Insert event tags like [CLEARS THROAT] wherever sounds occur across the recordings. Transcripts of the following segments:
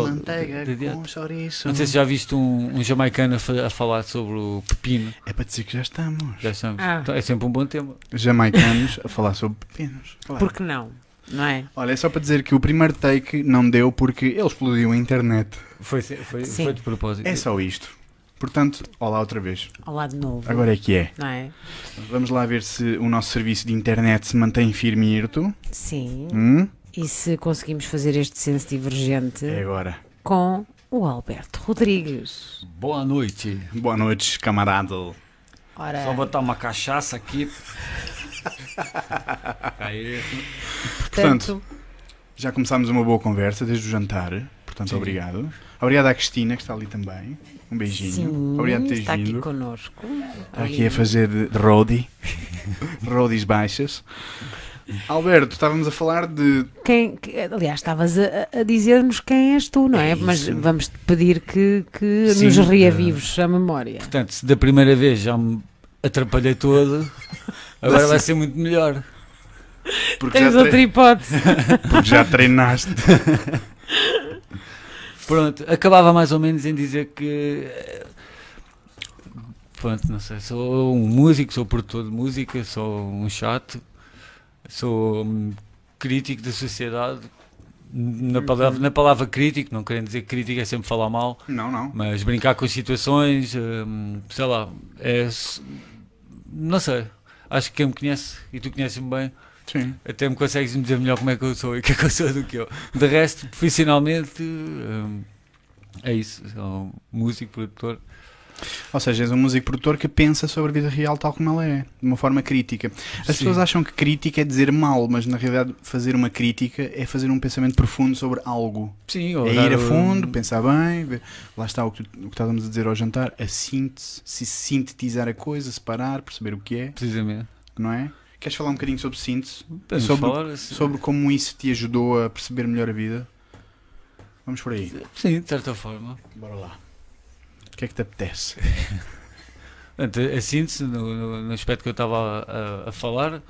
Manteiga de- de- com chouriço. Não sei se já viste um, um jamaicano a, fa- a falar sobre o pepino. É para dizer que já estamos. Já estamos. Ah. Então, é sempre um bom tema. Jamaicanos a falar sobre pepinos. Claro. Por que não? Não é? Olha, é só para dizer que o primeiro take não deu porque ele explodiu a internet. Foi, foi, Sim. foi de propósito. É só isto. Portanto, olá outra vez. Ao lado novo. Agora é que é. Não é? Vamos lá ver se o nosso serviço de internet se mantém firme e hirto. Sim. Hum? E se conseguimos fazer este senso divergente É agora. com o Alberto Rodrigues. Boa noite. Boa noite, camarada. Ora, Só botar uma cachaça aqui. [LAUGHS] Aí. portanto, Já começámos uma boa conversa desde o jantar. Portanto, Sim. obrigado. Obrigado à Cristina, que está ali também. Um beijinho. sim, obrigado por teres está aqui vindo. connosco. Está aqui a fazer roadie. [LAUGHS] Roadies baixas. Alberto, estávamos a falar de. Quem, que- aliás, estavas a, a dizer-nos quem és tu, não é? É Mas vamos pedir que, que Sim, nos eh, reavives a memória. Portanto, se da primeira vez já me atrapalhei todo, agora vai ser muito melhor. Porque já, Tens outra tre... hipótese. [LAUGHS] porque já treinaste. [LAUGHS] Pronto, acabava mais ou menos em dizer que. eh, Pronto, não sei, sou um músico, sou produtor de música, sou um chato, sou um crítico da sociedade. Na palavra, na palavra crítico, não querendo dizer que crítico é sempre falar mal, Não, não. mas brincar com as situações, hum, sei lá, é. Não sei, acho que quem me conhece, e tu conheces-me bem, Sim. até me consegues me dizer melhor como é que eu sou e o [LAUGHS] que é que eu sou do que eu. De resto, profissionalmente, hum, é isso. Sou músico, produtor. Ou seja, és um músico produtor que pensa sobre a vida real tal como ela é, de uma forma crítica. As Sim. pessoas acham que crítica é dizer mal, mas na realidade fazer uma crítica é fazer um pensamento profundo sobre algo. Sim, ou É ir a fundo, pensar bem, ver- lá está o que, o que estávamos a dizer ao jantar, a síntese, se sintetizar a coisa, separar, perceber o que é, Precisamente. não é? Queres falar um bocadinho sobre síntese? Podemos sobre- falar. Sobre como isso te ajudou a perceber melhor a vida? Vamos por aí. Sim, de certa forma. Bora lá. O que é que te apetece? [LAUGHS] Portanto, a síntese, no, no- no aspecto que eu estava a, a- a falar,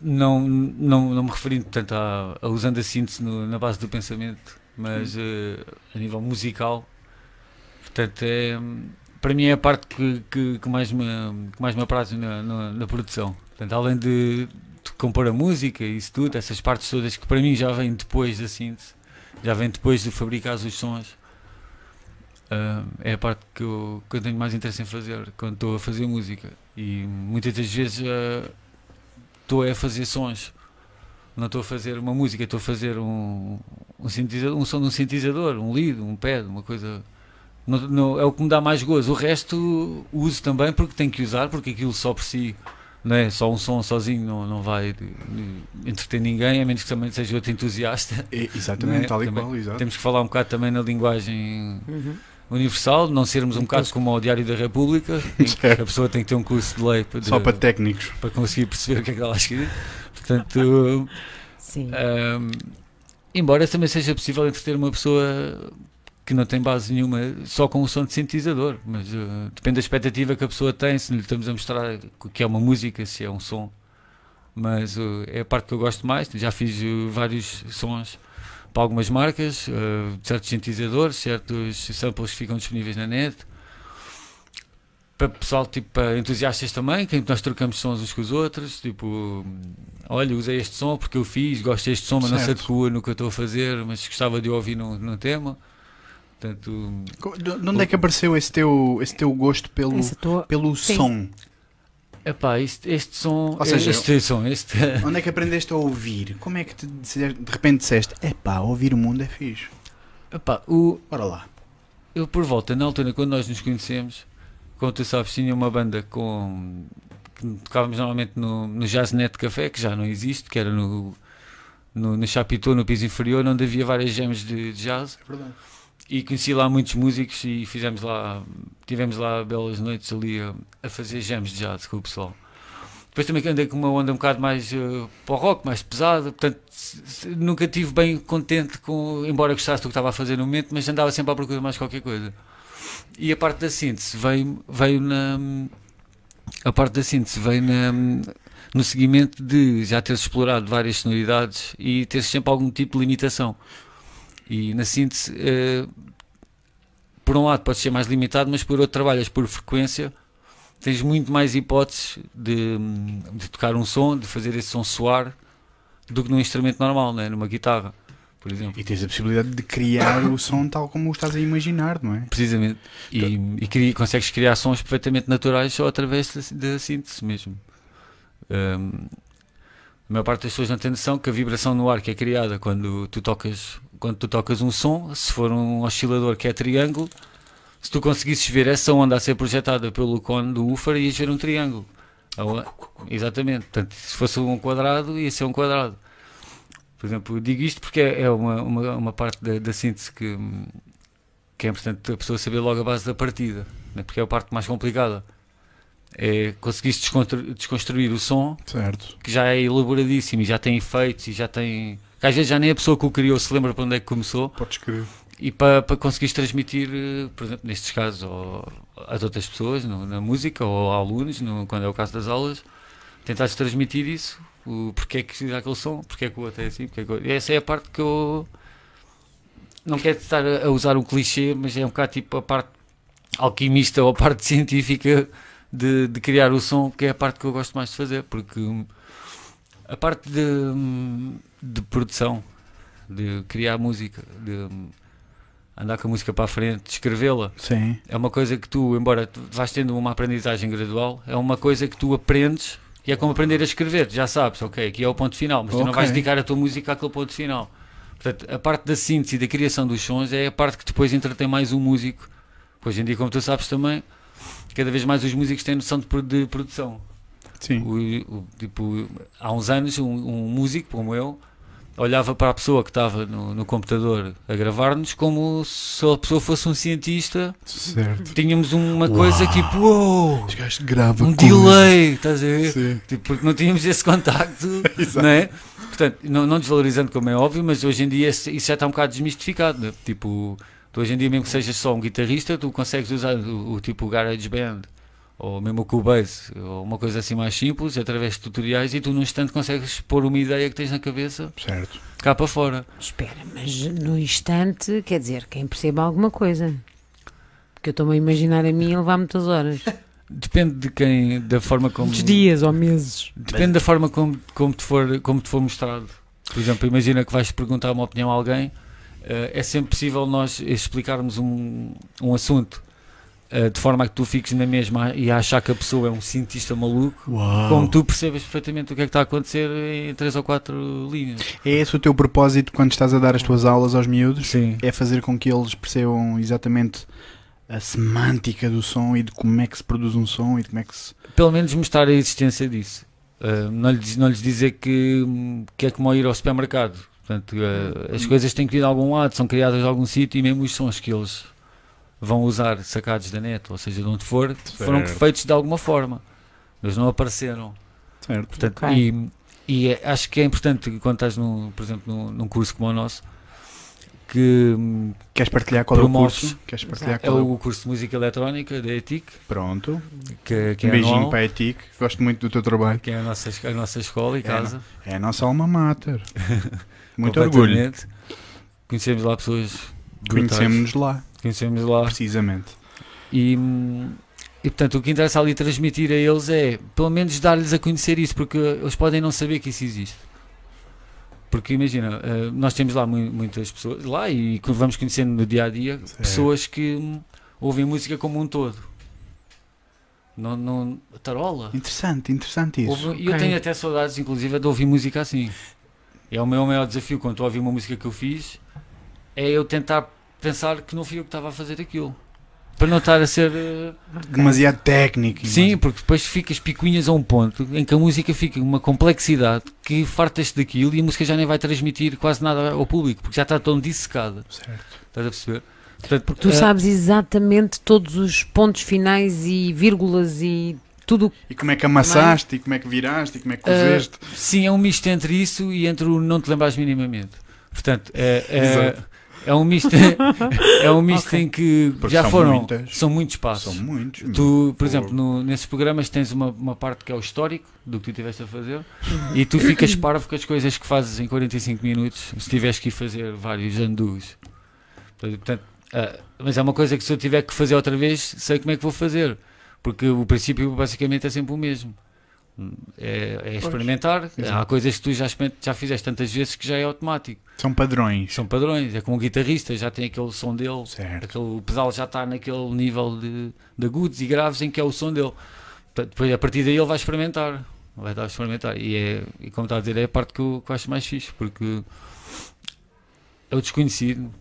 não, não, não me referindo tanto a, a usando a síntese no- na base do pensamento, mas eh, a nível musical. Portanto, é, para mim é a parte que, que, que mais, me, que mais me apraz na, na, na produção. Portanto, além de, de compor a música e isso tudo, essas partes todas que para mim já vêm depois da síntese, já vêm depois de fabricar os sons. Ah, é a parte que eu, que eu tenho mais interesse em fazer quando estou a fazer música. E muitas das vezes ah, estou a fazer sons. Não estou a fazer uma música, estou a fazer um, um, um som de um sintetizador, um lead, um pad, uma coisa. Não, não- é o que me dá mais gozo. O resto uso também porque tenho que usar, porque aquilo só por si, não é? Só um som sozinho não, não vai de- de entreter ninguém, a menos que também seja outro entusiasta. É, exatamente, é? tal e qual. Temos que falar um bocado também na linguagem Uhum. Universal, não sermos um bocado como ao Diário da República, em que a pessoa tem que ter um curso de lei para, Só para técnicos. para conseguir perceber o que é que ela escreve. Portanto, Sim. ahm, embora também seja possível entreter uma pessoa que não tem base nenhuma só com o som de sintetizador, mas ah, depende da expectativa que a pessoa tem, se lhe estamos a mostrar que é uma música, se é um som. Mas ah, é a parte que eu gosto mais, já fiz ah, vários sons para algumas marcas, ah, certos sintetizadores, certos samples que ficam disponíveis na net. Para pessoal, tipo, para entusiastas também, que nós trocamos sons uns com os outros, tipo, olha, usei este som porque eu fiz, gosto deste som, mas não se Certo. adequa no que eu estou a fazer, mas gostava de ouvir num, num tema. Portanto, De de onde é que apareceu esse teu, esse teu gosto pelo, tua... pelo Sim. som? Epá, este, este som, Ou seja, este som, este, [LAUGHS] Onde é que aprendeste a ouvir? Como é que te, de repente disseste, epá, ouvir o mundo é fixe? epá, o, Bora lá. eu por volta, na altura, quando nós nos conhecemos, como tu sabes, tinha uma banda com que tocávamos normalmente no, no Jazznet Café, que já não existe, que era no, no, no Chapitão, no piso inferior, onde havia várias gems de, de jazz. É verdade. E conheci lá muitos músicos e fizemos lá, tivemos lá belas noites ali a, a fazer jams de jazz com o pessoal. Depois também andei com uma onda um bocado mais uh, para rock, mais pesada, portanto nunca estive bem contente com, embora gostasse do que estava a fazer no momento, mas andava sempre à procura mais qualquer coisa. E a parte da síntese veio, veio na. A parte da síntese veio na, no seguimento de já teres explorado várias sonoridades e teres sempre algum tipo de limitação. E na síntese, eh, por um lado pode ser mais limitado, mas por outro trabalhas por frequência, tens muito mais hipóteses de, de tocar um som, de fazer esse som soar, do que num instrumento normal, né? numa guitarra, por exemplo. E tens a possibilidade de criar o som tal como o estás a imaginar, não é? Precisamente. E, e cri- consegues criar sons perfeitamente naturais só através da, síntese mesmo. Hum, a maior parte das pessoas não tem noção que a vibração no ar que é criada quando tu tocas, quando tu tocas um som, se for um oscilador que é triângulo, se tu conseguisses ver essa onda a ser projetada pelo cone do woofer, ias ver um triângulo. Exatamente. Portanto, se fosse um quadrado, ia ser um quadrado. Por exemplo, digo isto porque é é uma, uma, uma parte da, da síntese que, que é importante a pessoa saber logo a base da partida, né? porque é a parte mais complicada. É conseguir desconstru- desconstruir o som, Certo. que já é elaboradíssimo e já tem efeitos e já tem. que às vezes já nem a pessoa que o criou se lembra para onde é que começou, Podes escrever. e para, para conseguires transmitir, eh, por exemplo, nestes casos, ou às outras pessoas, no- na música, ou a alunos, no- quando é o caso das aulas, tentares transmitir isso, o porque é que dá aquele som, porque é que o outro é assim, porque é que o... e essa é a parte que eu não quero estar a a usar o clichê, mas é um bocado tipo a parte alquimista ou a parte [LAUGHS] científica de, de criar o som, que é a parte que eu gosto mais de fazer, porque hum, a parte de, hum, de produção, de criar música, de hum, andar com a música para a frente, de escrevê-la, é uma coisa que tu, embora tu vais tendo uma aprendizagem gradual, é uma coisa que tu aprendes e é como aprender a escrever. Já sabes, ok, aqui é o ponto final, mas tu não vais dedicar a tua música àquele ponto final. Portanto, a parte da síntese e da criação dos sons é a parte que depois entretém mais um músico. Hoje em dia, como tu sabes também, cada vez mais os músicos têm noção de, de produção. Sim. O- o- tipo, há uns anos, um, um músico como eu olhava para a pessoa que estava no, no computador a gravar-nos como se a pessoa fosse um cientista. Certo. Tínhamos uma coisa tipo, uou, gravam um coisas. delay, estás a ver? Sim. Tipo, porque não tínhamos esse contacto, Exato. [LAUGHS] não é? Portanto, não, não desvalorizando como é óbvio, mas hoje em dia isso já está um bocado desmistificado. né? Tipo, tu hoje em dia, mesmo que sejas só um guitarrista, tu consegues usar o, o tipo Garage Band ou mesmo o Cubase ou uma coisa assim mais simples através de tutoriais e tu num instante consegues pôr uma ideia que tens na cabeça Certo. cá para fora. Espera, mas no instante, quer dizer, quem perceba alguma coisa. Porque eu estou-me a imaginar a mim a levar muitas horas. [LAUGHS] Depende de quem, da forma como. Muitos dias ou meses. Depende da forma como, como, te for, como te for mostrado. Por exemplo, imagina que vais perguntar uma opinião a alguém, é sempre possível nós explicarmos um, um assunto eh, de forma a que tu fiques na mesma e a achar que a pessoa é um cientista maluco, Uau. como tu percebes perfeitamente o que é que está a acontecer em três ou quatro linhas. É esse o teu propósito quando estás a dar as tuas aulas aos miúdos? Sim. É fazer com que eles percebam exatamente a semântica do som e de como é que se produz um som e de como é que se. Pelo menos mostrar a existência disso. Eh, não, lhes, não lhes dizer que, que é como ir ao supermercado. Portanto, eh, as coisas têm que vir de algum lado, são criadas de algum sítio e mesmo os sons que eles vão usar sacados da net, ou seja, de onde for, foram Certo. feitos de alguma forma. Eles não apareceram. Certo. Portanto, Ok. e, e é- acho que é importante quando estás, num, por exemplo, num, num curso como o nosso, que hum, Queres partilhar qual é o Promoves. curso? Queres partilhar é qual é o... curso de música eletrónica da ETIC, Pronto. que, que Um é beijinho anual, para a ETIC. Gosto muito do teu trabalho. que é a nossa, a nossa escola e É, casa. É a nossa alma mater. [LAUGHS] Muito orgulho. Conhecemos lá pessoas. Conhecemos-nos lá, Conhecemos lá. precisamente. E, e portanto, o que interessa ali transmitir a eles é, pelo menos, dar-lhes a conhecer isso, porque eles podem não saber que isso existe. Porque imagina, eh, nós temos lá mu- muitas pessoas, lá e vamos conhecendo no dia a dia, Certo. pessoas que ouvem música como um todo. Não, não, tarola. Interessante, interessante isso. Ouve- E eu Ok. tenho até saudades, inclusive, de ouvir música assim. É o meu maior desafio quando estou a ouvir uma música que eu fiz, é eu tentar pensar que não fui eu que estava a fazer aquilo. Para não estar a ser. eh, Demasiado técnico. Sim, porque depois ficas picuinhas a um ponto em que a música fica uma complexidade que fartas daquilo e a música já nem vai transmitir quase nada ao público, porque já está tão dissecada. Certo. Estás a perceber? Portanto, Tu eh, sabes exatamente todos os pontos finais e vírgulas e tudo. E como é que amassaste, e como é que viraste, e como é que Ah, cozeste. Sim, é um misto entre isso e entre o não te lembrares minimamente. Portanto, é, é. É um misto, [LAUGHS] é um misto Ok. em que Porque já são foram, muitas. são muitos passos. São muitos. Tu, por Fogo. exemplo, no- nesses programas tens uma, uma parte que é o histórico do que tu estiveste a fazer e tu ficas parvo com as coisas que fazes em 45 minutos se tiveres que ir fazer vários andus. Portanto, ah, mas é uma coisa que se eu tiver que fazer outra vez, sei como é que vou fazer. Porque o princípio basicamente é sempre o mesmo. É, é experimentar. Exato. Há coisas que tu já, já fizeste tantas vezes que já é automático. São padrões. São padrões. É como um guitarrista, já tem aquele som dele. Certo. Aquele, o pedal já está naquele nível de, de agudos e graves em que é o som dele. Portanto, depois, a partir daí ele vai experimentar. Vai dar a experimentar. E, é, e como está a dizer, é a parte que eu, que eu acho mais fixe, porque é o desconhecido.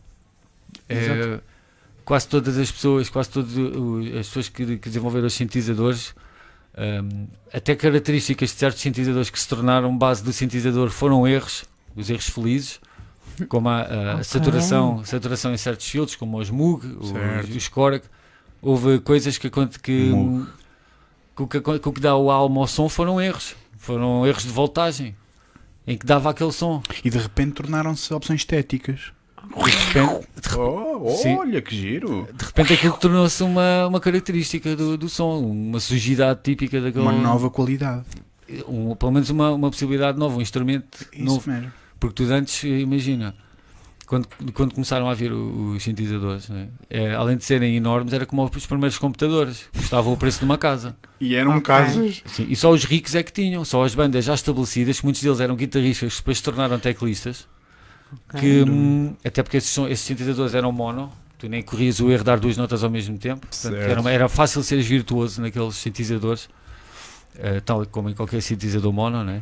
É. quase todas as pessoas, quase todas as pessoas que, que desenvolveram os sintetizadores, hum, até características de certos sintetizadores que se tornaram base do sintetizador foram erros, os erros felizes, como a, a Ok. saturação, saturação em certos filtros, como os Moog, Certo. os, os Korg. Houve coisas que, que, Moog. que, o que, que o que dá o alma ao som foram erros, foram erros de voltagem, em que dava aquele som. E de repente tornaram-se opções estéticas. De repente, Oh, Sim. olha que giro. de repente aquilo tornou-se uma, uma característica do, do som, uma sujidade típica daquele. Uma nova qualidade. um- pelo menos uma, uma possibilidade nova, um instrumento Isso novo. mesmo. Porque tu antes, imagina, quando, quando começaram a vir os sintetizadores, né, é, além de serem enormes, era como os primeiros computadores, custavam o preço de uma casa. E era um Ok. caso. Sim, e só os ricos é que tinham, só as bandas já estabelecidas, que muitos deles eram guitarristas, que depois se tornaram teclistas, que, hum, até porque esses, esses sintetizadores eram mono, tu nem corrias o erro de dar duas notas ao mesmo tempo, portanto, era, uma- era fácil seres virtuoso naqueles sintetizadores, eh, tal como em qualquer sintetizador mono, né?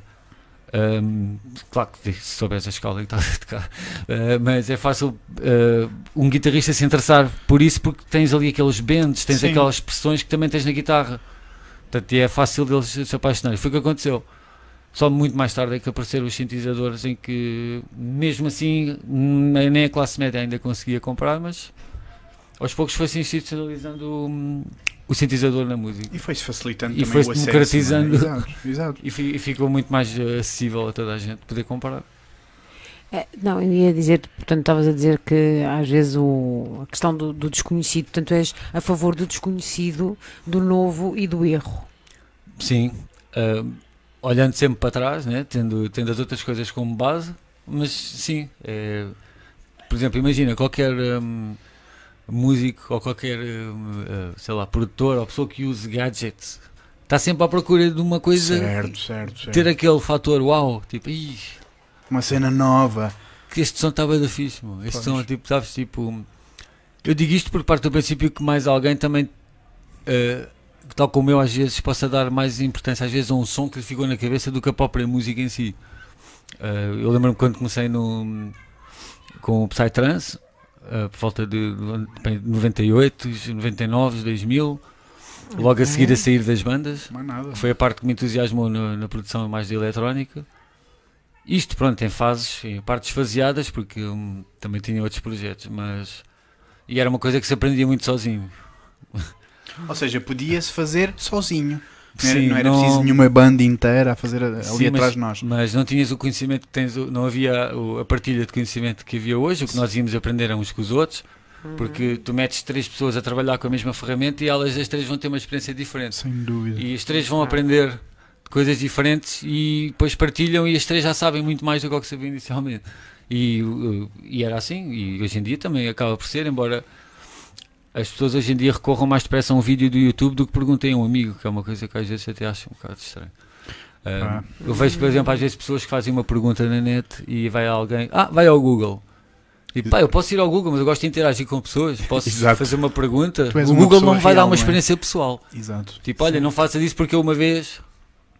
Hum, claro que se soubesse a escala que [LAUGHS] está a tocar, Eh, mas é fácil eh, um guitarrista se interessar por isso porque tens ali aqueles bends, tens Sim. aquelas expressões que também tens na guitarra. Portanto, e é fácil deles se apaixonarem. Foi o que aconteceu. Só muito mais tarde é que apareceram os sintetizadores em que, mesmo assim, nem a classe média ainda conseguia comprar, mas aos poucos foi-se institucionalizando o, o sintetizador na música. E foi-se facilitando E também foi-se o acesso. democratizando. é? Exato, exato. E, e ficou muito mais eh, acessível a toda a gente poder comprar. É, não, eu ia dizer, portanto, estavas a dizer que às vezes o, a questão do, do desconhecido, portanto, és a favor do desconhecido, do novo e do erro. Sim, ah, olhando sempre para trás, né? tendo, tendo as outras coisas como base, mas sim, é, por exemplo, imagina qualquer hum, músico ou qualquer, hum, ah, sei lá, produtor ou pessoa que use gadgets está sempre à procura de uma coisa, Certo, certo, certo. ter aquele fator uau, tipo, "Ih, Uma cena nova. que este som bem da fixe, meu. este Pois. som, tipo, sabes, tipo, eu digo isto por parte do princípio que mais alguém também, eh, tal como eu, às vezes possa dar mais importância, às vezes, a um som que lhe ficou na cabeça do que a própria música em si. Eh, eu lembro-me quando comecei no, com o Psytrance, eh, por volta de bem, 98, 99, 2000, logo a seguir a sair das bandas. Nada. Foi a parte que me entusiasmou na, na produção mais de eletrónica. Isto, pronto, em fases, em partes faseadas, porque hum, também tinha outros projetos, mas. E era uma coisa que se aprendia muito sozinho. Ou seja, podia-se fazer sozinho. Não era, Sim, não era não- preciso nenhuma banda inteira a fazer ali Sim, atrás de nós. Mas não tinhas o conhecimento que tens, não havia a partilha de conhecimento que havia hoje, o que nós íamos aprender uns com os outros, porque tu metes três pessoas a trabalhar com a mesma ferramenta e elas as três vão ter uma experiência diferente. Sem dúvida. E as três vão aprender coisas diferentes e depois partilham e as três já sabem muito mais do que o que sabiam inicialmente. E, e era assim, e hoje em dia também acaba por ser, embora as pessoas hoje em dia recorram mais depressa a um vídeo do YouTube do que perguntem a um amigo, que é uma coisa que às vezes até acho um bocado estranho. Uh, Ah. Eu vejo, por exemplo, às vezes pessoas que fazem uma pergunta na net e vai alguém, ah, vai ao Google. E pá, eu posso ir ao Google, mas eu gosto de interagir com pessoas. Posso [LAUGHS] Exato. fazer uma pergunta. O uma Google não me vai dar real, uma não é? experiência pessoal. Exato. Tipo, olha, não faça isso porque eu uma vez.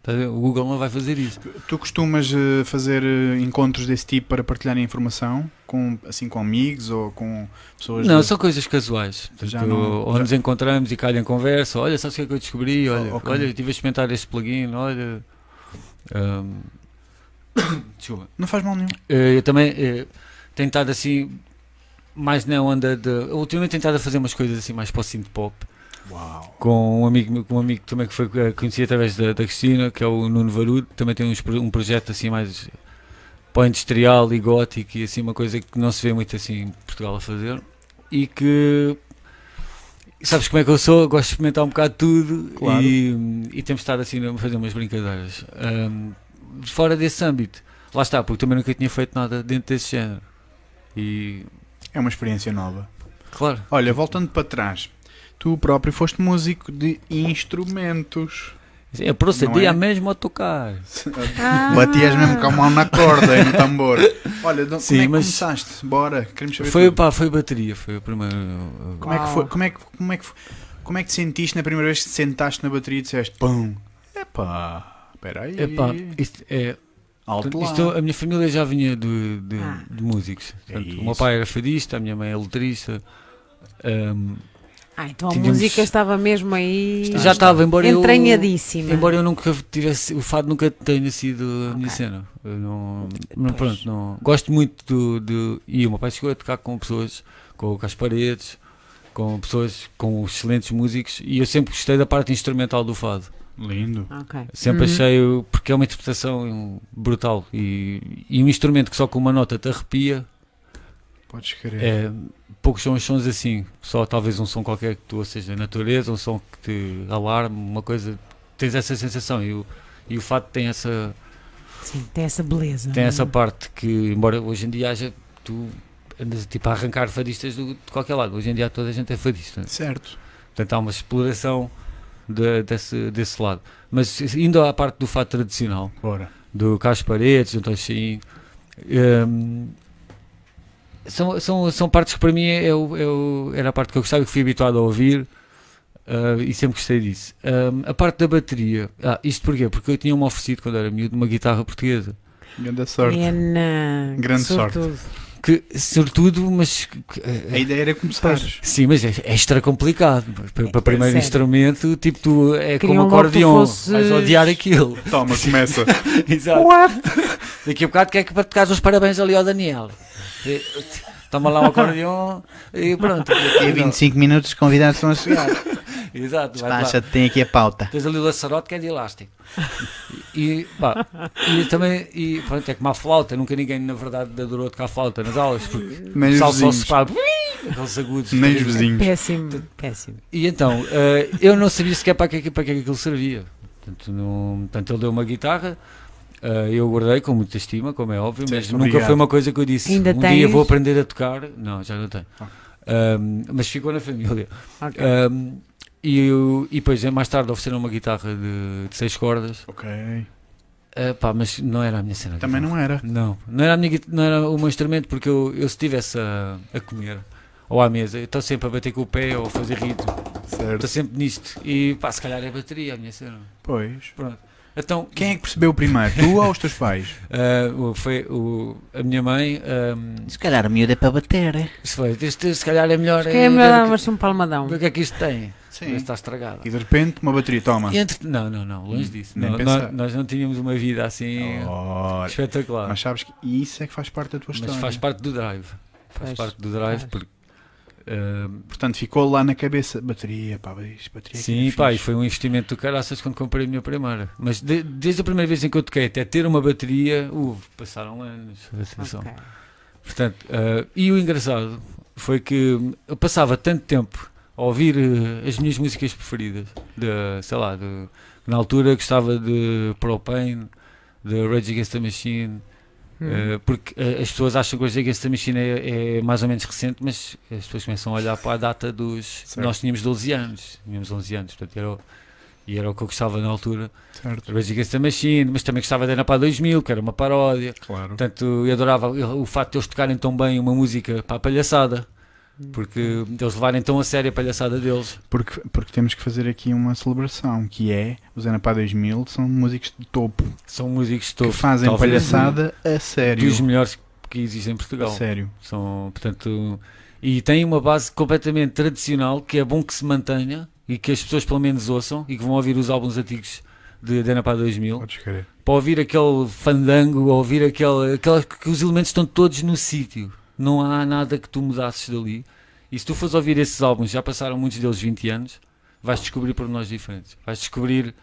Tá? O Google não vai fazer isso. Tu costumas eh, fazer eh, encontros desse tipo para partilhar informação com, assim, com amigos ou com pessoas Não, de- são coisas casuais. Já Tipo, não- ou já- nos encontramos e calha em conversa. Olha, sabes o que é que eu descobri? Olha, Oh, ok. olha estive a experimentar este plugin. Olha. Ahm, [COUGHS] Desculpa. Não faz mal nenhum. Eh, Eu também tenho estado assim. Mais na onda de. eu Ultimamente tenho estado a fazer umas coisas assim mais para o synth pop. Uau. com um amigo, com um amigo também que foi eh, conheci através da, da Cristina, que é o Nuno Varudo, também tem uns um projeto assim mais para industrial e gótico e assim uma coisa que não se vê muito assim em Portugal a fazer e que sabes como é que eu sou, gosto de experimentar um bocado tudo Claro. e, e temos estado assim a fazer umas brincadeiras. Ahm, fora desse âmbito, lá está, porque também nunca tinha feito nada dentro desse género. E É uma experiência nova. claro, Olha, voltando para trás, tu próprio foste músico de instrumentos. eu procedia é? mesmo a tocar. Ah. [LAUGHS] Batias mesmo com a mão na corda e no tambor. Olha, Sim, como é que mas- começaste? Bora, queremos saber Foi, tudo. pá, foi bateria, foi o primeiro. uh, Como é que foi? Como é que, como é que, como é que te sentiste na primeira vez que te sentaste na bateria e disseste pum? Epá, espera aí. Epá, isto é, Alto isto, a minha família já vinha de, de, Ah. de músicos. É Portanto, o isso. meu pai era fadista, a minha mãe é letrista. ahm, Ah, então a Tínhamos- música estava mesmo aí Está, já estava, embora eu. entranhadíssima. Embora eu nunca tivesse, o fado nunca tenha sido a minha cena. Eu não, não, pronto, não, gosto muito do, do. E o meu pai chegou a tocar com pessoas, com, com as paredes, com pessoas, com excelentes músicos, e eu sempre gostei da parte instrumental do fado. Lindo. Ok. Sempre Uhum. achei, porque é uma interpretação brutal. E, e um instrumento que só com uma nota te arrepia, Podes querer. é, poucos são os sons assim. Só talvez um som qualquer que tu ouças da natureza, um som que te alarme, uma coisa. Tens essa sensação. E o, e o fato tem essa, Sim, tem essa beleza. tem essa é? parte que, embora hoje em dia haja, tu andas tipo a arrancar fadistas do- de qualquer lado. Hoje em dia toda a gente é fadista. Certo. Portanto, há uma exploração de- desse, desse lado. Mas indo à parte do fato tradicional, Bora. do Carlos Paredes, do António Chaim, hum, são, são, são partes que para mim é o- é o- era a parte que eu gostava, que fui habituado a ouvir ah, e sempre gostei disso. Hum, a parte da bateria, ah, isto porquê? Porque eu tinha-me oferecido quando era miúdo uma guitarra portuguesa. Grande sorte. É. Grande sorte. sortudo. Que, sobretudo, mas. que- que, A eh, ideia era começares. Sim, mas é é extra complicado. Para, para primeiro sério. instrumento, tipo, tu é como Queriam tu acordeon, fosses- vais odiar aquilo. Toma, começa. [LAUGHS] Exato. Daqui a bocado quer que para tocar os parabéns ali ao Daniel. [LAUGHS] Toma lá o acordeon e pronto. Daqui a 25 minutos os convidados estão a chegar. [LAUGHS] Exato, vai lá. Despacha, tem aqui a pauta. Tens ali o laçarote que é de elástico. E, pá, e também, e pronto, é como a flauta, nunca ninguém na verdade adorou tocar flauta nas aulas, porque Nem só vizinhos. se fala, aqueles agudos. Nem os vizinhos. Péssimo, péssimo. E então, eh, eu não sabia sequer para que, para que é que aquilo servia. Portanto, não, portanto, ele deu uma guitarra, eh, eu guardei com muita estima, como é óbvio, mas Certo, nunca obrigado. foi uma coisa que eu disse. Ainda um dia tens? vou aprender a tocar. Não, já não tenho. Ah. Ahm, mas ficou na família. Ok. Ahm, e, eu, e depois, mais tarde, ofereceram uma guitarra de, de seis cordas. Ok. Ah, pá, mas não era a minha cena. Também guitarra. não era. Não, não era, a minha, não era o meu instrumento, porque eu, eu se estivesse a, a comer ou à mesa, eu estou sempre a bater com o pé ou a fazer ritmo. Certo. Estou sempre nisto. E pá, se calhar é a bateria a minha cena. Pois. Pronto. Então, Quem é que percebeu primeiro? Tu ou os teus pais? [LAUGHS] o- foi o, a minha mãe. ahm, Se calhar o miúdo é para bater, é? isso foi, este, se calhar é melhor. Acho que é eh, melhor ver, dar o uma que, um palmadão. o que é que isto tem. Se Sim. está estragado. E de repente, uma bateria, toma. Entre- não, não, não, longe disso. Nem Não, nós, nós não tínhamos uma vida assim Ora. espetacular. Mas sabes que isso é que faz parte da tua Mas história. faz parte do drive. Faz Faz, parte do drive faz. porque. Portanto, ficou lá na cabeça. Bateria, pá, isto, bateria. Sim, pá, e foi um investimento do caraças quando comprei a minha primeira. Mas de- desde a primeira vez em que eu toquei até ter uma bateria, uh, passaram anos. Atenção. Ok. Portanto, ah, e o engraçado foi que eu passava tanto tempo a ouvir eh, as minhas músicas preferidas, de, sei lá, de, na altura gostava de Propane, de Rage Against the Machine, Hum. eh, porque eh, as pessoas acham que o Rage Against the Machine é, é mais ou menos recente, mas as pessoas começam a olhar para a data dos. Certo. Nós tínhamos 12 anos, tínhamos 11 anos, portanto, era, o- e era o que eu gostava na altura. Certo. Rage Against the Machine, mas também gostava da Ana para 2000, que era uma paródia. Claro. Portanto, eu adorava o facto de eles tocarem tão bem uma música para a palhaçada, porque eles levarem tão a sério a palhaçada deles. Porque, porque temos que fazer aqui uma celebração, que é, os Anapá 2000 são músicos de topo, São músicos de que topo, fazem talvez palhaçada a sério. dos melhores que existem em A Portugal. sério. São, portanto, e têm uma base completamente tradicional que é bom que se mantenha e que as pessoas pelo menos ouçam e que vão ouvir os álbuns antigos de para 2000 Podes querer. para ouvir aquele fandango, ouvir aquele, aquela, que os elementos estão todos no sítio. Não há nada que tu mudasses dali. E se tu fores ouvir esses álbuns, já passaram muitos deles 20 anos, vais descobrir pormenores diferentes. Vais descobrir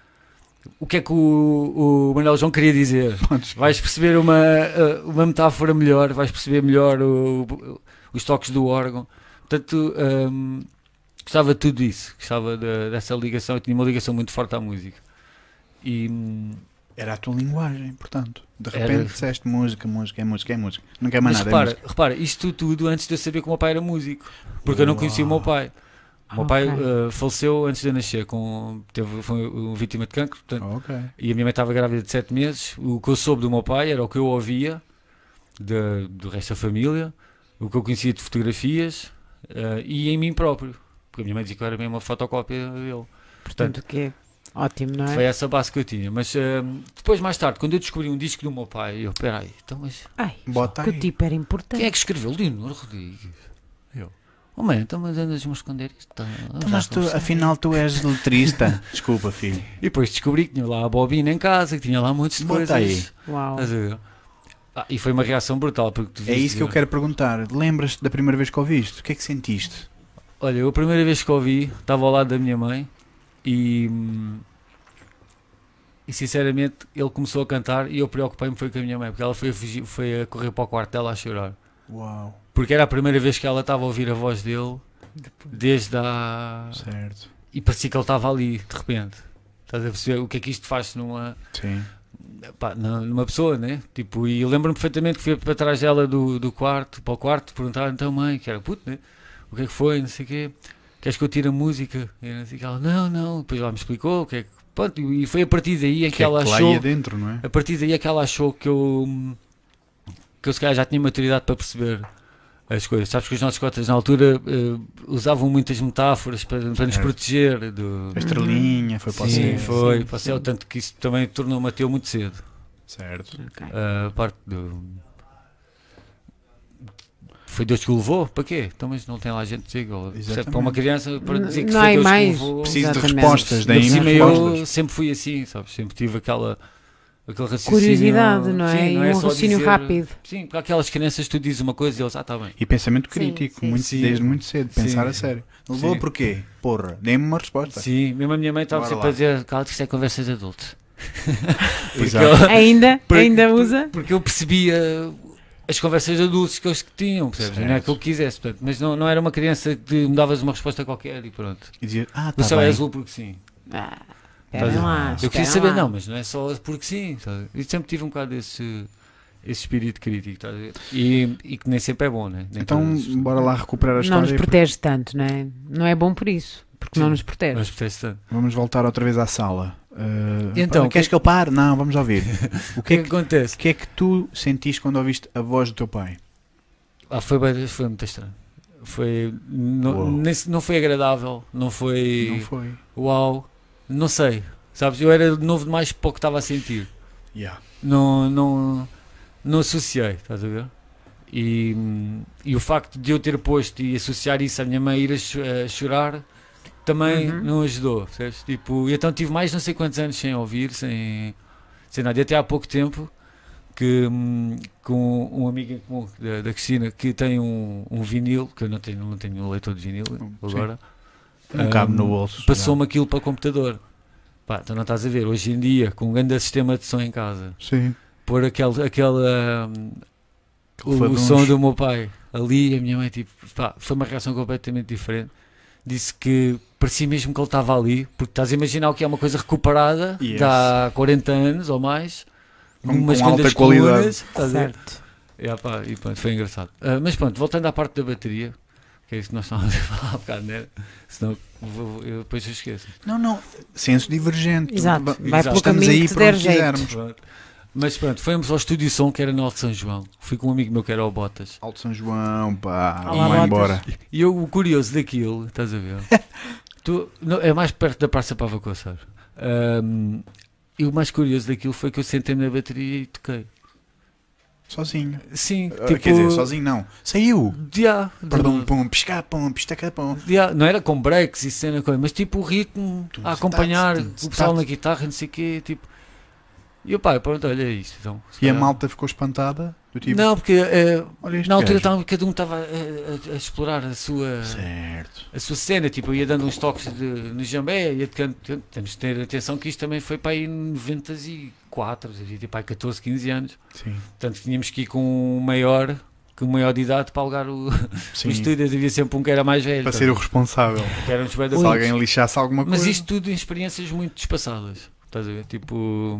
o que é que o, o Manuel João queria dizer. [LAUGHS] Vais perceber uma, eh, uma metáfora melhor, vais perceber melhor o- o- os toques do órgão. Portanto, hum, gostava de tudo isso, gostava de- dessa ligação. Eu tinha uma ligação muito forte à música. E hum, Era a tua linguagem, portanto. De Era- repente disseste música, música, é música, é música. Não quer mais mas nada. é repara, música. repara, isto tudo antes de eu saber que o meu pai era músico, porque eu não conhecia o meu pai. O meu pai Ok. eh, faleceu antes de eu nascer, com, teve, foi uma vítima de cancro, portanto, Ok. e a minha mãe estava grávida de 7 meses. O que eu soube do meu pai era o que eu ouvia de- do resto da família, o que eu conhecia de fotografias eh, e em mim próprio, porque a minha mãe dizia que eu era mesmo uma fotocópia dele. Portanto, o que é ótimo, não Foi é? essa base que eu tinha. Mas eh, depois, mais tarde, quando eu descobri um disco do meu pai, eu, peraí, então, mas Ai, Bota que o aí. tipo era importante. quem é que escreveu? Leonor Rodrigues. Eu, oh mãe, então, mas andas-me a esconder isto? Tá, Então, mas tu, afinal tu és letrista. [LAUGHS] Desculpa, filho. E depois descobri que tinha lá a bobina em casa, que tinha lá montes de Bota coisas. aí. Uau. Ah, e foi uma reação brutal. Porque tu É isso que eu quero perguntar. Lembras-te da primeira vez que ouviste? O que é que sentiste? Olha, eu a primeira vez que ouvi, estava ao lado da minha mãe e. E sinceramente, ele começou a cantar e eu preocupei-me foi com a minha mãe, porque ela foi a, fugir, foi a correr para o quarto dela a chorar. Uau. Porque era a primeira vez que ela estava a ouvir a voz dele desde a. Certo. E parecia que ele estava ali, de repente. Estás a perceber o que é que isto faz numa. Sim. pá, numa pessoa, né? Tipo, e lembro-me perfeitamente que fui para trás dela do, do quarto, para o quarto, perguntar então mãe, que era puto, né? O que é que foi, não sei o quê, queres que eu tire a música? E não sei que, ela, não, não, depois ela me explicou o que é que. Pronto, e foi a partir daí em que, Que é ela que lá achou. dentro, não é? A partir daí é que ela achou que eu. que eu se calhar já tinha maturidade para perceber as coisas. Sabes que os nossos cotas na altura eh, usavam muitas metáforas para, para nos proteger do. A estrelinha foi para o Sim, céu. foi, sim, para o céu, sim. tanto que isso também tornou-me ateu muito cedo. Certo. Ok. A parte do. Foi Deus que o levou? Para quê? Então, mas não tem lá gente que diga. ou- percebe? Exatamente. Para uma criança, para dizer que Não foi há Deus mais. que o levou. Preciso de Exatamente. respostas. Ainda por Deem cima eu respostas. sempre fui assim, sabes? Sempre tive aquela. Aquele raciocínio. Curiosidade, não é? Sim, e não um é só raciocínio dizer- rápido. Sim, porque aquelas crianças tu dizes uma coisa e eles, ah, está bem. E pensamento crítico, sim. muito, Sim. desde muito cedo, pensar Sim. a sério. Levou Sim. porquê? Porra, dê-me uma resposta. Sim, mesmo a minha mãe estava sempre lá. a dizer, cala que isto é conversas de [LAUGHS] eu- Ainda? Porque- ainda usa? Porque eu percebia as conversas de adultos que eles tinham, percebes? Não é que eu quisesse, portanto, mas não, não era uma criança que me davas uma resposta qualquer e pronto. E dizer, ah, O tá céu é bem. azul porque sim. Ah, Estás lá, eu queria saber, lá. não, mas não é só porque sim. sabe? Eu sempre tive um bocado esse, esse espírito crítico, estás a ver? E, e que nem sempre é bom, né? Nem Então, todas as pessoas- bora lá recuperar a Não história. nos protege tanto, não é? Não é bom por isso, porque não nos protege. Mas protege tanto. Vamos voltar outra vez à sala. Uh, Então, pá, queres que- que eu pare? Não, vamos ouvir. [LAUGHS] O que é que que, acontece? o que é que tu sentiste quando ouviste a voz do teu pai? Ah, foi, bem- foi muito estranho. Foi, não, nem não foi agradável, não foi Não foi? uau, não sei. Sabes, eu era novo demais para o que estava a sentir. Yeah. não, não, não associei, estás a ver? E, e o facto de eu ter posto e associar isso à minha mãe ir a chorar também Uhum. não ajudou, percebes? Tipo, e então tive mais não sei quantos anos sem ouvir, sem, sem nada. E até há pouco tempo que hum, com um amigo em comum da, da Cristina que tem um, um vinil, que eu não tenho, não tenho um leitor de vinil Sim. agora, cabe Hum, no bolso. passou-me aquilo para o computador. Pá, então não estás a ver, hoje em dia, com um grande sistema de som em casa. Sim. pôr aquele, aquela, hum, o, o som do meu pai ali, a minha mãe, tipo, pá, foi uma reação completamente diferente. Disse que parecia mesmo que ele estava ali, porque estás a imaginar o que é uma coisa recuperada Yes. de há 40 anos ou mais, Com- umas com alta qualidade. colunas? Certo. E, pá, e pronto, foi engraçado. Ah, mas pronto, voltando à parte da bateria, que é isso que nós estávamos a [LAUGHS] falar há bocado, né? Senão vou- eu, depois eu esqueço. Não, não. Senso divergente. Exato. Vai pelo Estamos caminho aí que para der onde jeito. quisermos. Pronto. Mas pronto, fomos ao estúdio som que era no Alto São João. Fui com um amigo meu que era o Botas. Alto São João, pá. Olá, Vamos lá Botas. embora. [LAUGHS] E eu, o curioso daquilo, estás a ver? [LAUGHS] tu, não, é mais perto da Praça Pava Coçar. Ahm, e o mais curioso daquilo foi que eu sentei-me na bateria e toquei. Sozinho. Sim, Ah, tipo. Quer dizer, sozinho não. Saiu. dia- Perdão, pum, piscar, pum, pistaca, pum. dia- não era com breaks e cena coisa, mas tipo o ritmo a acompanhar o pessoal na guitarra, não sei o quê, tipo. E o pai, pronto, olha isto. Então, E a malta ficou espantada? Do tipo, Não, porque eh, este na altura estava- cada um estava a, a- a explorar a sua, Certo. a sua cena. Tipo, eu ia dando uns toques de, no Jambé. Ia tocando- tem- temos de ter atenção que isto também foi para aí em 94, eu devia ter para aí 14, 15 anos. Sim. Portanto, tínhamos que ir com um maior, com um maior de idade para alugar o, [LAUGHS] Sim. o estúdio. Havia sempre um que era mais velho. Para ser o responsável. que um Se alguém lixasse alguma Mas coisa. isto tudo em experiências muito despasadas. Estás a ver? Tipo.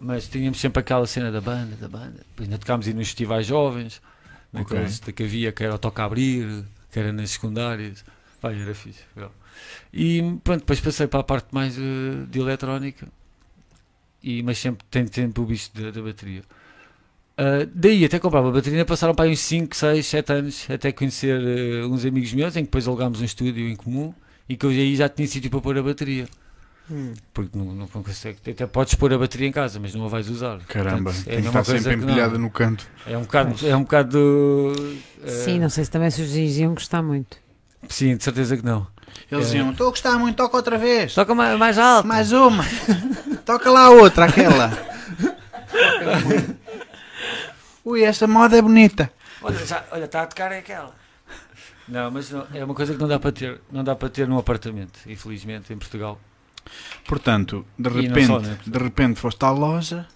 Mas tínhamos sempre aquela cena da banda, da banda. Depois ainda tocámos aí nos festivais jovens, naqueles que havia, que era o Toca Abrir, que era nas secundárias. Vai, era fixe. legal. E pronto, depois passei para a parte mais eh, de eletrónica, e, mas sempre tem sempre o bicho da, da bateria. Ah, daí até comprava a bateria, passaram para aí uns 5, 6, 7 anos até conhecer eh, uns amigos meus, em que depois alugámos um estúdio em comum e que eu aí já tinha sítio para pôr a bateria. Hum. Porque não, não consegue, até podes pôr a bateria em casa, mas não a vais usar. Caramba, Portanto, tem a que estar sempre empilhada no canto. É um bocado. É um bocado eh, Sim, não sei se também se os iam gostar muito. Sim, de certeza que não. Eles É. diziam: Estou a gostar muito, toca outra vez. Toca mais, mais alto. Mais uma. Toca lá a outra, aquela. Ui, esta moda é bonita. Olha, já, olha, está a tocar é aquela. Não, mas não, é uma coisa que não dá para ter, não dá para ter num apartamento, infelizmente, em Portugal. Portanto, de repente, só, né? de repente foste à loja,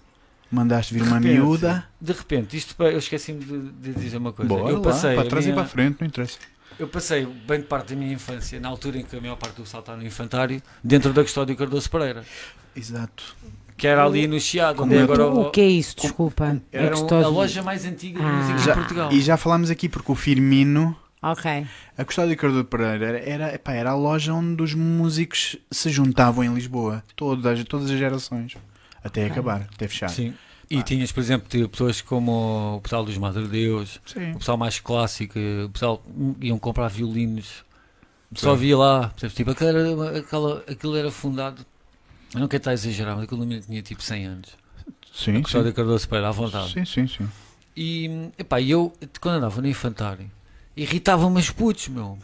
mandaste vir De uma repente, miúda. De repente, isto eu esqueci-me de, de dizer uma coisa. Bora eu passei, lá, para trás minha- e para a frente, não interessa. eu passei bem de parte da minha infância, na altura em que a maior parte do pessoal está no infantário, dentro da Custódio Cardoso Pereira, Exato. que era ali no Chiado, Como onde é agora O que é isso? Desculpa. Era É gostoso. a loja mais antiga de Ah. música de Portugal. E já falámos aqui porque o Firmino, Ok. a Custódio Cardoso Pereira, era, era, epá, era a loja onde os músicos se juntavam em Lisboa. Todas, todas as gerações. Até acabar, até fechar. Sim. E Ah. tinhas, por exemplo, pessoas como o pessoal dos Madre Deus, Sim. o pessoal mais clássico, o pessoal hum, iam comprar violinos. Só Sim. via lá, percebes? tipo, aquilo era, aquela, aquilo era fundado. Eu não quero estar a exagerar, mas aquilo tinha tipo 100 anos. Sim, Só sim. de Cardoso Pereira, à vontade. Sim, sim, sim. E, epá, eu, quando andava no infantário, irritava-me os putos, meu.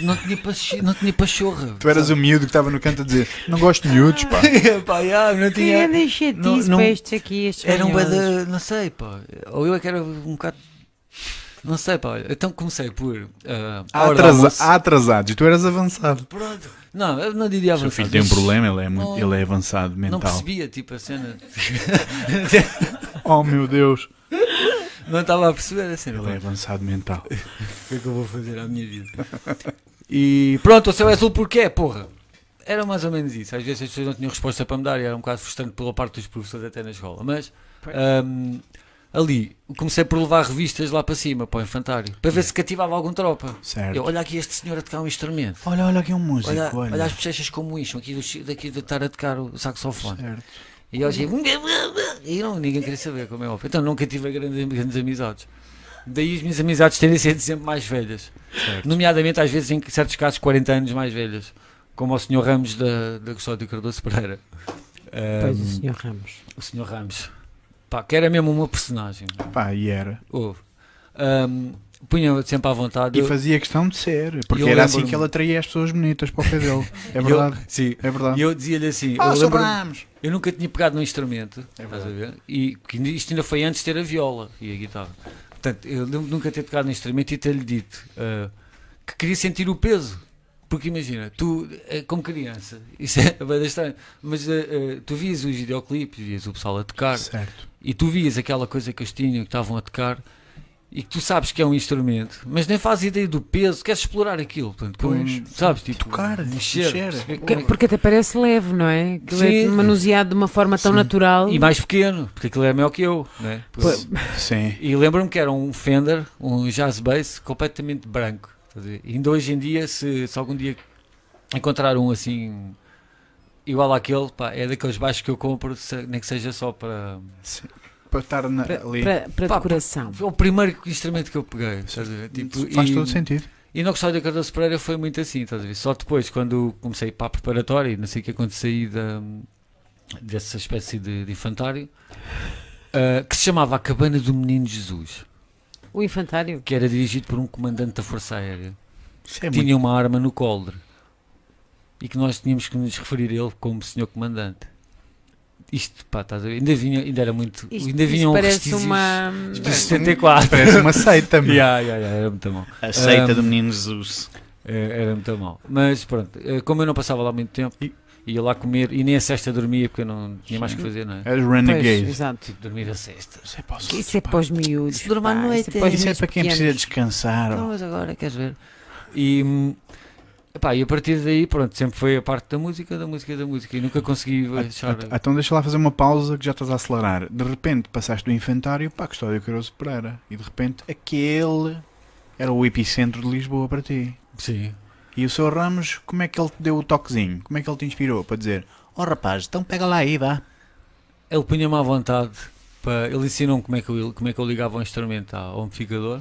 Não tinha, pach... não tinha pachorra. Tu eras o miúdo que estava no canto a dizer não gosto de miúdos, pá. [LAUGHS] Epá, já, não Que tinha... grande chatice não- não- para estes aqui, estes Era um de, não sei, pá. Ou eu é que era um bocado. Não sei, pá. Olha, então comecei por. do atrasa- atrasados e tu eras avançado. Pronto. Não, eu não diria O seu avançado. filho tem um problema, ele é, muito, não- ele é avançado Não mental. percebia, tipo, a cena. Oh meu Deus, não estava a perceber a cena. ele é avançado mental. [LAUGHS] O que é que eu vou fazer à minha vida? E pronto, o céu é azul porquê, porra? Era mais ou menos isso. Às vezes as pessoas não tinham resposta para me dar e era um bocado frustrante pela parte dos professores até na escola. Mas ahm, ali comecei por levar revistas lá para cima, para o infantário, para ver se cativava algum tropa. Certo. Eu, olha aqui este senhor a tocar um instrumento. Olha, olha aqui um músico, Olha, olha. olha as bochechas como incham aqui do, daqui de estar a tocar o saxofone. Certo. E eu assim, e não, ninguém queria saber como é óbvio. Então nunca tive grandes, grandes amizades. Daí as minhas amizades terem sido sempre mais velhas. Certo. Nomeadamente, às vezes, em certos casos, 40 anos mais velhas. Como o Sr. Ramos da, da Custódio Cardoso Pereira. Pois, Ahm, o senhor Ramos. o Sr. Ramos. Pá, que era mesmo uma personagem. Pá, e era. Houve. Ahm, punha sempre à vontade. E Eu- fazia questão de ser, porque eu era assim que ele atraía as pessoas bonitas para o pé dele. É [LAUGHS] eu- verdade. sim. É verdade. E eu dizia-lhe assim, Ah, eu, lembro- eu nunca tinha pegado num instrumento, É estás a ver? E que isto ainda foi antes de ter a viola e a guitarra. Portanto, eu lembro nunca ter tocado num instrumento e ter-lhe dito ah, que queria sentir o peso. Porque imagina, tu, eh, como criança, [LAUGHS] isso é bem estranho, mas eh, tu vias os videoclipes, vias o pessoal a tocar Certo. e tu vias aquela coisa que eles tinham, que estavam a tocar e que tu sabes que é um instrumento, mas nem fazes ideia do peso, queres explorar aquilo, portanto, Pois. sabes, tipo, Tocar, mexer, mexer. perceber Que- como é- Porque até parece leve, não é? Aquilo é manuseado de uma forma tão Sim. natural. E mais pequeno, porque aquilo é maior que eu. Né? Pois. Sim. E lembro-me que era um Fender, um Jazz Bass, completamente branco. E ainda hoje em dia, se, se algum dia encontrar um assim igual àquele, pá, é daqueles baixos que eu compro, se- nem que seja só para. Sim. Para estar na, Para, ali. para, para Pá, decoração. Foi o primeiro instrumento que eu peguei. Tipo, Faz e, todo sentido. E no Gostado da Cardoso Pereira foi muito assim, estás a ver? Só depois, quando comecei para a preparatória, e não sei o que aconteceu saí da, dessa espécie de, de infantário, ah, que se chamava A Cabana do Menino Jesus, O infantário. que era dirigido por um comandante da Força Aérea, Isso é que tinha uma arma no coldre, e que nós tínhamos que nos referir a ele como Senhor Comandante. Isto, pá, estás a ver? Ainda vinha, ainda era muito. Isto, ainda vinham parece uma. de 74. Parece uma seita, [LAUGHS] meu. yeah, yeah, yeah, era muito mal. A seita Um, do menino Jesus. É, Era muito mal. Mas pronto, eh, como eu não passava lá muito tempo, ia lá comer e nem a cesta dormia porque eu não tinha mais o que fazer, não é? És Pois, renegade. exato. Tipo, dormir a sexta. Isso é para os Isso é para os miúdos. Pá, noite, Isso é para, os Isso é para quem precisa descansar. Ó. mas agora queres ver? E, hum, epá, e a partir daí, pronto, sempre foi a parte da música, da música, da música. E nunca consegui achar. Ah, Então deixa lá fazer uma pausa que já estás a acelerar. De repente passaste do infantário para a Custódio Caroso Pereira. E de repente aquele era o epicentro de Lisboa para ti. Sim. E o seu Ramos, como é que ele te deu o toquezinho? Como é que ele te inspirou para dizer Oh rapaz, então pega lá aí, vá. Ele punha-me à vontade. Para, ele ensinou-me como é, que eu, como é que eu ligava o instrumento ao amplificador.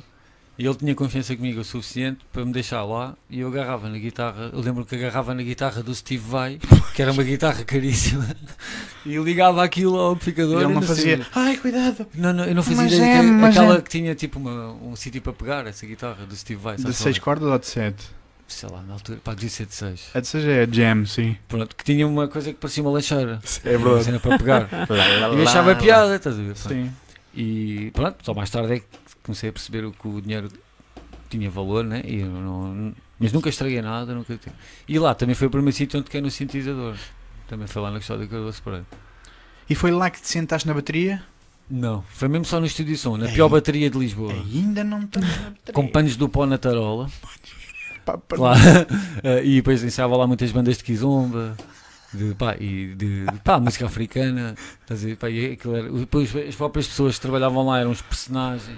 E ele tinha confiança comigo o suficiente para me deixar lá e eu agarrava na guitarra. Eu lembro que agarrava na guitarra do Steve Vai, que era uma guitarra caríssima, [LAUGHS] e ligava aquilo ao amplificador. E ele não sei- fazia. Ai, cuidado! Não, não, eu não fazia Mas ideia é, que- aquela é. que tinha tipo uma, um sítio para pegar, essa guitarra do Steve Vai. De sabes 6 qual cordas ou de 7? é? Sei lá, na altura, pá, devia ser de 6. A de 6 é a jam, sim. Pronto, que tinha uma coisa que parecia uma lancheira. É Uma cena para pegar. [LAUGHS] E achava piada, estás a ver? Sim. E pronto, só mais tarde é que comecei a perceber que o dinheiro tinha valor, né? E não, mas nunca estraguei nada, nunca. E lá também foi o primeiro sítio onde toquei no sintetizador. Também foi lá na questão da Cardoso Pereira. E foi lá que te sentaste na bateria? Não, foi mesmo só no estúdio de som, na Ei. pior bateria de Lisboa. Ainda não estás na bateria. Com panos do pó na tarola. Pá, Lá. [LAUGHS] Eh, e depois ensaiava lá muitas bandas de kizomba. De, pá, e de, de pá, música africana, estás a ver? Pá, e aquilo era- depois as próprias pessoas que trabalhavam lá eram os personagens?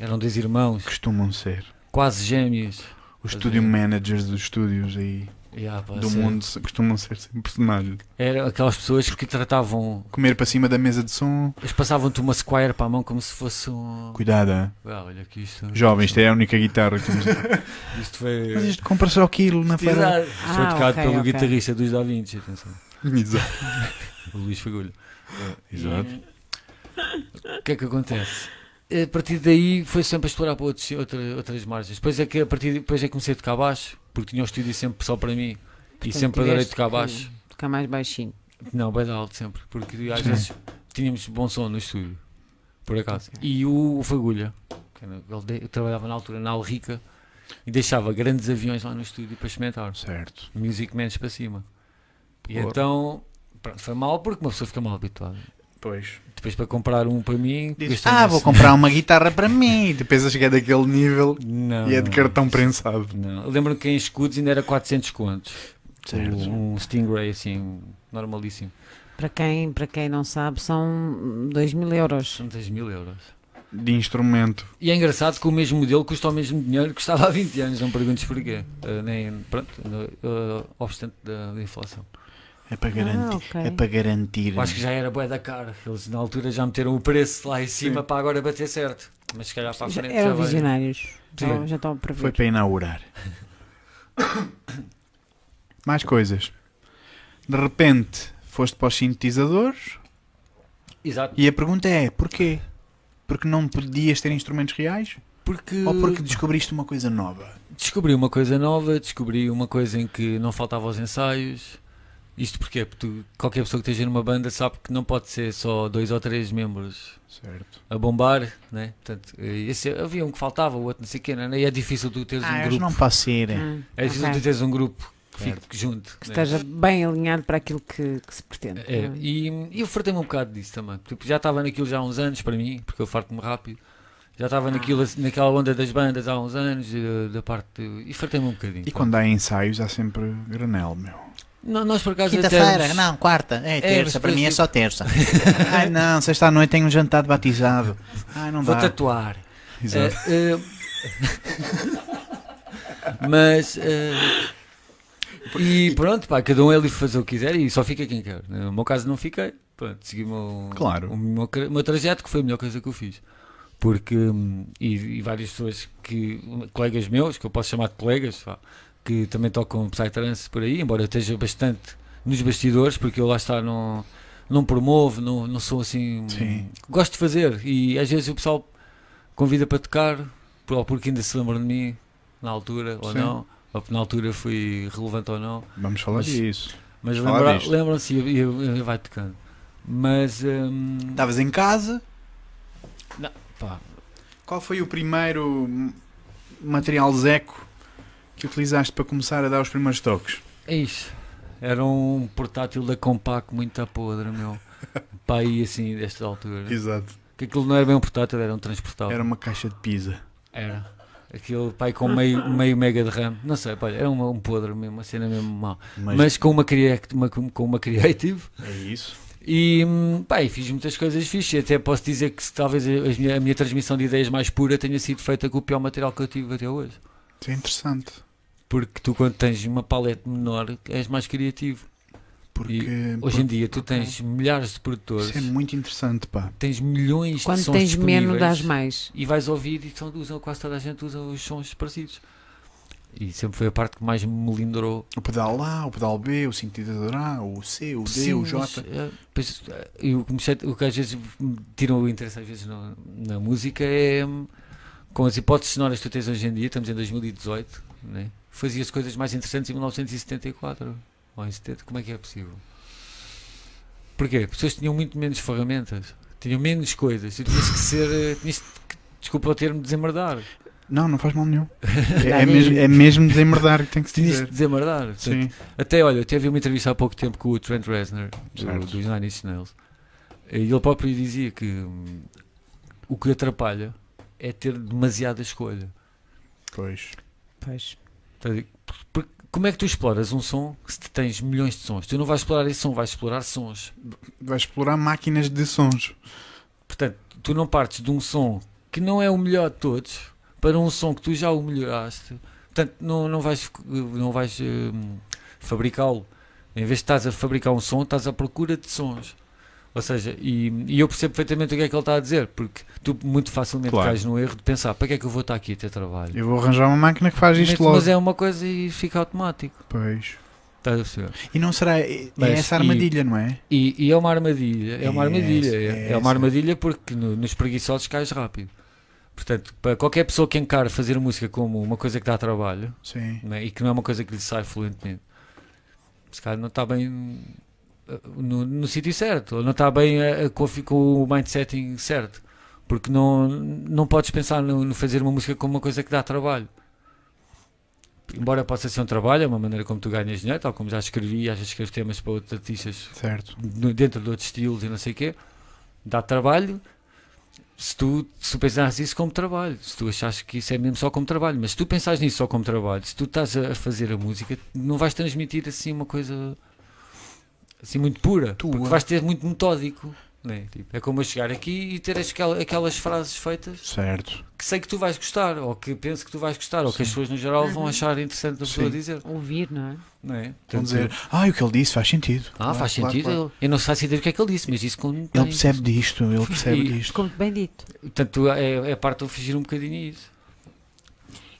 Eram dois irmãos, Costumam ser. quase gêmeos. Os studio managers dos estúdios aí E, ah, pá, do sério. mundo costumam ser sempre personagens. Eram aquelas pessoas que tratavam, Comer para cima da mesa de som. eles passavam-te uma Squire para a mão como se fosse um. Cuidado? Ah, olha que isto. jovem, isto é a única guitarra que temos. [LAUGHS] Isto foi. Mas isto compra só aquilo na feira. Exato. Isto foi Ah, tocado ok, pelo ok. guitarrista dos Da Vinci, atenção. Exato. [LAUGHS] O Luís Fagulho. Exato. E, O que é que acontece? A partir daí foi sempre a explorar para outros, outra- outras margens. Depois é que a partir de- depois é que comecei a tocar baixo, porque tinha o estúdio sempre só para mim. E Portanto, sempre adorei tocar baixo. Tocar mais baixinho. Não, bem alto sempre, porque às Sim. vezes tínhamos bom som no estúdio, por acaso. E o, o Fagulha, ele de- trabalhava na altura na Alrica e deixava grandes aviões lá no estúdio para experimentar. Certo. Music Mans para cima. E Porra. então, pronto, foi mal porque uma pessoa fica mal habituada. Pois. Depois para comprar um para mim, gastei ah, vou comprar uma guitarra para mim. E depois a chegar daquele nível Não, e é de cartão prensado. Não, eu lembro que em escudos ainda era 400 contos. Certo. Um, um Stingray assim, normalíssimo. Para quem, para quem não sabe, são 2 mil euros. São 10 mil euros. De instrumento. E é engraçado que o mesmo modelo custa o mesmo dinheiro que custava há 20 anos, não perguntes porquê. Uh, nem, pronto, uh, obstante da, da inflação. É para garantir. Ah, ok. É para garantir. Eu acho que já era bué da cara. Eles na altura já meteram o preço lá em cima Sim. para agora bater certo. Mas se calhar para a Já frente eram já visionários. Já, Sim. já estão a prever. Foi para inaugurar. Mais coisas. De repente foste para os sintetizadores Exato. e a pergunta é: porquê? Porque não podias ter instrumentos reais? Porque, Ou porque descobriste uma coisa nova? descobri uma coisa nova, descobri uma coisa em que não faltava aos ensaios. Isto? Porque tu- qualquer pessoa que esteja numa banda sabe que não pode ser só dois ou três membros Certo. a bombar, né? Portanto, eh, esse, havia um que faltava, o outro não sei o quê, né? e é difícil tu teres um Ah, eu grupo. não posso ir. Hum, É difícil ok. tu teres um grupo que Certo. fique junto. Que né? esteja bem alinhado para aquilo que, que se pretende. É, e, e eu fartei-me um bocado disso também. Tipo, já estava naquilo já há uns anos para mim, porque eu farto-me rápido. Já estava naquilo, assim, naquela onda das bandas há uns anos, eh, da parte. de- e fartei-me um bocadinho. E pá. quando há ensaios há sempre granel, meu. Nós por acaso Quinta-feira, não, quarta, é terça, mas para mim é só terça. [LAUGHS] Ai não, sexta à noite tenho um jantar de batizado. Ai não Vou dá. tatuar. Exato. Eh, eh, mas. eh, e pronto, pá, cada um é livre de fazer o que quiser e só fica quem quer. No meu caso não fiquei. Pronto, segui o meu, Claro. o meu, o meu trajeto, que foi a melhor coisa que eu fiz. Porque, hum, e, e várias pessoas que, colegas meus, que eu posso chamar de colegas, pá, que também tocam Psytrance por aí, embora eu esteja bastante nos bastidores, porque eu lá está não, não promovo, não, não sou assim. Sim. Gosto de fazer e às vezes o pessoal convida para tocar, ou porque ainda se lembram de mim na altura ou Sim. não, ou porque na altura fui relevante ou não, Vamos falar Mas- disso. mas lembra- lembram-se e, e, e vai tocando. Mas, hum, Estavas em casa. pá, Qual foi o primeiro material Zeco que utilizaste para começar a dar os primeiros toques? é isso. Era um portátil da Compaq muito a podre, meu. Pá, aí assim, desta altura. Exato. Que aquilo não era bem um portátil, era um transportável. Era uma caixa de pizza. Era. Aquilo, pai, com meio, meio mega de RAM. Não sei, pá, era uma, um podre mesmo, uma cena mesmo mal. Mas, Mas com uma, uma, com uma Creative. é isso. E, pá, e fiz muitas coisas fixas. Até posso dizer que talvez a, a minha, a minha transmissão de ideias mais pura tenha sido feita com o pior material que eu tive até hoje. Isso é interessante. Porque tu, quando tens uma paleta menor, és mais criativo. Porque Hoje em dia, tu tens milhares de produtores, isso é muito interessante, pá. tens milhões de Quando sons tens menos, dás mais. e vais ouvir e são, usam, quase toda a gente usa os sons parecidos. E sempre foi a parte que mais me melindrou. O pedal A, o pedal B, o sintetizador A, o C, o D, Sim, o mas, J. eh, pois, eh, e o, que o às vezes me tira o interesse às vezes no- na música é hum, com as hipóteses sonoras que tu tens hoje em dia, estamos em 2018, né? Fazias coisas mais interessantes em 1974 ou em 70, como é que é possível? Porquê? Porque as pessoas tinham muito menos ferramentas, tinham menos coisas, e tinhas que ser, eh, tinhas que, desculpa o termo, desemmerdar. Não, não faz mal nenhum. [LAUGHS] É, é, mesmo, é mesmo desemmerdar que tem que se Tinhas dizer. desemmerdar. Portanto, Sim. Até, olha, eu teve uma entrevista há pouco tempo com o Trent Reznor, do, dos Nine Inch Nails, e ele próprio dizia que hum, o que atrapalha é ter demasiada escolha. Pois. Pois. Como é que tu exploras um som se tens milhões de sons? Tu não vais explorar esse som, vais explorar sons. Vais explorar máquinas de sons. Portanto, tu não partes de um som que não é o melhor de todos para um som que tu já o melhoraste. Portanto, não, não vais, não vais hum, fabricá-lo. Em vez de estás a fabricar um som, estás à procura de sons. Ou seja, e, e eu percebo perfeitamente o que é que ele está a dizer, porque tu muito facilmente Claro. cais no erro de pensar para que é que eu vou estar aqui a ter trabalho. Eu vou arranjar uma máquina que faz isto Meto- logo. Mas é uma coisa e fica automático. Pois. Estás a perceber? E não será. É, é Mas, essa e- armadilha, não é? E, e é uma armadilha, é uma É armadilha, essa, é, é é uma essa. armadilha porque no- nos preguiçosos cais rápido. Portanto, para qualquer pessoa que encare fazer música como uma coisa que dá trabalho Sim. né, e que não é uma coisa que lhe sai fluentemente, se calhar não está bem no, no sítio certo, ou não está bem uh, com, a- com o mindsetting certo, porque não, não podes pensar no, no fazer uma música como uma coisa que dá trabalho. Embora possa ser um trabalho, é uma maneira como tu ganhas dinheiro, tal como já escrevi, às vezes escrevo temas para outros artistas Certo. dentro de outros estilos e não sei o quê, dá trabalho. Se tu, se tu pensares isso como trabalho, se tu achas que isso é mesmo só como trabalho, mas se tu pensares nisso só como trabalho, se tu estás a a fazer a música, não vais transmitir assim uma coisa assim muito pura, Tua. porque vais ter muito metódico. Né? Tipo, é como eu chegar aqui e ter aquela- aquelas frases feitas Certo. que sei que tu vais gostar, ou que penso que tu vais gostar, ou que as pessoas no geral vão Uhum. achar interessante a pessoa Sim. dizer. Ouvir, não é? Não é? Vão Portanto, dizer, ah, o que ele disse faz sentido. Ah, Claro, faz claro, sentido. claro. Eu, eu não faço ideia do que é que ele disse, mas disse com. Ele percebe disto, ele percebe E- disto. Como bem dito. Portanto, é, é a parte de eu fugir um bocadinho a isso.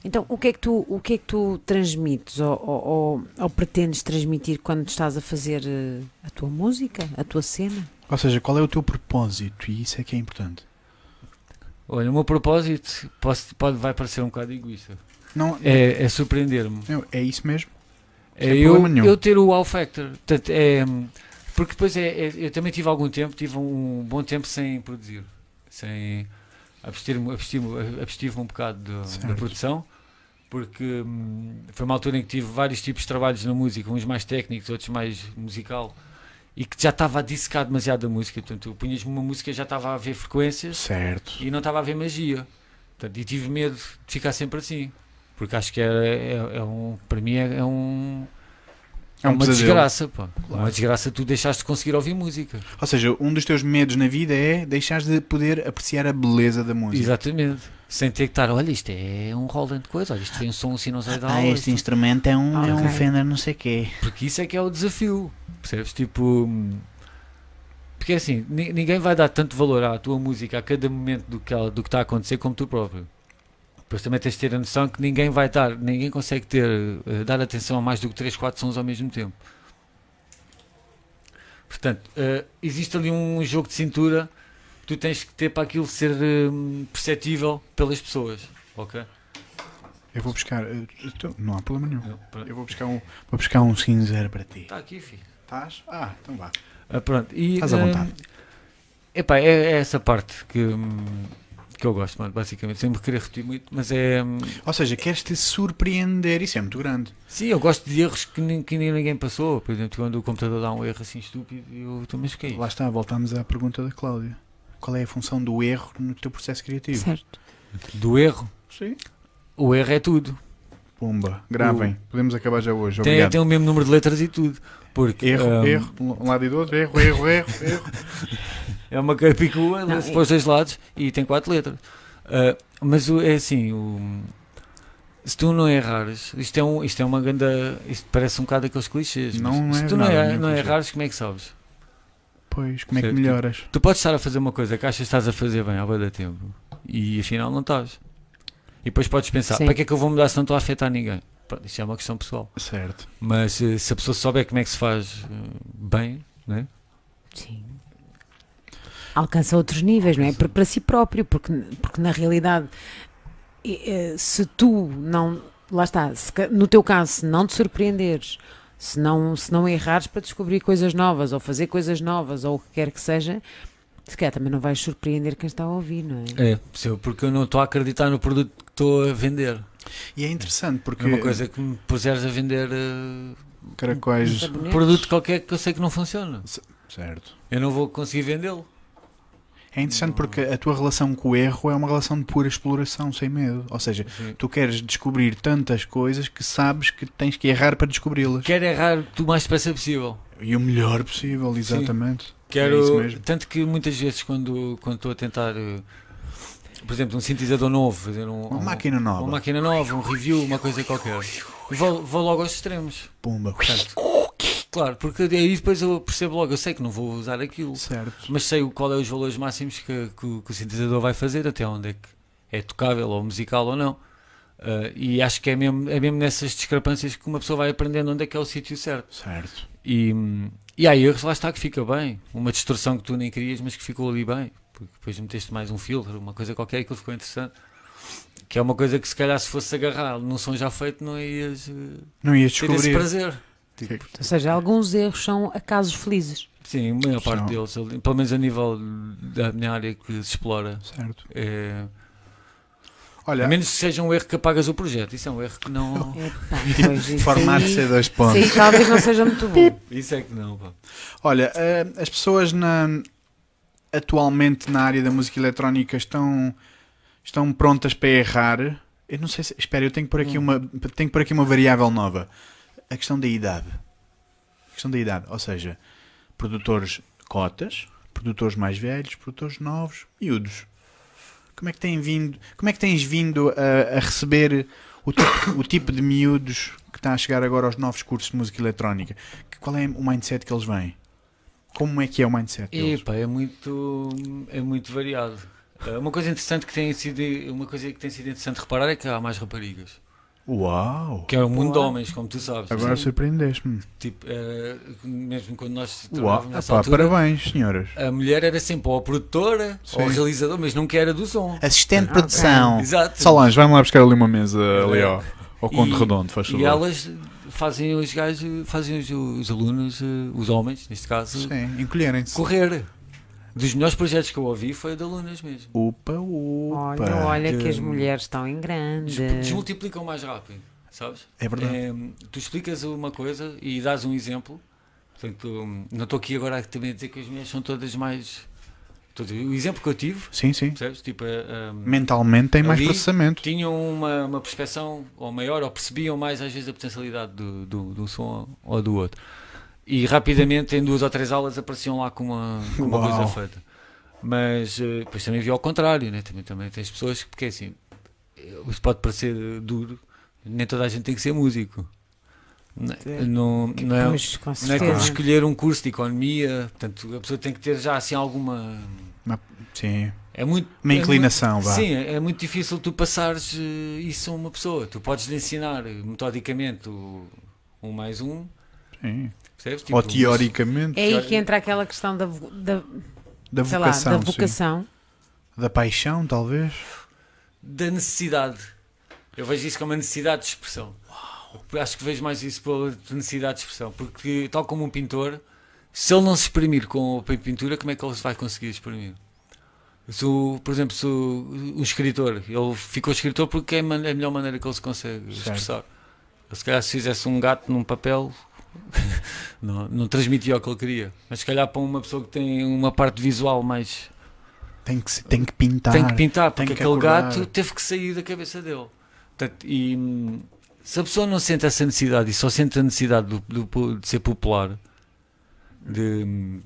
Então, o que é que tu, o que é que tu transmites ou, ou, ou- pretendes transmitir quando estás a fazer eh, a tua música, a tua cena? Ou seja, qual é o teu propósito? E isso é que é importante. Olha, o meu propósito posso- pode, vai parecer um bocado egoísta. Não, É, é surpreender-me. é, é isso mesmo? É eu, eu ter o wow factor. Portanto, é, porque depois é, é- eu também tive algum tempo, tive um bom tempo sem produzir. Sem abster-me abstir-me- abstive-me um bocado da- da produção. Porque hum, foi uma altura em que tive vários tipos de trabalhos na música, uns mais técnicos, outros mais musical, e que já estava a dissecar demasiado a música. Portanto, tu punhas-me uma música já estava a ver frequências Certo. e não estava a ver magia. Portanto, e tive medo de ficar sempre assim. Porque acho que é, é, é um. Para mim é, é um. É um uma pesadelo. desgraça, pá. É Claro. uma desgraça tu deixaste de conseguir ouvir música. Ou seja, um dos teus medos na vida é deixares de poder apreciar a beleza da música. Exatamente. Sem ter que estar, olha, isto é um Roland coisa, olha, isto tem um som sinusoidal. Ah, este isto- instrumento é um, é um. Fender não sei quê. Porque isso é que é o desafio. Percebes? Tipo. hum, Porque assim, ni- ninguém vai dar tanto valor à tua música a cada momento do que, ela- do que está a acontecer como tu próprio. Depois também tens de ter a noção que ninguém vai dar, ninguém consegue ter, eh, dar atenção a mais do que 3, 4 sons ao mesmo tempo. Portanto, eh, existe ali um jogo de cintura que tu tens que ter para aquilo ser hum, perceptível pelas pessoas. Ok? Eu vou buscar. eh, então, não há problema nenhum. Eu- Eu vou buscar um, vou buscar um cinzeiro para ti. Está aqui, filho. Estás? Ah, então vá. Ah, pronto. E, Estás à hum, vontade. epá, é, é essa parte que, hum, que eu gosto, mano, basicamente. Sempre querer repetir muito, mas é. hum, Ou seja, queres-te surpreender, isso é muito grande. Sim, eu gosto de erros que, nem- que nem ninguém passou. Por exemplo, quando o computador dá um erro assim estúpido, eu é isto? Lá está, voltamos à pergunta da Cláudia. Qual é a função do erro no teu processo criativo? Certo. Do erro. Sim. O erro é tudo. Pumba, gravem. Podemos acabar já hoje. Tem, tem o mesmo número de letras e tudo. Porque Erro, hum, erro, um lado e do outro, erro, erro, erro, erro. [LAUGHS] é uma capicua, Não, lê-se e- para os dois lados e tem quatro letras. Ah, mas o- é assim, o- se tu não errares, isto é, um, isto é uma grande. Isto parece um bocado aqueles clichês. Não mas é se tu nada, não, er- nenhum não errares, como é que sabes? Pois, como é que melhoras? Tu podes estar a fazer uma coisa que achas que estás a fazer bem há de tempo e afinal não estás. E depois podes pensar, Sim. para que é que eu vou mudar se não estou a afetar ninguém? Pronto, isso é uma questão pessoal. Certo. Mas eh, se a pessoa souber como é que se faz eh, bem, né? Sim. Alcança outros níveis, não é? Para, para si próprio, porque, porque na realidade, eh, se tu não. Lá está, se no teu caso, se não te surpreenderes, se não, se não errares para descobrir coisas novas, ou fazer coisas novas, ou o que quer que seja, se calhar também não vais surpreender quem está a ouvir, não é? É, porque eu não estou a acreditar no produto que estou a vender. E é interessante porque É uma coisa que me puseres a vender eh, caracóis. um produto qualquer que eu sei que não funciona. Certo. Eu não vou conseguir vendê-lo. É interessante porque a tua relação com o erro é uma relação de pura exploração, sem medo. Ou seja, tu queres descobrir tantas coisas que sabes que tens que errar para descobri-las. Quero errar o mais depressa possível. E o melhor possível, exatamente. Quero, É tanto que muitas vezes quando quando estou a tentar, eh, por exemplo, um sintetizador novo, fazer um, Uma um- máquina nova. uma máquina nova, um review, uma coisa qualquer, vou, vou logo aos extremos. Pumba. Portanto, claro, porque aí depois eu percebo logo, eu sei que não vou usar aquilo, Certo. mas sei qual é os valores máximos que, que o- que o sintetizador vai fazer, até onde é que é tocável ou musical ou não. Ah, e acho que é mesmo, é mesmo nessas discrepâncias que uma pessoa vai aprendendo onde é que é o sítio certo. Certo. E, e há erros, lá está que fica bem. Uma distorção que tu nem querias, mas que ficou ali bem. Porque depois meteste mais um filtro, uma coisa qualquer, e aquilo ficou interessante. Que é uma coisa que se calhar se fosse agarrar num som já feito não ias eh, Não ias ter esse descobrir. prazer. Tipo, Ou seja, alguns erros são acasos felizes. sim, a maior parte Não. deles, pelo menos a nível da minha área que se explora, Certo. é, Olha, a menos que seja um erro que apagas o projeto. Isso é um erro que não. [LAUGHS] Aí- C2 isso pontos. aí talvez não seja muito bom. [LAUGHS] Isso é que não, pá. Olha, eh, as pessoas na, atualmente na área da música eletrónica estão, estão prontas para errar. Eu não sei se. Espera, eu tenho que pôr aqui, Hum. uma, tenho que pôr aqui uma variável nova. A questão da idade. A questão da idade. Ou seja, produtores cotas, produtores mais velhos, produtores novos, miúdos. Como é que têm vindo, como é que tens vindo a, a receber o tipo, o tipo de miúdos que está a chegar agora aos novos cursos de música eletrónica? Qual é o mindset que eles vêm? Como é que é o mindset deles? Epá, é muito, é muito variado. Eh, Uma coisa interessante que tem sido, uma coisa que tem sido interessante reparar é que há mais raparigas. Uau! Que é um mundo de homens, como tu sabes. Agora Sim. surpreendeste-me. Tipo, eh, mesmo quando nós Uau! trabalhávamos nessa Epá, altura, parabéns, senhoras. a mulher era sempre ou a produtora Sim. ou a realizadora, mas nunca era do som. Assistente de Ok. produção. Exato. Solange, vai-me lá buscar ali uma mesa ali ao, ao Conde E- Redondo, faz favor. E elas fazem os gajos, fazem os, os alunos, eh, os homens, neste caso, Sim, encolherem-se. correr. Dos melhores projetos que eu ouvi foi de alunas mesmo. Upa, upa. Olha, olha que as mulheres estão em grande. Des- Desmultiplicam mais rápido, sabes? É verdade. É, tu explicas uma coisa e dás um exemplo. Portanto, não estou aqui agora também a dizer que as minhas são todas mais. o exemplo que eu tive, Sim, sim. percebes? Tipo, eh, um, Mentalmente tem mais processamento. tinham uma, uma percepção ou maior, ou percebiam mais às vezes a potencialidade do, do, do som ou do outro. E rapidamente, em duas ou três aulas, apareciam lá com uma, com uma Uau. coisa feita. Mas eh, depois também vi ao contrário, né? também, também tens pessoas que, porque é assim, eh, isso pode parecer eh, duro, nem toda a gente tem que ser músico. Não, não, não é, não é como escolher um curso de economia, portanto, a pessoa tem que ter já assim alguma. Sim. É muito, Uma é inclinação, muito- vá. Sim, é é muito difícil tu passares eh, isso a uma pessoa. Tu podes lhe ensinar eh, metodicamente o um mais um, Sim. Percebes? Ou Tipo, teoricamente, É aí que entra aquela questão da, vo- da, da sei lá, vocação. da sim. vocação. Da paixão, talvez. da necessidade. Eu vejo isso como uma necessidade de expressão. Acho que vejo mais isso pela necessidade de expressão, porque tal como um pintor, Se ele não se exprimir com a pintura, como é que ele se vai conseguir exprimir? Se o, por exemplo, se o, o escritor, ele ficou escritor porque é a man- a melhor maneira que ele se consegue Certo. expressar. Se calhar se fizesse um gato num papel, [LAUGHS] não, não transmitia o que ele queria. Mas se calhar para uma pessoa que tem uma parte visual mais. Tem que, tem que pintar. tem que pintar, porque que aquele acordar. gato teve que sair da cabeça dele. Portanto, e hum, se a pessoa não sente essa necessidade e só sente a necessidade do- do de ser popular, de,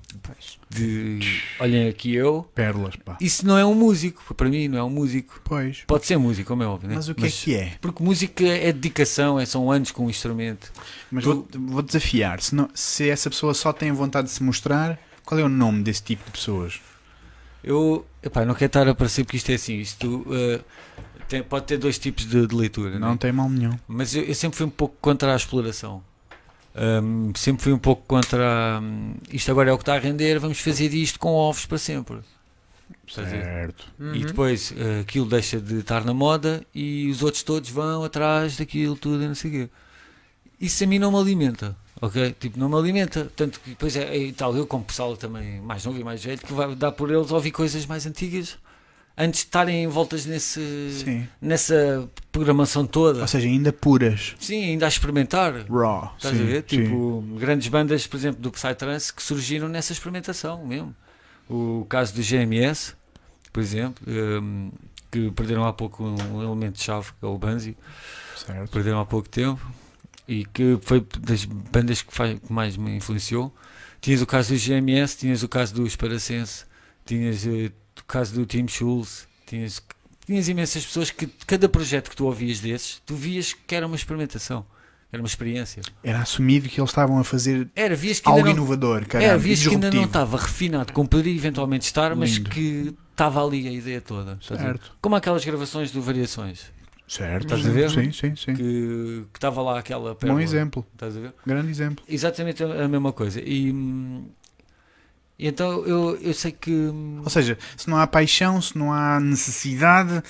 de olhem aqui eu, Pérolas, pá. isso não é um músico. Para mim, não é um músico. Pois. Pode ser músico, como é óbvio, né? Mas o que é que é? Porque música é dedicação, é, são anos com um instrumento. Mas Tu- vou, vou desafiar. Se, não- se essa pessoa só tem vontade de se mostrar, qual é o nome desse tipo de pessoas? Eu epá, não quero estar a parecer porque isto é assim. Isto eh, tem- pode ter dois tipos de, de leitura. Não né? tem mal nenhum. Mas eu, eu sempre fui um pouco contra a exploração. Ahm, sempre fui um pouco contra. hum, isto agora é o que está a render, vamos fazer isto com ovos para sempre. Certo. Uhum. E depois eh, aquilo deixa de estar na moda e os outros todos vão atrás daquilo tudo e não sei o quê. Isso a mim não me alimenta, ok? Tipo, não me alimenta. Tanto que depois é, é e tal, eu como pessoal também mais novo e mais velho, que vai dar por eles ouvir coisas mais antigas antes de estarem envoltas nesse, Sim. nessa programação toda. Ou seja, ainda puras. Sim, ainda a experimentar. Raw. Estás sim, a ver? sim. Tipo, grandes bandas, por exemplo, do Psytrance que surgiram nessa experimentação mesmo. O caso do GMS, por exemplo, hum, que perderam há pouco um elemento-chave, que é o Banzi, Certo. perderam há pouco tempo e que foi das bandas que, faz- que mais me influenciou. Tinhas o caso do GMS, tinhas o caso do Esparacense, tinhas eh, caso do Tim Schulz, tinhas, tinhas imensas pessoas que cada projeto que tu ouvias desses, tu vias que era uma experimentação, era uma experiência. Era assumido que eles estavam a fazer Era, vias que algo não, inovador, era, caramba, vias que ainda não estava refinado como poderia eventualmente estar, mas Lindo. que estava ali a ideia toda. Certo. Como aquelas gravações do Variações, Certo. Estás a ver? Sim, sim, sim. que estava lá aquela Bom pérola, exemplo. Estás a ver? Grande exemplo. Exatamente a, a mesma coisa. E, hum, e então eu, eu sei que. hum, Ou seja, se não há paixão, se não há necessidade,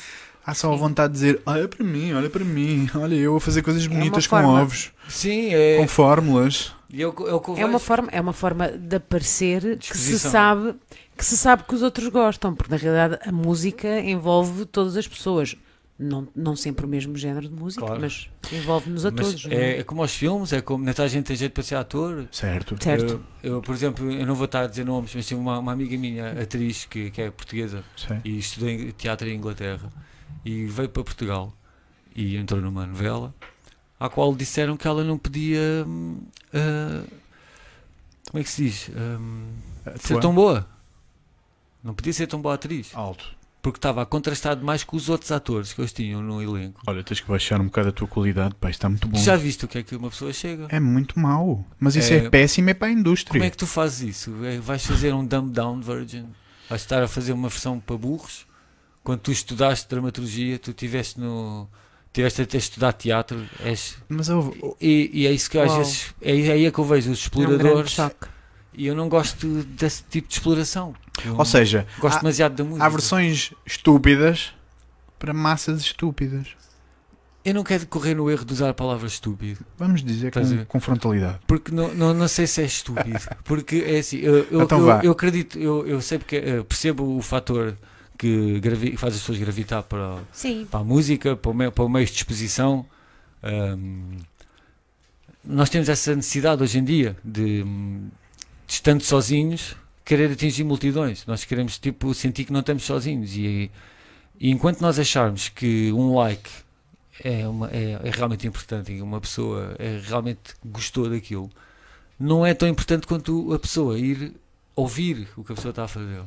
há só a vontade de dizer: olha para mim, olha para mim, olha eu a fazer coisas uma bonitas com forma. ovos, Sim, é, com fórmulas. e é é que eu É uma forma, é uma forma de aparecer que se sabe que se sabe que os outros gostam, porque na realidade a música envolve todas as pessoas. Não, não sempre o mesmo género de música, Claro. mas envolve-nos a Mas todos. não é, é como aos filmes, é como nem toda a gente tem jeito para ser ator. Certo. Certo. Eu, eu, por exemplo, eu não vou estar a dizer nomes, mas tenho uma, uma amiga minha, atriz, que, que é portuguesa Sei. e estudou em teatro em Inglaterra e veio para Portugal e entrou numa novela à qual disseram que ela não podia. ah, como é que se diz? Hum, ser tão boa. Não podia ser tão boa atriz. Alto. Porque estava a contrastar demais com os outros atores que eles tinham no elenco. Olha, tens que baixar um bocado a tua qualidade, pá, isto está muito bom. Tu já viste o que é que uma pessoa chega? É muito mau. Mas isso É- é, péssimo, é para a indústria. Como é que tu fazes isso? É, vais fazer um dumb down virgin? Vais estar a fazer uma versão para burros? Quando tu estudaste dramaturgia, tu tiveste no. Tiveste a ter estudado teatro, és, Mas eu, e, e é isso que às vezes é aí é que eu vejo os É um exploradores e eu não gosto desse tipo de exploração. Eu ou seja, gosto há, demasiado da música. há versões estúpidas para massas estúpidas. Eu não quero correr no erro de usar a palavra estúpido, Vamos dizer com, com frontalidade. porque não, não, não sei se é estúpido, [LAUGHS] porque é assim, eu, eu, Então eu- vá. eu acredito, eu, eu sei porque eh, percebo o fator que gravi- faz as pessoas gravitar para, Sim. para a música, para o, meio, para o meio de exposição. Ahm, nós temos essa necessidade hoje em dia de, hum, de estando sozinhos, querer atingir multidões. Nós queremos tipo, sentir que não estamos sozinhos. E, e enquanto nós acharmos que um like é, uma, é, é realmente importante e uma pessoa é, realmente gostou daquilo, não é tão importante quanto a pessoa ir ouvir o que a pessoa está a fazer.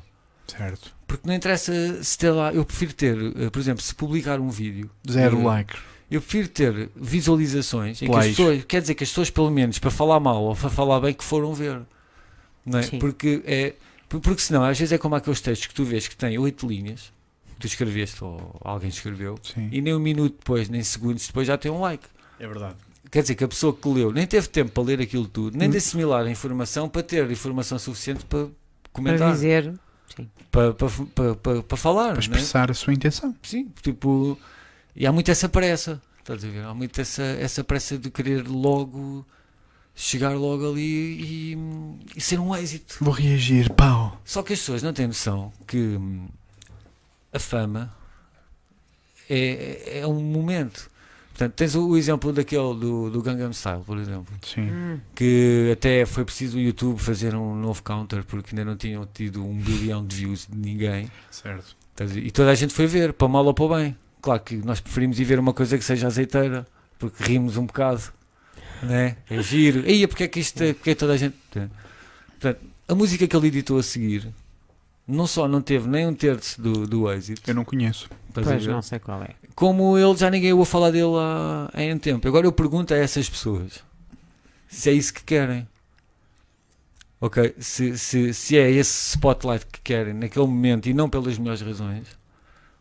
Certo. Porque não interessa se ter lá, eu prefiro ter, eh, por exemplo, se publicar um vídeo, Zero eh, like. eu prefiro ter visualizações em que as pessoas, quer dizer que as pessoas, pelo menos para falar mal ou para falar bem, que foram ver, não é? Sim. Porque é, por- porque senão, às vezes é como aqueles textos que tu vês que têm oito linhas, tu escreveste ou alguém escreveu, Sim. e nem um minuto depois, nem segundos depois já tem um like. É verdade. Quer dizer que a pessoa que leu nem teve tempo para ler aquilo tudo, nem Hum. de assimilar a informação para ter informação suficiente para Para comentar, dizer. para, para, para, para, para falar. Para é? expressar a sua intenção. Sim, tipo, e há muito essa pressa, estás a ver? Há muito essa, essa pressa de querer logo chegar logo ali e, e ser um êxito. Vou reagir, pau. Só que as pessoas não têm noção que hum, a fama é, é um momento. Portanto, tens o, o exemplo daquele do, do Gangnam Style, por exemplo, Sim. Hum. que até foi preciso o YouTube fazer um novo counter porque ainda não tinham tido um bilhão de views de ninguém. Certo. E toda a gente foi ver, para mal ou para o bem. Claro que nós preferimos ir ver uma coisa que seja azeiteira, porque rimos um bocado, né? é giro. E porque é que isto é, porque é toda a gente. Portanto, a música que ele editou a seguir não só não teve nem um terço do, do êxito, Eu não conheço. Pois não sei qual é. como ele já ninguém ouve falar dele há, há um tempo. Agora eu pergunto a essas pessoas se é isso que querem. Ok? Se, se, se é esse spotlight que querem naquele momento e não pelas melhores razões,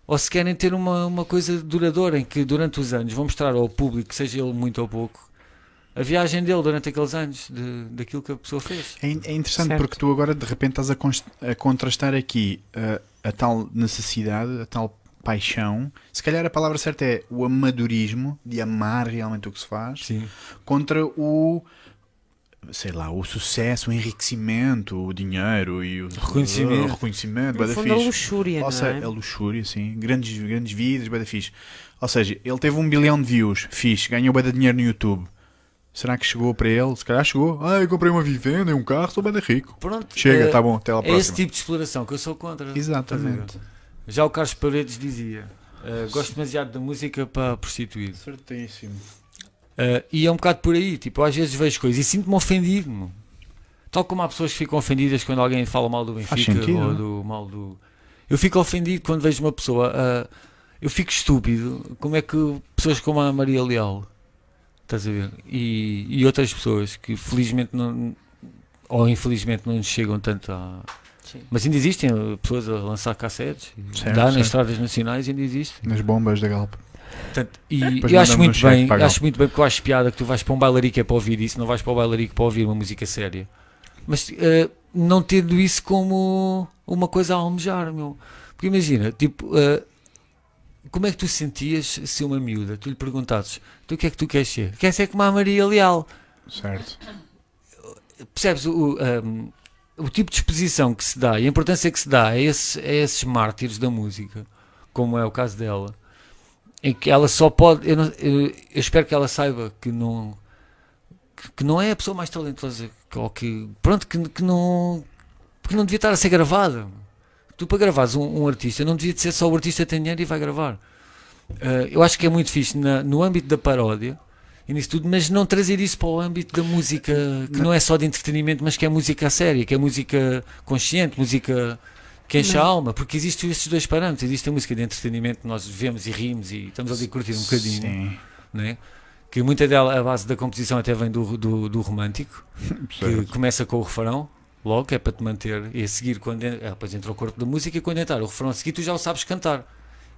ou se querem ter uma, uma coisa duradoura em que durante os anos vão mostrar ao público, seja ele muito ou pouco, a viagem dele durante aqueles anos de, daquilo que a pessoa fez. É, é interessante Certo. porque tu agora de repente estás a, const- a contrastar aqui uh, a tal necessidade, a tal paixão. Se calhar a palavra certa é o amadorismo de amar realmente o que se faz Sim. contra o sei lá, o sucesso, o enriquecimento, o dinheiro e o Reconhecimento. o reconhecimento, No fundo, a luxúria, Ou não seja, é? a luxúria, sim. Grandes, grandes vidas, bué da fixe. Ou seja, ele teve um bilhão de views, fixe, ganhou de dinheiro no YouTube. Será que chegou para ele? Se calhar chegou. Ah, eu comprei uma vivenda e um carro, sou da rico. Pronto. Chega, é, tá bom, até lá É esse tipo de exploração que eu sou contra. Exatamente. Já o Carlos Paredes dizia: "Uh, Gosto demasiado da música para prostituir. Certíssimo. Uh, e é um bocado por aí. Tipo, às vezes vejo coisas e sinto-me ofendido. meu. Tal como há pessoas que ficam ofendidas quando alguém fala mal do Benfica sentido, ou é? do mal do. Eu fico ofendido quando vejo uma pessoa. uh, eu fico estúpido. Como é que pessoas como a Maria Leal estás a ver? E, e outras pessoas que felizmente não. Ou infelizmente não nos chegam tanto a. Sim. Mas ainda existem uh, pessoas a lançar cassetes, Certo, dar nas estradas nacionais, ainda existem. Nas bombas da Galp. Portanto, e eu acho muito bem, acho muito bem porque eu acho piada que tu vais para um bailarico é para ouvir isso, não vais para o bailarico para ouvir uma música séria. Mas eh, não tendo isso como uma coisa a almejar, meu. Porque imagina, tipo, eh, como é que tu sentias se uma miúda, tu lhe perguntasses, tu o que é que tu queres ser? Queres ser como a Maria Leal? Certo. percebes o, um, o tipo de exposição que se dá e a importância que se dá a, esse- a esses mártires da música, como é o caso dela, em que ela só pode. Eu, não- eu- eu espero que ela saiba que não. que- que não é a pessoa mais talentosa que- ou que. pronto, que, que não. que não devia estar a ser gravada. Tu para gravares um, um artista não devia de ser só o artista tem dinheiro e vai gravar. Uh, eu acho que é muito fixe na- no âmbito da paródia e nisso tudo, mas não trazer isso para o âmbito da música que não é só de entretenimento, mas que é música a séria, que é música consciente, música que enche a Mas- alma, porque existem esses dois parâmetros. Existe a música de entretenimento que nós vemos e rimos e estamos ali a curtir um bocadinho, Sim. né? que muita dela, a base da composição até vem do, do, do romântico, [LAUGHS] que começa com o refrão, logo, que é para te manter, e a seguir, quando en- ah, depois entra o corpo da música, e quando entrar o refrão a seguir, tu já o sabes cantar.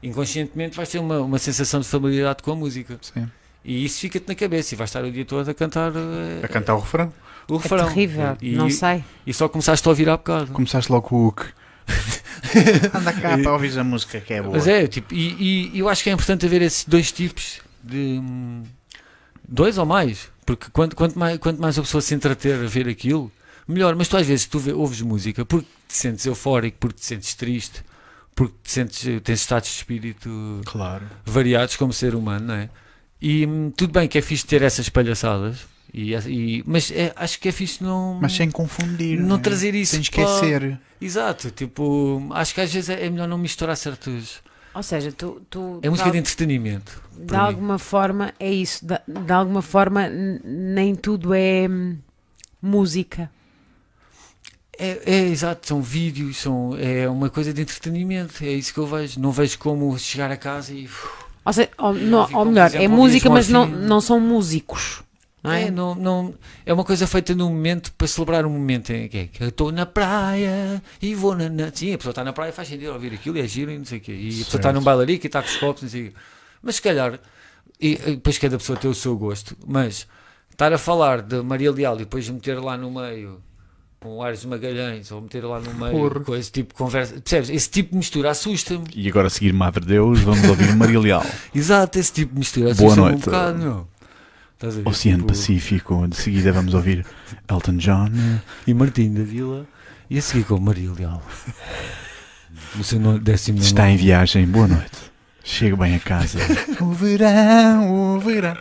Inconscientemente vais ter uma, uma sensação de familiaridade com a música. Sim. E isso fica-te na cabeça e vais estar o dia todo a cantar eh, A cantar o refrão. o É refrão. terrível, E, não sei. e só começaste a ouvir há bocado. Começaste logo com o Hulk. [LAUGHS] Anda cá para ouvir a música que é boa. Mas é, tipo, e, e eu acho que é importante haver esses dois tipos de. hum, Dois ou mais. Porque quanto, quanto, mais, quanto mais a pessoa se entreter a ver aquilo, melhor. Mas tu às vezes tu ouves música porque te sentes eufórico, porque te sentes triste, porque te sentes, eh, tens estados de espírito Claro. variados como ser humano, não é? E hum, tudo bem que é fixe ter essas palhaçadas, e, e- mas é- acho que é fixe não. Mas sem confundir. Não é? trazer isso Sem para- esquecer. Exato, tipo, acho que às vezes é é melhor não misturar certos. Ou seja, tu, tu É música de, de entretenimento. de para mim. alguma forma é isso. De, de alguma forma nem tudo é hum, música. É, é, exato, são vídeos, são, é uma coisa de entretenimento, é isso que eu vejo. Não vejo como chegar a casa e. Ou, seja, ou, não- fico, ou melhor, exemplo, é música, mas não, não são músicos. Não é? É, não, não, é uma coisa feita num momento para celebrar um momento em que, é que eu estou na praia e vou na, na- Sim, a pessoa está na praia faz sentido ouvir aquilo e é giro e não sei o quê. E a pessoa está num bailarico e está com os copos, não sei o quê. Mas se calhar, e, e depois cada pessoa tem o seu gosto, mas estar a falar de Maria Leal e depois meter lá no meio um Aires Magalhães ou meter lá no meio Porra. coisa tipo de conversa, percebes? Esse tipo de mistura assusta-me. E agora a seguir Madre Deus, vamos ouvir Maria Leal. [LAUGHS] Exato, esse tipo de mistura Boa assusta-me um noite. bocado, meu. Estás a ver? Oceano Tipo, Pacífico. De seguida vamos ouvir Elton John. E Martim da Vila. E a seguir com Maria Leal. O seu décimo está em viagem, boa noite. Chego bem a casa. [LAUGHS] o verão, o verão.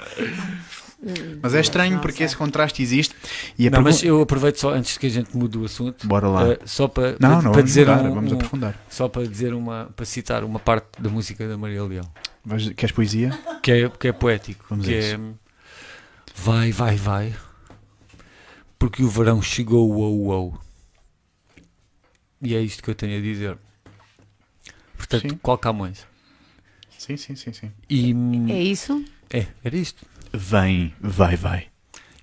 Mas é estranho porque esse contraste existe. E a Não, mas eu aproveito só antes que a gente mude o assunto. Bora lá. eh, só para, não, para, não, para vamos dizer mudar, um- vamos um- aprofundar. só para dizer uma para citar uma parte da música da Maria Leal Vais- Queres poesia? que é, que é poético Vamos que a é isso. vai vai vai porque o verão chegou uou, uou. e é isto que eu tenho a dizer portanto Sim. qual Camões Sim, sim, sim, sim. e É isso? é era isto Vem, vai, vai.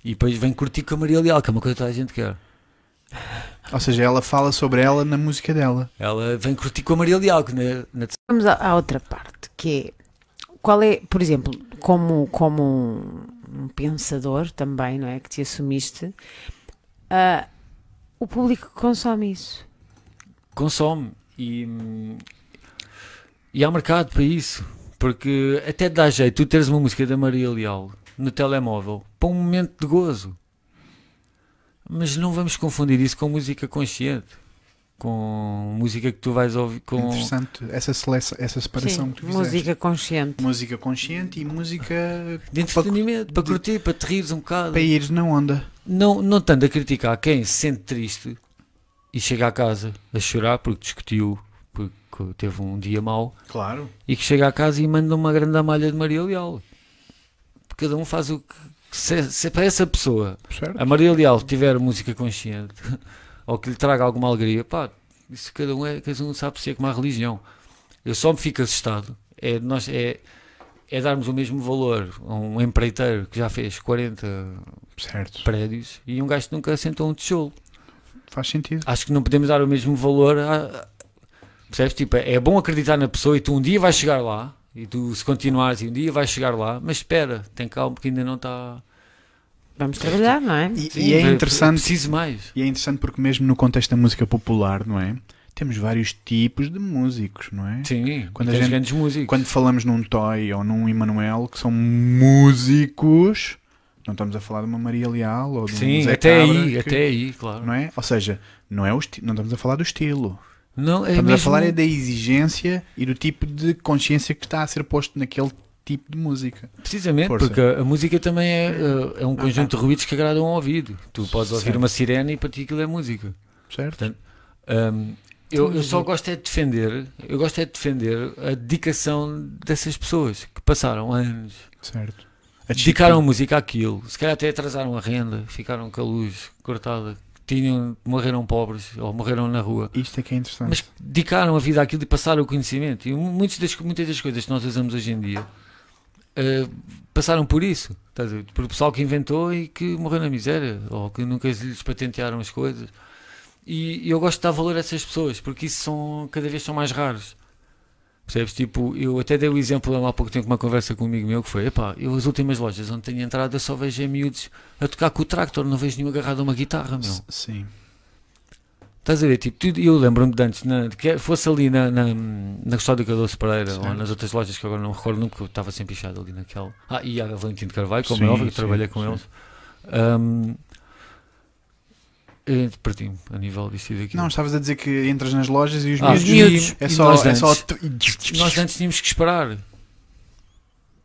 e depois vem curtir com a Maria Leal que é uma coisa que toda a gente quer Ou seja, ela fala sobre ela na música dela. ela vem curtir com a Maria Leal que na, na Vamos à, à outra parte, que é qual é, por exemplo, como, como um, um pensador também, não é? Que te assumiste, ah, o público consome isso. consome e, e há mercado para isso porque até dá jeito tu teres uma música da Maria Leal no telemóvel para um momento de gozo mas não vamos confundir isso com música consciente com música que tu vais ouvir com Interessante essa, seleção, essa separação Sim, que tu fizeste. música consciente. Música consciente e música de entretenimento para curtir, para te rires um bocado para ires na onda. não, não tanto a criticar quem se sente triste e chega a casa a chorar porque discutiu porque teve um dia mau Claro. e que chega a casa e manda uma grande malha de Maria Leal. Cada um faz o que. Se, se para essa pessoa Certo. a Maria Leal tiver música consciente [LAUGHS] ou que lhe traga alguma alegria, pá, isso cada um, é, cada um sabe se é como a religião. Eu só me fico assustado. É, nós, é, é darmos o mesmo valor a um empreiteiro que já fez 40 Certo. prédios e um gajo que nunca assentou um tijolo. Faz sentido. Acho que não podemos dar o mesmo valor a. Percebes? Tipo, é bom acreditar na pessoa e tu um dia vais chegar lá. E tu, se continuares, e um dia vais chegar lá. Mas espera, tem calma, porque ainda não está. Vamos trabalhar, não é? E, Sim, e é interessante. Preciso mais. E é interessante porque mesmo no contexto da música popular, não é? Temos vários tipos de músicos, não é? Sim, Quando a gente- grandes músicos. Quando falamos num Toy ou num Emanuel, que são músicos, não estamos a falar de uma Maria Leal ou de um Sim, Zé até Cabra, aí, que- até aí, claro. Não é? Ou seja, não, é o não estamos a falar do estilo. Não, é estamos a mesmo- falar é da exigência e do tipo de consciência que está a ser posto naquele tipo de música. Precisamente, Força. porque a, a música também é, uh, é um conjunto de ruídos que agradam ao ouvido. Tu podes ouvir Certo. uma sirene e para ti aquilo é música. Certo? Um, eu, eu só gosto é de defender, eu gosto é de defender a dedicação dessas pessoas que passaram anos, Certo. A dedicaram a música àquilo, se calhar até atrasaram a renda, ficaram com a luz cortada, tinham, morreram pobres ou morreram na rua. Isto é que é interessante. Mas dedicaram a vida àquilo e passaram o conhecimento. E muitas das, muitas das coisas que nós usamos hoje em dia eh, passaram por isso. Por o pessoal que inventou e que morreu na miséria, ou que nunca lhes patentearam as coisas. E, e eu gosto de dar valor a essas pessoas, porque isso são, cada vez são mais raros. Percebes? Tipo, eu até dei o exemplo há pouco tempo uma conversa com um amigo meu que foi: epá, eu as últimas lojas onde tenho entrado eu só vejo é miúdos a tocar com o tractor, não vejo nenhum agarrado a uma guitarra, meu. Sim. Estás a ver? Tipo, eu lembro-me de antes, na, que fosse ali na, na, na Custódia Cardoso Pereira ou nas outras lojas que agora não recordo nunca, estava sempre pichado ali naquela. Ah, e a Valentim de Carvalho, como Sim, é óbvio, que trabalhei com sim. eles. É, Perdi-me a nível disso e daquilo. Não, estavas a dizer que entras nas lojas e os Ah, miúdos. miúdos. É só. nós É só antes- Nós antes tínhamos que esperar.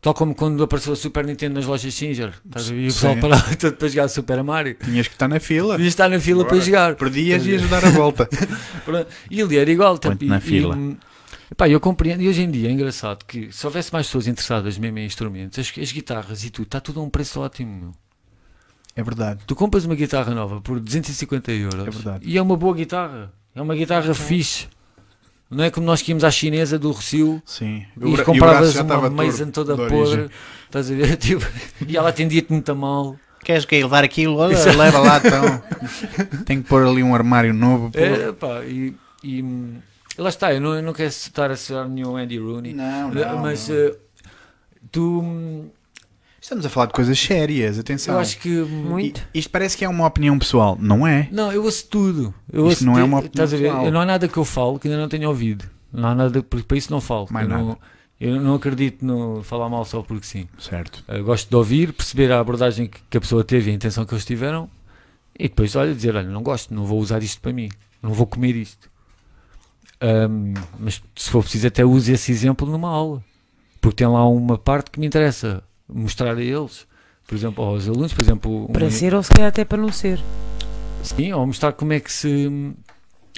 Tal como quando apareceu a Super Nintendo nas lojas Singer. Estás a ver? E o pessoal parava [LAUGHS] todo para jogar Super Mario. Tinhas que estar na fila. Devia estar na fila Bora. para jogar. Perdias e ias dar a volta. [LAUGHS] E ali era igual. Tipo, na e- fila. E, epá, eu compreendo. E hoje em dia é engraçado que se houvesse mais pessoas interessadas mesmo em instrumentos, as, as guitarras e tudo, está tudo a um preço ótimo. meu. É verdade. Tu compras uma guitarra nova por 250 euros É verdade. e é uma boa guitarra. É uma guitarra fixe. Não é como nós que íamos à chinesa do Rocio Sim. e, o braço compravas já uma Mason toda podre. Estás a ver? [LAUGHS] Tipo, e ela atendia-te muito mal. Queres que levar aquilo? [LAUGHS] Olha, Isso leva lá então. [LAUGHS] Tenho que pôr ali um armário novo. pô. É, pá, e, e, hum, lá está. Eu não, eu não quero estar a ser nenhum Andy Rooney. Não, não. mas não. eh, tu. Estamos a falar de coisas sérias, atenção. Eu acho que. Muito. I- Isto parece que é uma opinião pessoal, não é? Não, eu ouço tudo. Eu Isto ouço não é uma opinião estás a ver? pessoal. Eu não há nada que eu falo que ainda não tenho ouvido. Não há nada, porque para isso não falo. Mais eu, não- nada. Eu não acredito no falar mal só porque sim. Certo. Uh, gosto de ouvir, perceber a abordagem que, a pessoa teve e a intenção que eles tiveram e depois, olha, dizer: olha, não gosto, não vou usar isto para mim, não vou comer isto. Um, mas se for preciso, até use esse exemplo numa aula, porque tem lá uma parte que me interessa mostrar a eles, por exemplo, aos alunos, por exemplo, um- Para ser ou se calhar até para não ser. Sim, ou mostrar como é que se.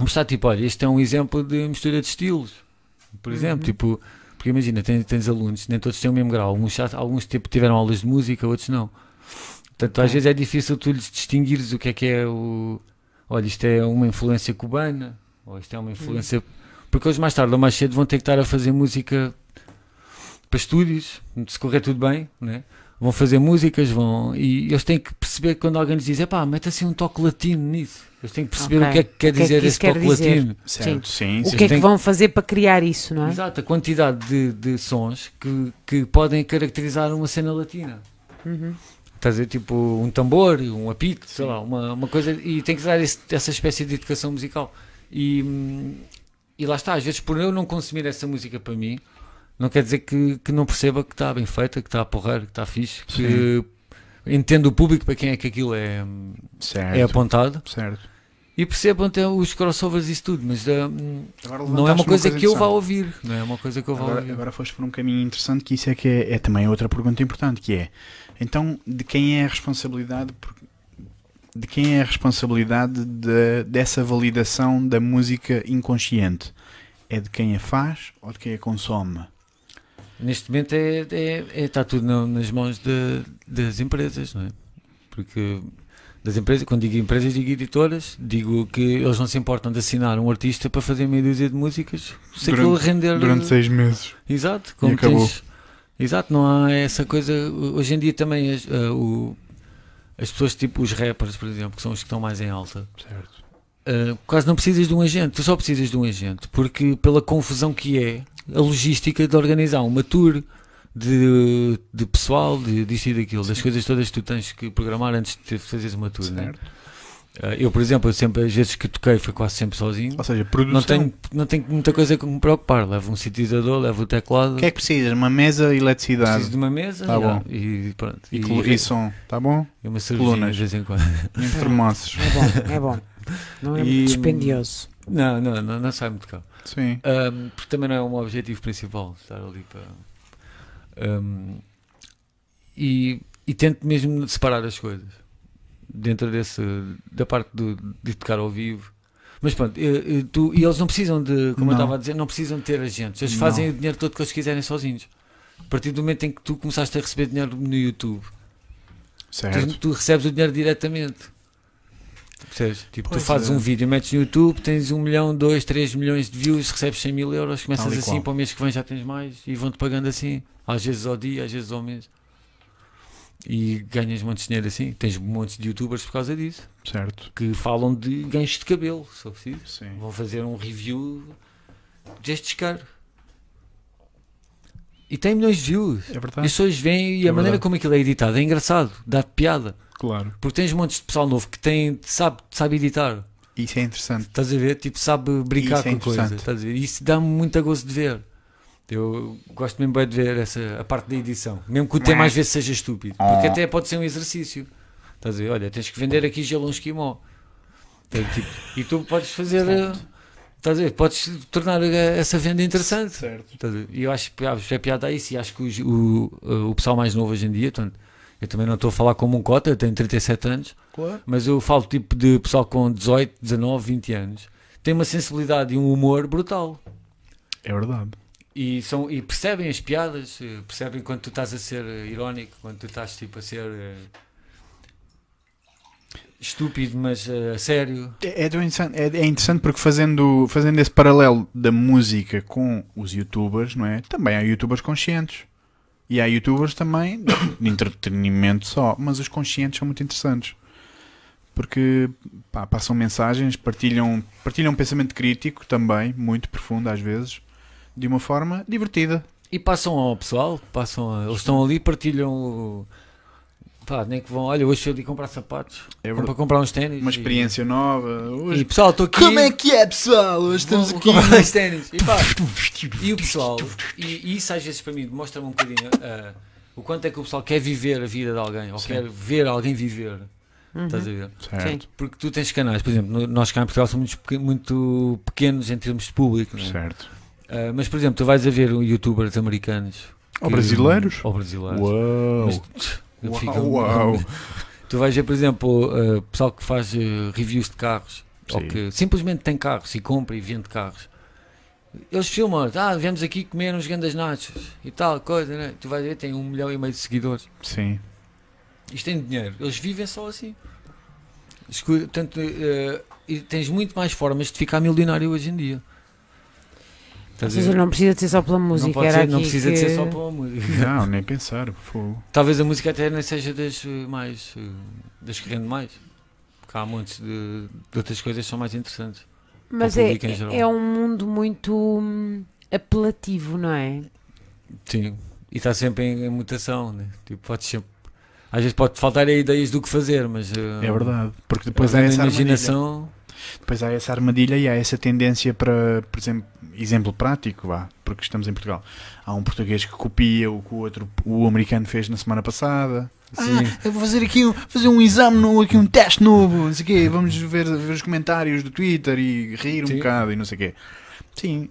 Mostrar tipo, olha, este é um exemplo de mistura de estilos. Por exemplo, Uhum. tipo, porque imagina, tens, tens alunos, nem todos têm o mesmo grau. Alguns, já- alguns tipo, tiveram aulas de música, outros não. Portanto, às vezes é difícil tu lhes distinguires o que é que é o. Olha, isto é uma influência cubana, ou isto é uma influência. Porque eles mais tarde ou mais cedo vão ter que estar a fazer música para estúdios, se correr tudo bem, né? vão fazer músicas, vão. E eles têm que perceber que quando alguém lhes diz, pá, mete assim um toque latino nisso. Eles têm que perceber Ok. o que é que quer O que é que dizer esse quer toque dizer? latino. Certo. Sim, O sim. que é que vão fazer para criar isso, não é? Exato, a quantidade de, de sons que, que podem caracterizar uma cena latina. Uhum. Estás a dizer, tipo, um tambor, um apito, sei lá, uma, uma coisa. E tem que dar esse- essa espécie de educação musical. E, hum, e lá está, às vezes por eu não consumir essa música para mim, não quer dizer que, que não perceba que está bem feita, que está a porrar, que está fixe, que entendo o público para quem é que aquilo é, Certo. é apontado certo. e percebam até os crossovers e isso tudo, mas Agora não é uma levantaste coisa, que eu vá ouvir. Não é uma coisa que eu vá Agora, ouvir. agora foste por um caminho interessante que isso é que é, é também outra pergunta importante, que é então de quem é a responsabilidade por- de quem é a responsabilidade de- dessa validação da música inconsciente? É de quem a faz ou de quem a consome? Neste momento é, é- é- está tudo na- nas mãos de- das empresas, não é? Porque das empresas, quando digo empresas, digo editoras, digo que eles não se importam de assinar um artista para fazer meia dúzia de músicas se aquilo Durante- render. Durante seis meses. Exato, como acabou. tens- Exato, não há essa coisa. Hoje em dia também as, ah, o- as pessoas tipo os rappers, por exemplo, que são os que estão mais em alta. Certo. Uh, quase não precisas de um agente, tu só precisas de um agente, porque pela confusão que é a logística de organizar uma tour de, de pessoal, de disto e daquilo, das coisas todas que tu tens que programar antes de fazeres uma tour. Né? certo. Uh, eu, por exemplo, eu sempre, as vezes que toquei foi quase sempre sozinho. Ou seja, produção. Não tenho, não tenho muita coisa com que me preocupar. Levo um sintetizador, levo o teclado, O que é que precisas? Uma mesa e eletricidade. preciso de uma mesa Tá já, bom. e pronto. E, colo- e som, tá bom? e uma cervejinha colunas. de vez em quando. E. É bom, é bom. Não é E- muito dispendioso. Não, não, não, não sai muito caro. Sim. Um, porque também não é um objetivo principal estar ali para. um, e, e tento mesmo separar as coisas dentro desse da parte do, de tocar ao vivo. Mas pronto, eh, tu, e eles não precisam de, como eu Não. estava a dizer, não precisam de ter agentes. Eles Não. fazem o dinheiro todo que eles quiserem sozinhos. A partir do momento em que tu começaste a receber dinheiro no YouTube, tu, Certo. tu recebes o dinheiro diretamente. Percebes? Tipo, Pois tu fazes é. um vídeo, metes no YouTube, tens 1 milhão, 2, 3 milhões de views, recebes 100 mil euros, começas assim, qual. para o mês que vem já tens mais e vão-te pagando assim, às vezes ao dia, às vezes ao mês. E ganhas montes de dinheiro assim. Tens montes de youtubers por causa disso, Certo. que falam de ganchos de cabelo, se for preciso. Sim. Vão fazer um review destes caros. E tem milhões de views. É E as verdade. pessoas veem e É a maneira verdade. como aquilo é editado é engraçado, dá-te piada. Claro. Porque tens montes de pessoal novo que tem, sabe, sabe editar. Isso é interessante. Estás a ver? Tipo, sabe brincar Isso é com coisas. interessante. Estás a ver? Isso dá-me muito gozo de ver. Eu gosto mesmo bem de ver essa, a parte da edição. Mesmo que o tema às vezes seja estúpido. Porque Oh. até pode ser um exercício. Estás a ver? Olha, tens que vender aqui gelo um esquimó. Então, tipo, e tu podes fazer. eh, Estás a ver? Podes tornar eh, essa venda interessante. Certo. E eu acho que acho é piada a isso. E acho que os- o, o, pessoal mais novo hoje em dia, portanto, eu também não estou a falar como um cota, eu tenho 37 anos. Claro. Mas eu falo tipo de pessoal com 18, 19, 20 anos. Tem uma sensibilidade e um humor brutal. É verdade. E, são, e percebem as piadas, eh, percebem quando tu estás a ser eh, irónico, quando tu estás tipo a ser eh, estúpido, mas a sério. É, é interessante, é, é interessante porque fazendo, fazendo esse paralelo da música com os youtubers, não é? Também há youtubers conscientes. E há youtubers também [COUGHS] de entretenimento só, mas os conscientes são muito interessantes. Porque pá, passam mensagens, partilham, partilham um pensamento crítico também, muito profundo às vezes, de uma forma divertida. E passam ao pessoal, passam a- eles estão ali, partilham pá, nem que vão, olha, hoje fui ali comprar sapatos, É para comprar uns ténis. Uma e- experiência nova. E, Hoje... pessoal, estou aqui. Como é que é, pessoal? Hoje estamos vou aqui. comprar os ténis. E, pá, e o pessoal, e, e isso às vezes para mim mostra-me um bocadinho ah, o quanto é que o pessoal quer viver a vida de alguém, ou Sim. quer ver alguém viver. Estás a ver? Certo, Porque tu tens canais, por exemplo, nós cá em Portugal somos muito, peque- muito pequenos em termos de público, não é? certo. Ah, mas por exemplo, tu vais a ver youtubers americanos Ou que- brasileiros? Ou brasileiros. Uau! Mas, eu Uau, fico- uau. [LAUGHS] Tu vais ver, por exemplo, uh, pessoal que faz uh, reviews de carros, ou Sim. que simplesmente tem carros e compra e vende carros. Eles filmam, ah, viemos aqui comer uns grandes nachos e tal, coisa, né? Tu vais ver, tem um milhão e meio de seguidores. Sim. Isto tem dinheiro, eles vivem só assim. Escu- uh, e tens muito mais formas de ficar milionário hoje em dia. Ou seja, não precisa de ser só pela música. não, pode era ser, não precisa de ser que- só pela música. [LAUGHS] [LAUGHS] Não, nem pensar. Fogo. Talvez a música até nem seja das eh, mais eh, das que rende mais. Porque há montes de, de outras coisas que são mais interessantes. Mas é, geral. é um mundo muito hum, apelativo, não é? Sim. E está sempre em, em mutação, né? Tipo, pode sempre. Às vezes pode faltar ideias do que fazer, mas eh, É verdade. Porque depois a há essa armadilha. Depois há essa armadilha e há essa tendência para, por exemplo, exemplo prático, vá, porque estamos em Portugal. Há um português que copia o que o outro, o americano fez na semana passada. Sim. Ah, eu vou fazer aqui um, fazer um exame, novo, aqui um teste novo, não sei o quê. Vamos ver, ver os comentários do Twitter e rir um Sim. bocado e não sei o quê. Sim,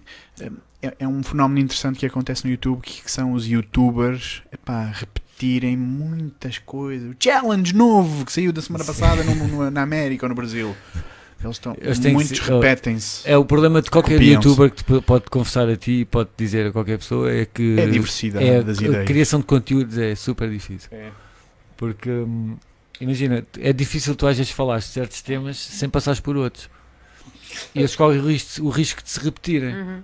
é, é um fenómeno interessante que acontece no YouTube, que, que são os youtubers epá, repetirem muitas coisas. O challenge novo que saiu da semana passada no- no- na América ou no Brasil. Eles estão, Eles muitos repetem-se. É o problema de qualquer youtuber que te pode confessar a ti e pode dizer a qualquer pessoa é que É a diversidade é a- das a ideias. criação de conteúdos é super difícil. É. Porque hum, imagina, é difícil tu às vezes falar de certos temas sem passares por outros. E eles correm o risco, o risco de se repetirem. Uhum.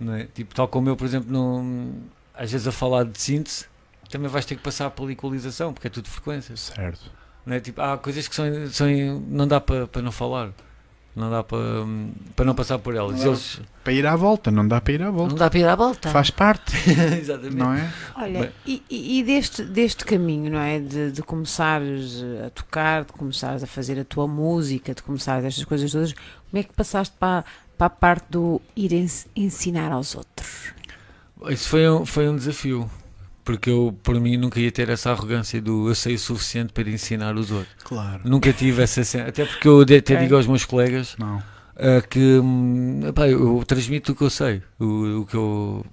não é? Tipo, tal como eu, por exemplo, não, às vezes a falar de síntese, também vais ter que passar pela equalização, porque é tudo frequências. Certo. Não é? tipo, há coisas que são, são não dá para para não falar. Não dá para, para não passar por elas. Eles, Para ir à volta, não dá para ir à volta. não dá para ir à volta. Faz parte, [LAUGHS] Exatamente. não é? Olha, Bem- e, e- deste, deste caminho, não é? De, de começares a tocar, de começares a fazer a tua música, de começares estas coisas todas, como é que passaste para, para a parte do ir ens- ensinar aos outros? Isso foi um, foi um desafio. Porque eu, por mim, nunca ia ter essa arrogância do eu sei o suficiente para ensinar os outros. Claro. Nunca tive essa cena. Até porque eu até Ok. digo aos meus colegas Não. ah, que hum, epá, eu, eu transmito o que eu sei. O, o que eu,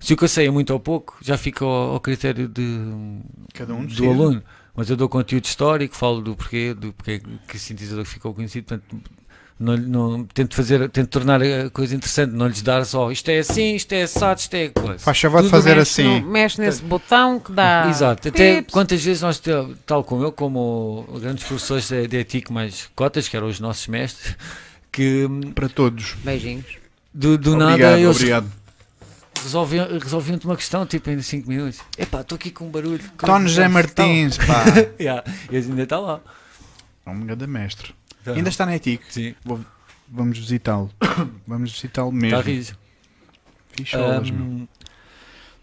se o que eu sei é muito ou pouco, já fica ao, ao critério de, Cada um do decide. aluno. Mas eu dou conteúdo histórico, falo do porquê, do porquê que o sintetizador ficou conhecido. Portanto, não, não, tento fazer, tento tornar a coisa interessante, não lhes dar só isto é assim, isto é assado, isto é coisa. Faz favor de fazer mexe assim. no- mexe nesse botão que dá. [LAUGHS] Exato, até pips. quantas vezes nós, tal como eu, como grandes professores de, de ética mais cotas, que eram os nossos mestres, [LAUGHS] que Para todos. Beijinhos. do, do obrigado, nada eles obrigado. resolviam, resolviam-te uma questão tipo em 5 minutos. Epá, estou aqui com um barulho. Tony José Martins, pá. [LAUGHS] Yeah, e ainda está lá. É um grande mestre. Tá. Ainda está na ETIC. Sim, Vamos visitá-lo. [COUGHS] Vamos visitá-lo está mesmo. rijo. Ficholas, meu.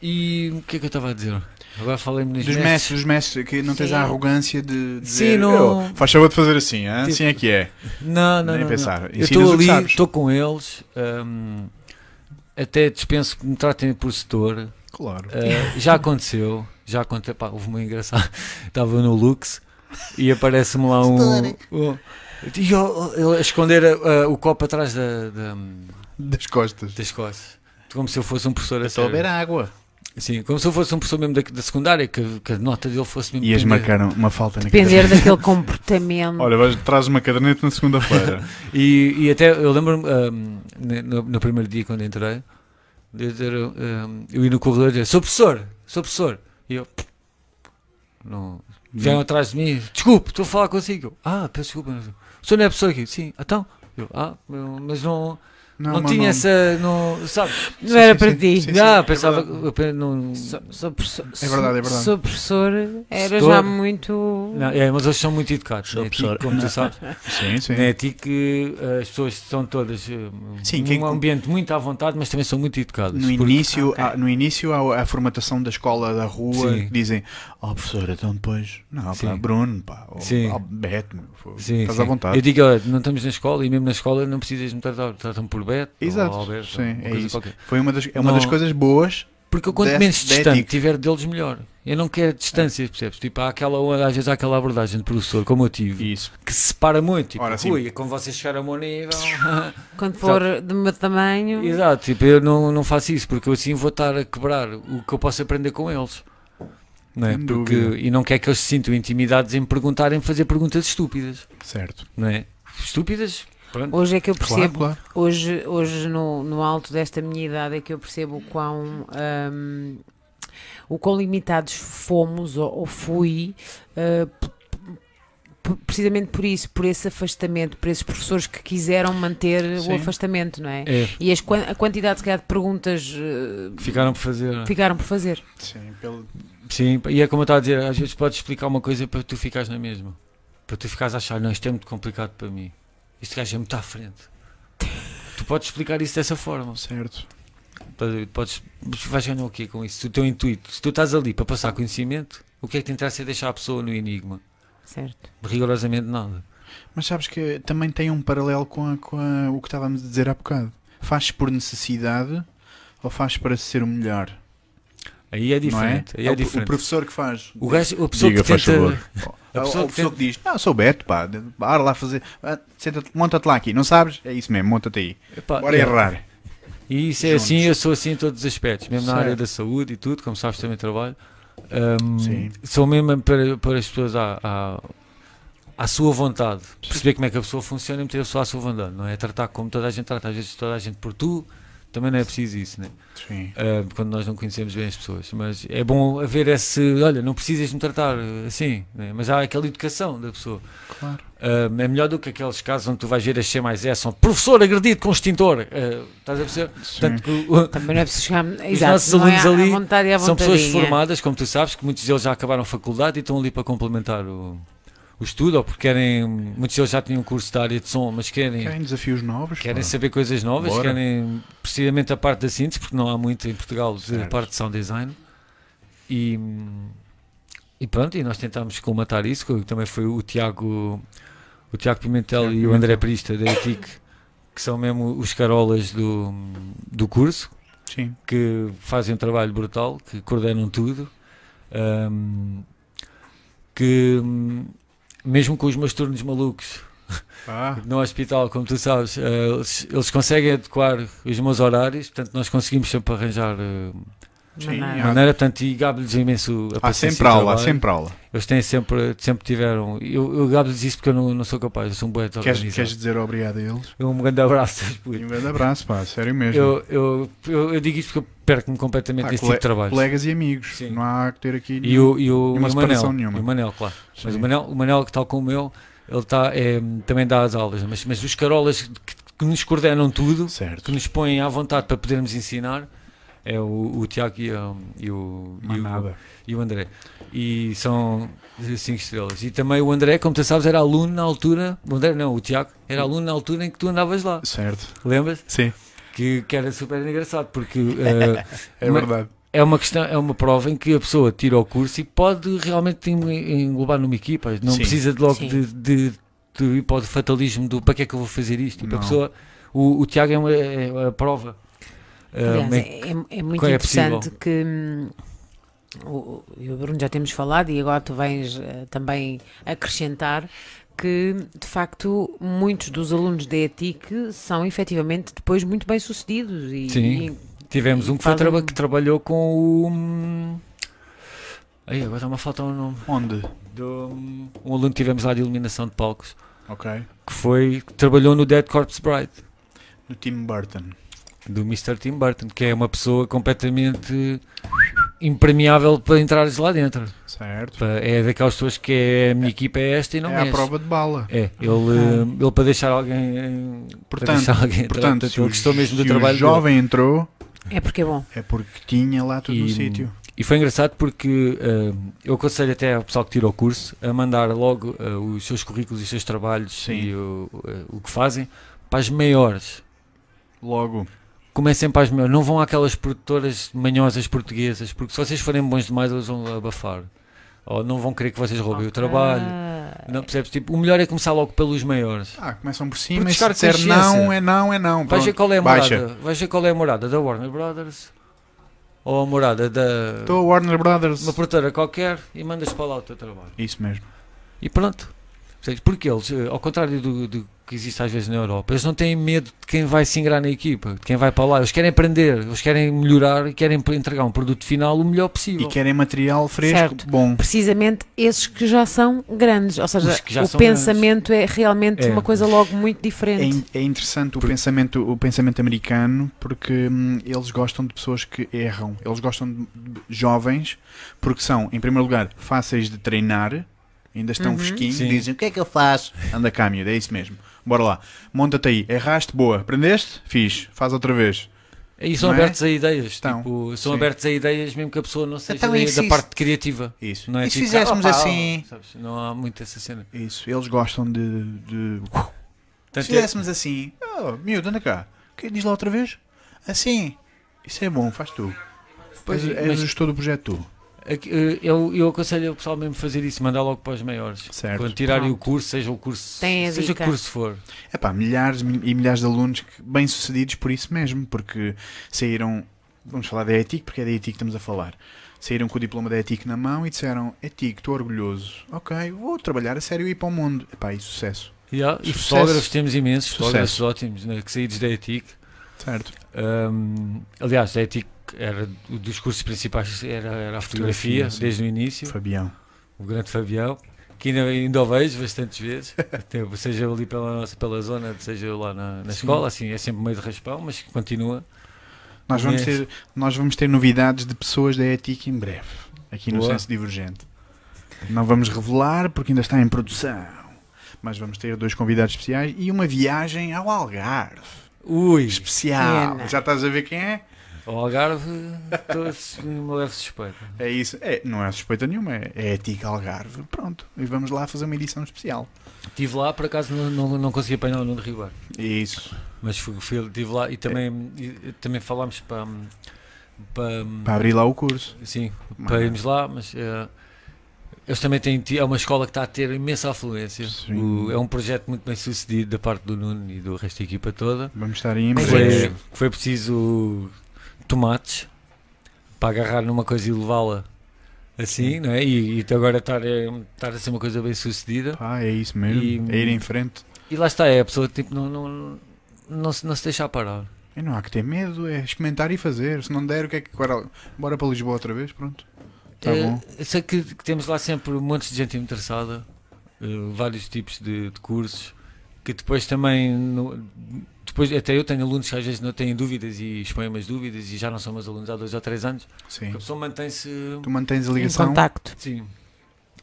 E o que é que eu estava a dizer? Agora falei-me nos Dos mestres. mestres, dos mestres, que não tens Sim. a arrogância de Sim, dizer não- "Eu, faz favor de fazer assim, hein? Tipo- assim é que é. Não, não, Nem não. pensar. não. Eu Ensinas estou o que ali, sabes. estou com eles. até dispenso que me tratem por setor. Claro. Uh, já aconteceu, já aconteceu, pá, houve uma engraçada. [LAUGHS] Estava no Lux e aparece-me lá um. um e eu, eu a esconder uh, o copo atrás da, da- Das costas. das costas. Como se eu fosse um professor a Estou a beber água. Sim, como se eu fosse um professor mesmo da, da secundária, que, que a nota dele fosse mesmo. Ias pender. marcar uma falta na Depender daquele [LAUGHS] comportamento. Olha, vais, traz uma caderneta na segunda-feira. [LAUGHS] E, e até eu lembro-me um, no, no primeiro dia quando entrei, de dizer, um, eu ia no corredor e dizer: Sou professor, sou professor. E eu. Não, vieram atrás de mim, desculpe, estou a falar consigo. Eu, ah, peço desculpa. O senhor não é professor aqui? Sim, então. Eu, ah, mas não. Não, meu tinha nome. essa. Não, sabe? Não Sim, era sim, para sim. ti. Sim, Já, é pensava. verdade. eu não, Sou, sou professor, É verdade, é verdade. Sou professor, era Setor. já muito. não, é, mas eles são muito educados. Sou né? professor. Como tu sabes. [LAUGHS] Sim, sim. É ti que eh, as pessoas são todas eh, Sim, num quem- ambiente muito à vontade, mas também são muito educadas. No porque- início, Ok. há, no início há a formatação da escola da rua que dizem, oh professor, então depois, não, pá, Sim. Bruno, pá, ou Sim. Beto, meu, Sim, estás sim. à vontade. Eu digo, olha, não estamos na escola e mesmo na escola não precisas me tratar, tratam por Beto Exato, ou Alberto, sim, é coisa isso. qualquer. Foi uma das, é uma das Não- coisas boas. Porque eu, quanto Desse- menos de distante ética. tiver deles, melhor. Eu não quero distâncias, percebes? Tipo, há aquela, às vezes há aquela abordagem de professor, como eu tive, Isso. que se separa muito. Tipo, Ora, ui, como vocês chegaram ao meu nível. [LAUGHS] Quando for do meu tamanho. Exato, tipo, eu não, não faço isso, porque eu assim vou estar a quebrar o que eu posso aprender com eles. Não é? Porque, e não quer que eles se sintam intimidados em perguntarem, fazer perguntas estúpidas. Certo. Não é? Estúpidas? Pronto. Hoje é que eu Claro, percebo, claro. hoje, hoje no, no alto desta minha idade é que eu percebo o quão, hum, o quão limitados fomos ou, ou fui, uh, precisamente por isso, por esse afastamento, por esses professores que quiseram manter Sim. o afastamento, não é? É, E as, a quantidade se calhar, de perguntas uh, ficaram por fazer. ficaram por fazer. Sim, pelo... Sim, e é como eu estava a dizer, às vezes podes explicar uma coisa para tu ficares na mesma. Para tu ficares a achar, não, isto é muito complicado para mim. Este gajo é muito à frente. [LAUGHS] tu podes explicar isso dessa forma. certo. Podes- vais ganhar o quê com isso? O teu intuito. Se tu estás ali para passar conhecimento, o que é que te interessa é deixar a pessoa no enigma. Certo. Rigorosamente nada. Mas sabes que também tem um paralelo com, a- com a- o que estávamos a dizer há bocado. Fazes por necessidade ou fazes para ser o melhor? Aí é é? diferente. Aí é, o, o diferente. professor que faz. O, gajo, a pessoa Diga, que faz tenta. favor. [LAUGHS] A A pessoa o que pessoa que diz, não, sou Beto, pá, bora lá fazer, ah, monta-te lá aqui, não sabes? É isso mesmo, monta-te aí. Epá, Bora é. errar. E isso é Juntos. assim, eu sou assim em todos os aspectos, mesmo na Certo. área da saúde e tudo, como sabes também trabalho. Sim. sou mesmo para, para as pessoas à, à, à sua vontade, perceber como é que a pessoa funciona e meter a pessoa à sua vontade, não é tratar como toda a gente trata, às vezes toda a gente por tu, também não é preciso isso, né? Sim. Ah, quando nós não conhecemos bem as pessoas. Mas é bom haver esse, olha, não precisas me tratar assim, né? mas há aquela educação da pessoa. Claro. Ah, é melhor do que aqueles casos onde tu vais ver a C mais S, onde professor agredido com extintor. Ah, estás a perceber? Portanto, o- [LAUGHS] Também não é preciso chegar. Exato, nossos é alunos à ali são pessoas formadas, como tu sabes, que muitos deles já acabaram a faculdade e estão ali para complementar o, o estudo, ou porque querem, muitos deles já tinham um curso da área de som, mas querem, Querem desafios novos? querem pá. saber coisas novas, Bora. querem precisamente a parte da síntese, porque não há muito em Portugal de Certo. parte de sound design. E, e pronto, e nós tentámos colmatar isso, que também foi o Tiago, o Tiago Pimentel Tiago e o André Pimentel. Prista da ETIC, que são mesmo os carolas do, do curso Sim. que fazem um trabalho brutal, que coordenam tudo, ahm, que hum, mesmo com os meus turnos malucos. Ah, no hospital, como tu sabes, eh, eles, eles conseguem adequar os meus horários, portanto nós conseguimos sempre arranjar Sim, Maneira. há- maneira, portanto, e gabo-lhes imenso a há sempre aula, há sempre aula. Eles têm sempre, sempre tiveram, eu, eu gabo-lhes isso porque eu não, não sou capaz, eu sou um boeto Queres, queres dizer obrigado a eles? Um grande abraço. um grande abraço, pá, sério mesmo. Eu, eu, eu, eu digo isto porque eu perco-me completamente cole- tipo de trabalho. Colegas e amigos. Sim. Não há que ter aqui. E o, e o, nenhuma e o separação Manel, nenhuma. e o Manel, claro. Mas Sim. o Manel, o Manel, que tal como o meu, ele tá, é, também dá as aulas, mas, mas os carolas que, que nos coordenam tudo, que Certo. nos põem à vontade para podermos ensinar, é o, o Tiago e, a- e o, e, o, e o André. E são 5 estrelas. E também o André, como tu sabes, era aluno na altura, o André não, o Tiago, era aluno na altura em que tu andavas lá. Certo. Lembras? Sim, Que, que era super engraçado, porque [LAUGHS] eh, é Uma- verdade. é uma questão, é uma prova em que a pessoa tira o curso e pode realmente en- englobar numa equipa. Não Sim. precisa de logo Sim. de, de, de para o fatalismo do para que é que eu vou fazer isto. Tipo, a pessoa, o, o Tiago é, uma, é a prova. Aliás, é- é, é- é muito é interessante que hum, o, e o Bruno já temos falado e agora tu vens eh, também acrescentar que de facto muitos dos alunos da ETIC são efetivamente depois muito bem sucedidos e, Sim. e- tivemos um que, foi fazem- traba- que trabalhou com o. hum, Aí, agora está-me a faltar o nome. Onde? Do, hum, um aluno que tivemos lá de iluminação de palcos Ok. que foi que trabalhou no Dead Corpse Bride. No Tim Burton. Do Mr. Tim Burton, que é uma pessoa completamente impermeável para entrares lá dentro. Certo. É daquelas pessoas que é, a minha equipa é esta e não é a mexe. prova de bala. É, ele, eh, ele para deixar alguém. eh, para Portanto, deixar alguém entrar, Portanto, se ele o, mesmo do se trabalho o dele. jovem entrou, É porque é bom. é porque tinha lá tudo no E- sítio. E foi engraçado porque eh, eu aconselho até ao pessoal que tira o curso a mandar logo eh, os seus currículos e os seus trabalhos Sim. e o, eh, o que fazem para as maiores. Logo. Comecem para as maiores. Não vão àquelas produtoras manhosas portuguesas, porque se vocês forem bons demais, eles vão abafar. Ou não vão querer que vocês roubem o trabalho. Não, percebes? Tipo, o melhor é começar logo pelos maiores. Ah, começam por cima e se disser não, é não, é não. Vais ver qual é a Baixa. morada. Vais ver qual é a morada da Warner Brothers ou a morada da Estou a Warner Brothers. uma produtora qualquer e mandas para lá o teu trabalho. Isso mesmo. E pronto. Porque eles, eh, ao contrário do, do que existe às vezes na Europa, eles não têm medo de quem vai se ingrar na equipa, de quem vai para lá. Eles querem aprender, eles querem melhorar e querem entregar um produto final o melhor E possível. querem material fresco, Certo. bom. precisamente esses que já são grandes. Ou seja, Os que já o pensamento é realmente É. uma coisa logo muito É, diferente. in- é interessante o Por- pensamento, o pensamento americano porque hum, eles gostam de pessoas que erram. Eles gostam de, de jovens porque são, em primeiro lugar, fáceis de treinar. Ainda estão Uhum. fresquinhos. Sim. Dizem o que é que eu faço? Anda cá, miúdo, é isso mesmo. Bora lá. Monta-te aí. Erraste? Boa. Aprendeste? Fiz. Faz outra vez. E são Não é? abertos a ideias. Estão. Tipo, são Sim. abertos a ideias mesmo que a pessoa não seja Então, da, da parte criativa. Isso. Não é e se tipo, fizéssemos "Ah, pá, assim? sabes? Não há muito essa cena. Isso. Eles gostam de. de... Se é- fizéssemos assim. Oh, miúdo, anda cá. Que diz lá outra vez? Assim. Isso é bom, faz tu. Pois, és mas- o gestor do projeto tu. Aqui, eh, Eu, eu aconselho o pessoal mesmo a fazer isso, mandar logo para os maiores. Certo. Quando tirarem o Pronto. curso, seja o curso, seja o curso for. É pá, milhares e milhares de alunos bem sucedidos por isso mesmo, porque saíram, vamos falar da ETIC, porque é da ETIC que estamos a falar. Saíram com o diploma da ETIC na mão e disseram: ETIC, estou orgulhoso. Ok, vou trabalhar a sério e ir para o mundo. Epá, e sucesso. Yeah, e fotógrafos temos imensos, Sucesso. fotógrafos ótimos, né, que saídos da ETIC. Certo. Um, aliás, a ETIC era dos cursos principais era, era a fotografia, Fotografia, desde o início. Fabião. O grande Fabião, que ainda, ainda o vejo bastantes vezes, [LAUGHS] seja ali pela, nossa, pela zona, seja lá na, na escola, assim, é sempre meio de raspão, mas continua. Nós vamos, ter, nós vamos ter novidades de pessoas da ETIC em breve, aqui no Boa. Senso Divergente. Não vamos revelar porque ainda está em produção, mas vamos ter dois convidados especiais e uma viagem ao Algarve. Ui, Especial. Pena. Já estás a ver quem é? o Algarve, estou uma leve suspeita. É isso. É, não é suspeita nenhuma, é, é ETIC Algarve. Pronto. E vamos lá fazer uma edição especial. Estive lá, por acaso não, não, não consegui apanhar o Nuno Ribeiro. Isso. Mas fui, fui, estive lá e também, e também falámos para, para, Para abrir lá o curso. sim, Mas- para irmos lá, mas eh, eles também têm, é uma escola que está a ter imensa afluência. O- é um projeto muito bem sucedido da parte do Nuno e do resto da equipa toda. Vamos estar aí em. Foi, foi preciso tomates para agarrar numa coisa e levá-la assim, não é? E, e agora estar, a- estar a ser uma coisa bem sucedida. Pá, é isso mesmo. E- É ir em frente. E lá está, é a pessoa tipo, não, não, não, se, não se deixa parar. E não há que ter medo, é experimentar e fazer. Se não der, o que é que. Bora para Lisboa outra vez? Pronto. Tá Eh, sei que, que temos lá sempre montes de gente interessada, eh, vários tipos de, de cursos, que depois também, no- depois até eu tenho alunos que às vezes não têm dúvidas e expõem umas dúvidas e já não são meus alunos há dois ou três anos, Sim. a pessoa mantém-se, Tu mantens a Em ligação, contacto. sim.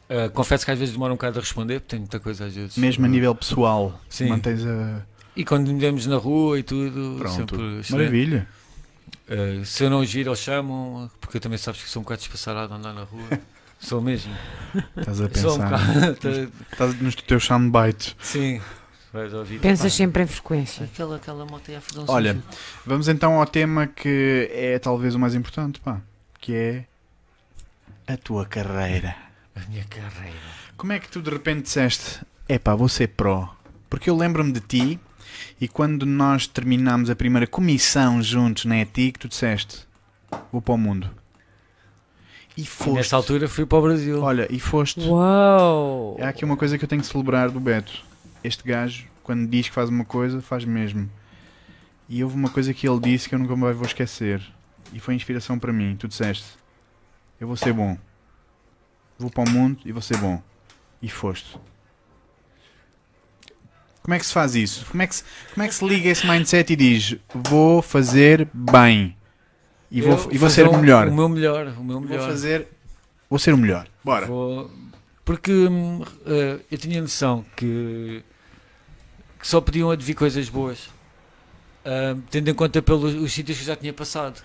Eh, confesso que às vezes demora um bocado a responder, porque tenho muita coisa às vezes. mesmo a nível pessoal. Sim. Mantens a. E quando nos vemos na rua e tudo, Pronto. Maravilha. Eh, se eu não giro, eles chamam, porque eu também sabes que sou um bocado espaçarado a andar na rua. [LAUGHS] sou mesmo. Estás a Sou um pensar. bocado. Estás nos teus soundbites. Sim. Ouvir. Pensas Pá, sempre em frequência. Aquela, aquela moto é a fazer um Olha, som. Vamos então ao tema que é talvez o mais importante, pá. Que é. A tua carreira. A minha carreira. Como é que tu de repente disseste: é pá, vou ser pró? Porque eu lembro-me de ti e quando nós terminámos a primeira comissão juntos na ETIC, tu disseste: vou para o mundo. E E foste. nessa altura fui para o Brasil. Olha, e foste. Uau! Há aqui uma coisa que eu tenho que celebrar do Beto. Este gajo, quando diz que faz uma coisa, faz mesmo. E houve uma coisa que ele disse que eu nunca mais vou esquecer. E foi inspiração para mim. Tu disseste: Eu vou ser bom. Vou para o mundo e vou ser bom. E foste. Como é que se faz isso? Como é que se, como é que se liga esse mindset e diz: Vou fazer bem? E vou, Eu e vou ser o um- melhor. O meu melhor, o meu Vou melhor. fazer. Vou ser o melhor. Bora. Vou- Porque eh, eu tinha noção que, que só podiam advir coisas boas, ah, tendo em conta pelos os sítios que já tinha passado.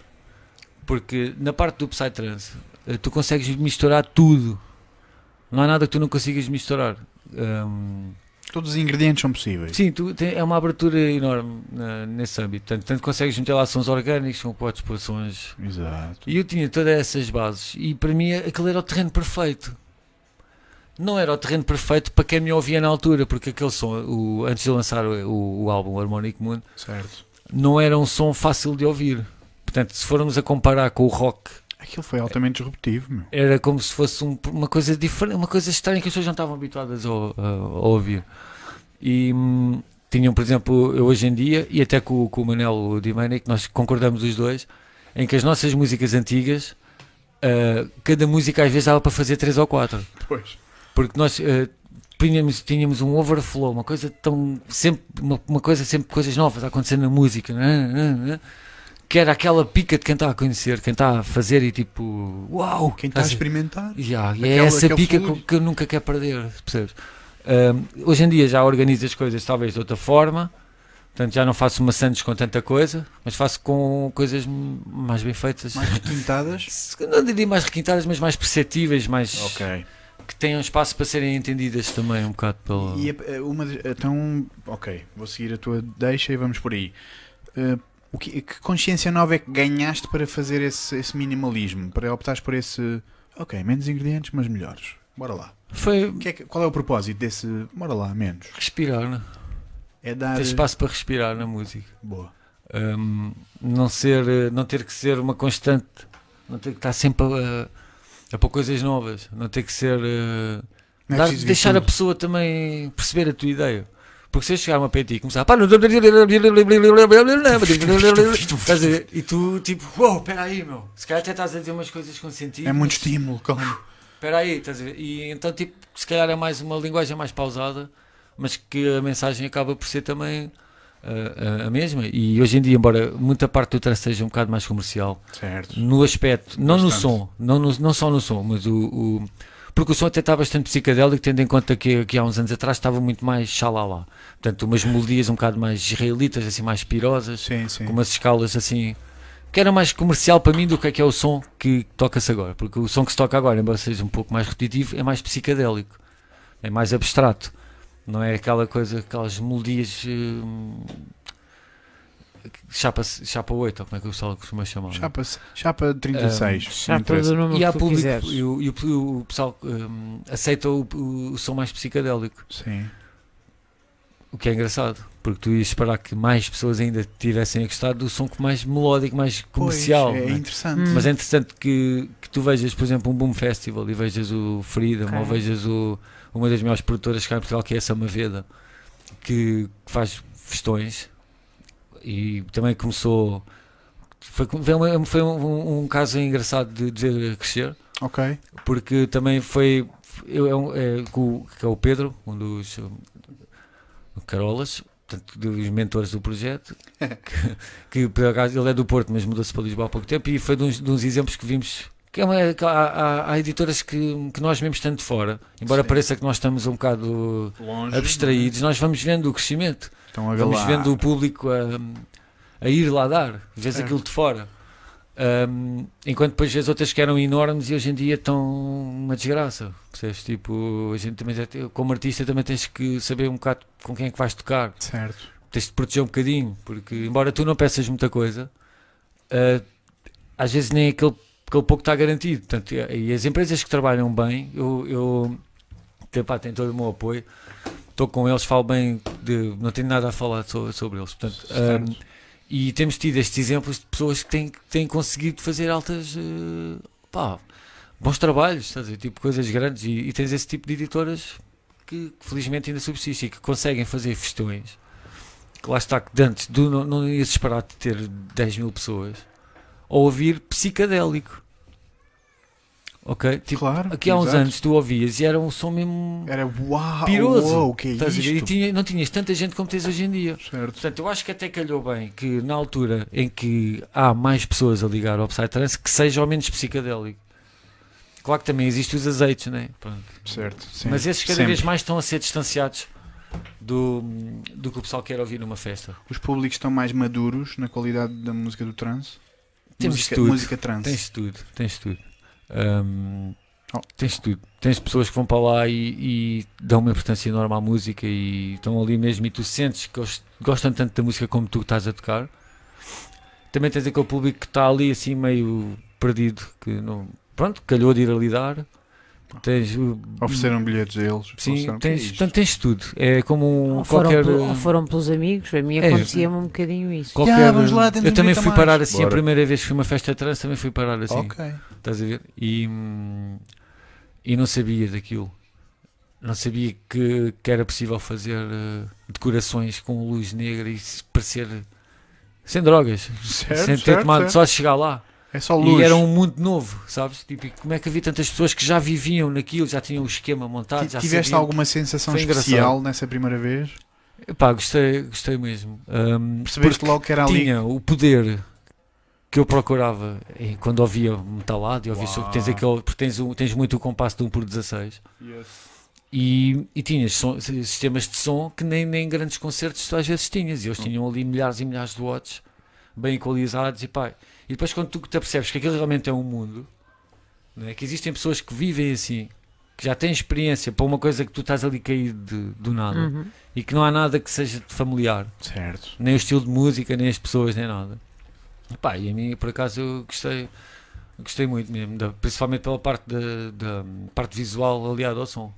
Porque na parte do Psytrance, eh, tu consegues misturar tudo. Não há nada que tu não consigas misturar. Hum, Todos os ingredientes são possíveis. Sim, tu, tem- é uma abertura enorme na- nesse âmbito. Tanto, tanto consegues meter lá sons orgânicos, como podes pôr sons. Exato. E eu tinha todas essas bases. E para mim aquele era o terreno perfeito. Não era o terreno perfeito para quem me ouvia na altura, porque aquele som, o, antes de lançar o, o álbum Harmonic Moon, Certo. não era um som fácil de ouvir. Portanto, se formos a comparar com o rock, Aquilo foi altamente disruptivo, meu. era como se fosse um- uma coisa diferente, uma coisa estranha que as pessoas não estavam habituadas a, a- a ouvir. E hum, tinham, por exemplo, eu hoje em dia, e até com, com o Manel o Dimanic, nós concordamos os dois, em que as nossas músicas antigas, ah, cada música às vezes dava para fazer três ou quatro. Pois. Porque nós ah, tínhamos, tínhamos um overflow, uma coisa tão. sempre uma, uma coisa, sempre coisas novas a acontecer na música, né, né, né, que era aquela pica de quem está a conhecer, quem está a fazer e tipo, uau! Quem está a experimentar. Yeah, é Aquele- essa aquele pica que, fluir. que eu nunca quero perder, percebes? Ahm, hoje em dia já organizo as coisas talvez de outra forma, portanto já não faço maçãs com tanta coisa, mas faço com coisas mais bem feitas. Mais requintadas. [LAUGHS] Não diria mais requintadas, mas mais perceptíveis, mais ok. que tenham espaço para serem entendidas também um bocado pela. E a- uma, então, ok, vou seguir a tua deixa e vamos por aí. Uh, o que, que consciência nova é que ganhaste para fazer esse, esse minimalismo? Para optares por esse. Ok, menos ingredientes, mas melhores. Bora lá. Foi que é que- qual é o propósito desse. Bora lá, menos? respirar, né? É dar. ter espaço para respirar na música. Boa. Um, não ser eh, não ter que ser uma constante não ter que estar sempre a, a pôr coisas novas não ter que ser eh, é dar- deixar a pessoa também perceber a tua ideia porque se eu chegar uma para ti e começar Estás a ver? e tu tipo uou, espera aí meu se calhar até estás a dizer umas coisas com sentido É muito mas- estímulo, calma. Espera aí, estás a ver? E então, tipo, se calhar é mais uma linguagem mais pausada, mas que a mensagem acaba por ser também ah, a- a mesma. E hoje em dia, embora muita parte do trance seja um bocado mais comercial, Certo. no aspecto, não no Bastante. som, não, no- não só no som, mas o, o- porque o som até está bastante psicadélico, tendo em conta que, que há uns anos atrás estava muito mais xalala. Portanto, umas melodias um bocado mais israelitas, assim, mais pirosas, Sim, sim. com umas escalas assim que era mais comercial para mim do que é que é o som que toca-se agora, porque o som que se toca agora, embora seja um pouco mais repetitivo, é mais psicadélico, é mais abstrato, não é aquela coisa, aquelas melodias hum, chapa, chapa 8, ou como é que o pessoal costuma chamar? Chapa, chapa 36. não Chapa do número E há público, quiseres. e o, e o- o pessoal hum, aceita o, o- som mais psicadélico, Sim. o que é engraçado, porque tu ias esperar que mais pessoas ainda tivessem a gostar do som mais melódico, mais comercial. Pois, é não é? interessante. Hum. Mas é interessante que, que tu vejas, por exemplo, um Boom Festival e vejas o Freedom Ok. ou vejas o, uma das maiores produtoras cá em Portugal, que é a Samaveda, que, que faz festões e também começou. Foi, foi, um, um caso engraçado de, de crescer, Ok. porque também foi. Eu, é, é, que é o Pedro, um dos Carolas, portanto, dos mentores do projeto, [LAUGHS] que, que por acaso ele é do Porto, mas mudou-se para Lisboa há pouco tempo, e foi de uns, de uns exemplos que vimos. Que é uma, há, há- editoras que, que nós vemos tanto de fora, embora Sim. pareça que nós estamos um bocado Longe. abstraídos, nós vamos vendo o crescimento, vamos vendo o público a, a ir lá dar, vês Certo. aquilo de fora. Um, enquanto depois as outras que eram enormes e hoje em dia estão uma desgraça. Percebes? Tipo, a gente também, como artista também tens que saber um bocado com quem é que vais tocar. Certo. Tens de proteger um bocadinho, porque embora tu não peças muita coisa, ah, às vezes nem aquele, aquele pouco está garantido. Portanto, e as empresas que trabalham bem, eu, eu te- pá, tenho todo o meu apoio, estou com eles, falo bem, de, não tenho nada a falar so- sobre eles. Portanto, ah, e temos tido estes exemplos de pessoas que têm, têm conseguido fazer altas, eh, pá, bons trabalhos, estás ver? Tipo, coisas grandes. E, e tens esse tipo de editoras que, que felizmente ainda subsistem e que conseguem fazer festões. Que lá está, que antes do, não, não ias esperar de ter 10 mil pessoas a ouvir psicadélico. ok? Tipo, claro. aqui há uns exato. anos tu ouvias e era um som mesmo Era uau, piroso. uau, que é estás ver? E isto? tinha- não tinhas tanta gente como tens hoje em dia. Certo. Portanto, eu acho que até calhou bem que na altura em que há mais pessoas a ligar ao Psytrance que seja ao menos psicadélico. Claro que também existem os azeites, né? Pronto. Certo. sim. Mas esses cada Sempre. vez mais estão a ser distanciados do, do que o pessoal quer ouvir numa festa. Os públicos estão mais maduros na qualidade da música do trance. Temos música, tudo. música trance. Tens tudo, tens tudo. Hum, Oh. Tens tudo. Tens pessoas que vão para lá e, e dão uma importância enorme à música e estão ali mesmo e tu sentes que eles gostam tanto da música como tu estás a tocar. Também tens aquele público que está ali assim meio perdido, que não. Pronto, calhou de ir ali dar. Tens. Ofereceram bilhetes a eles. Sim, Ofereceram, "Que é tens, isto?" portanto, tens tudo. É como Ou foram, qualquer. pel- ou foram pelos amigos, a mim É, acontecia-me um bocadinho isso. qualquer Já, vamos lá, temos eu também a fui mais. parar assim a Bora. primeira vez que fui a uma festa de trance, também fui parar assim. Ok. Estás a ver? E, hum, e não sabia daquilo. Não sabia que, que era possível fazer eh, decorações com luz negra e parecer sem drogas, Certo, sem ter certo, tomado certo. só de chegar lá. É só luz. E era um mundo novo, sabes? Tipo, como é que havia tantas pessoas que já viviam naquilo, já tinham o esquema montado, Tiveste sabiam. alguma sensação Foi especial nessa primeira vez? Epá, gostei, gostei mesmo. Hum, Percebeste logo que era ali. tinha o poder que eu procurava em- quando ouvia metalado e ouvia Uau. tens aquele, porque tens, tens muito o compasso de 1 por 16 e, e tinhas som- sistemas de som que nem, nem grandes concertos tu às vezes tinhas e eles tinham ali milhares e milhares de watts bem equalizados e pá, e depois quando tu te apercebes que aquilo realmente é um mundo não é? que existem pessoas que vivem assim que já têm experiência para uma coisa que tu estás ali caído de- do nada Uhum. e que não há nada que seja familiar Certo. nem o estilo de música, nem as pessoas, nem nada. E pá, e a mim, por acaso, eu gostei, gostei muito mesmo, da- principalmente pela parte da, da parte visual aliada ao som.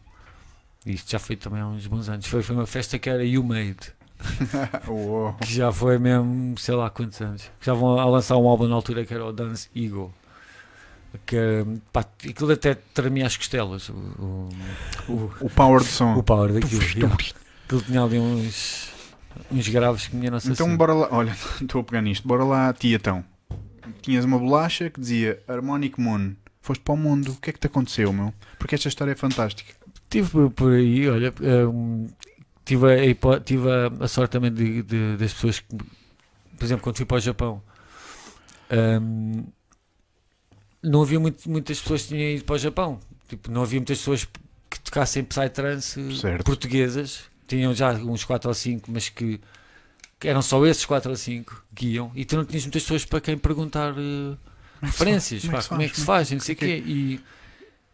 Isto já foi também há uns bons anos. Foi, foi uma festa que era You Made. [LAUGHS] que já foi mesmo, sei lá quantos anos. Que já vão a lançar um álbum na altura que era o Dance Eagle. Que pá, aquilo até tremia as costelas. O, o, o, O power de som. o power daquilo. Aquilo tinha ali uns, uns graves que minha nossa Então Senhora. bora lá, olha, [LAUGHS] estou a pegar nisto, bora lá, tietão. Tinhas uma bolacha que dizia Harmonic Moon. Foste para o mundo, o que é que te aconteceu, meu? Porque esta história é fantástica. Tive por- por aí, olha, hum, tive, a, tive a, a sorte também de, de- das pessoas que, por exemplo, quando fui para o Japão, hum, não havia muito- muitas pessoas que tinham ido para o Japão. Tipo, não havia muitas pessoas que tocassem Psytrance portuguesas. Tinham já uns 4 ou 5, mas que, que eram só esses 4 ou 5 que iam. E tu não tinhas muitas pessoas para quem perguntar eh, referências, como é que se como é faz? que se faz, e não sei o quê. E,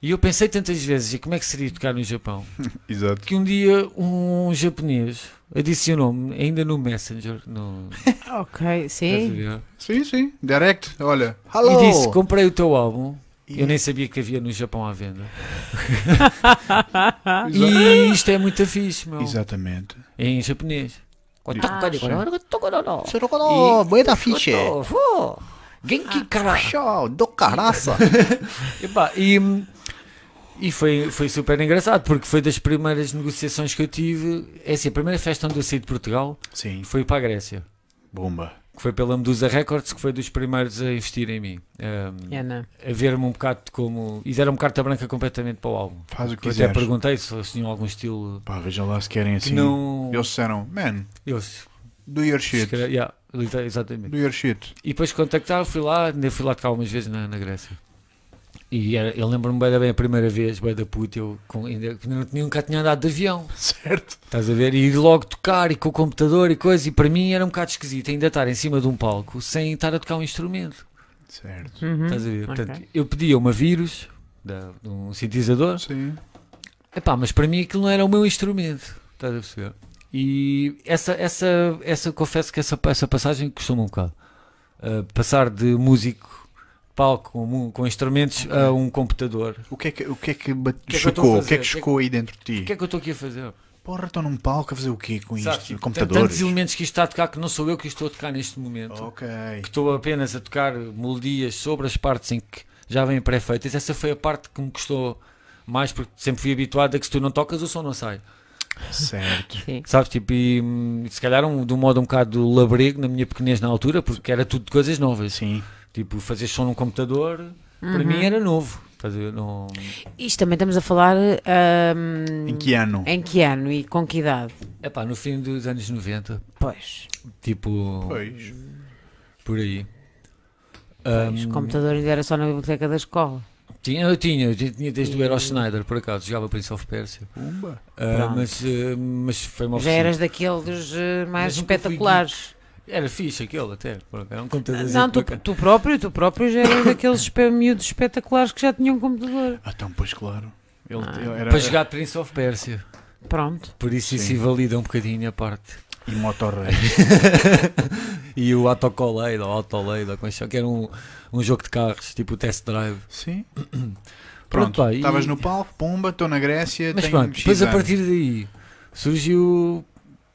e eu pensei tantas vezes, e como é que seria tocar no Japão? [LAUGHS] Exato. que um dia um japonês adicionou-me ainda no Messenger no, [LAUGHS] Ok, sim. Sim, sim. Direct, olha. Hello. e disse: Comprei o teu álbum. E- Eu nem sabia que havia no Japão à venda. [LAUGHS] E isto é muito fixe, meu. Exatamente. Em japonês. Ah, Oh, bué da ficha. Genki. Show, do caraça. E, e foi, foi super engraçado porque foi das primeiras negociações que eu tive. É assim, a primeira festa onde eu saí de Portugal Sim, foi para a Grécia. bomba. que foi pela Medusa Records, que foi dos primeiros a investir em mim. Um, É, não. a ver-me um bocado como. E deram-me carta branca completamente para o álbum. Faz o que Eu até perguntei se eles tinham algum estilo. Pá, veja lá se querem Que assim. não. Eles disseram, man, Eles. do your shit. yeah, exatamente. Do your shit. E depois contactaram, fui lá, ainda fui lá tocar algumas vezes na, na Grécia. E era, eu lembro-me bem, da- bem a primeira vez, bem da puta, eu com, ainda, nunca tinha andado de avião. [LAUGHS] Certo. Estás a ver? E ir logo tocar e com o computador e coisa. E para mim era um bocado esquisito ainda estar em cima de um palco sem estar a tocar um instrumento. Certo. Uhum. Estás a ver? Ok. Portanto, eu pedia uma vírus da, de um sintetizador, Sim. epá, mas para mim aquilo não era o meu instrumento. Estás a perceber? E essa, essa, essa confesso que essa, essa passagem custou-me um bocado. Uh, passar de músico, palco com, com instrumentos a um computador. O que é que, o que, é que, que é chocou? o que é que O que é que- chocou aí dentro de ti? O que é que eu estou aqui a fazer? Porra, estou num palco a fazer o quê com Sabes, isto? tipo, Computadores? Tantos elementos que isto está a tocar que não sou eu que estou a tocar neste momento. Ok. que estou apenas a tocar melodias sobre as partes em que já vêm pré-feitas. Essa foi a parte que me custou mais, porque sempre fui habituado a que se tu não tocas o som não sai. Certo. Sim. Sabes? Tipo, e hum, se calhar um, de um modo um bocado labrego na minha pequenez na altura, porque era tudo de coisas novas. Sim. Tipo, fazer som num computador, para Uhum. mim era novo. Não... Isto também estamos a falar ahm, Em que ano? em que ano e com que idade? É pá, no fim dos anos 90, Pois, tipo, Pois. por aí. pois o computador ainda era só na biblioteca da escola. tinha, eu tinha, eu tinha desde o Eros Schneider, por acaso, jogava Prince of Persia. Pumba. Pronto. mas, ah, mas foi uma Já eras daqueles eh, mais Mas nunca fui espetaculares. Era fixe aquele até, era um computador Não, tu, tu próprio, tu próprio já eras daqueles [LAUGHS] espe- miúdos espetaculares que já tinham computador. Ah, então, pois claro. Ele, Ah. ele era Para jogar Prince of Persia. Pronto. Por isso isso Sim. invalida um bocadinho a parte. E Motorrei. [LAUGHS] e o Autocolade, ou Autolade, como é que chama, que era um, um jogo de carros, tipo o Test Drive. Sim. [CLEARS THROAT] Pronto, pá, e- estavas no palco, pumba, estou na Grécia, Mas tenho pronto, X depois a anos. partir daí surgiu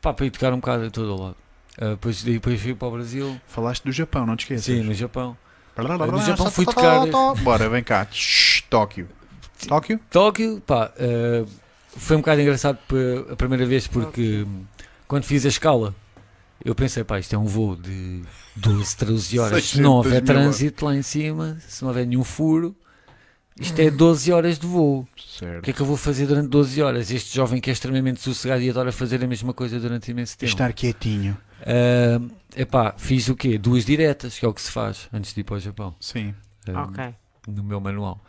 pá, para ir tocar um bocado em todo o lado. Ah, depois, depois fui para o Brasil, Falaste do Japão, não te esqueças. sim, no Japão. No Japão fui tocar- Bora, vem cá. Tóquio. Tóquio? Tóquio, pá, ah, foi um bocado engraçado a primeira vez porque quando fiz a escala eu pensei, pá, isto é um voo de 12, 13 horas. Se não 600 houver trânsito lá em cima, se não houver nenhum furo, isto é 12 horas de voo. O Certo. que é que eu vou fazer durante 12 horas? Este jovem que é extremamente sossegado e adora fazer a mesma coisa durante imenso tempo. Estar quietinho. Ah, epá, fiz o quê? Duas diretas, que é o que se faz antes de ir para o Japão. Sim. Ah, Ok. No meu manual.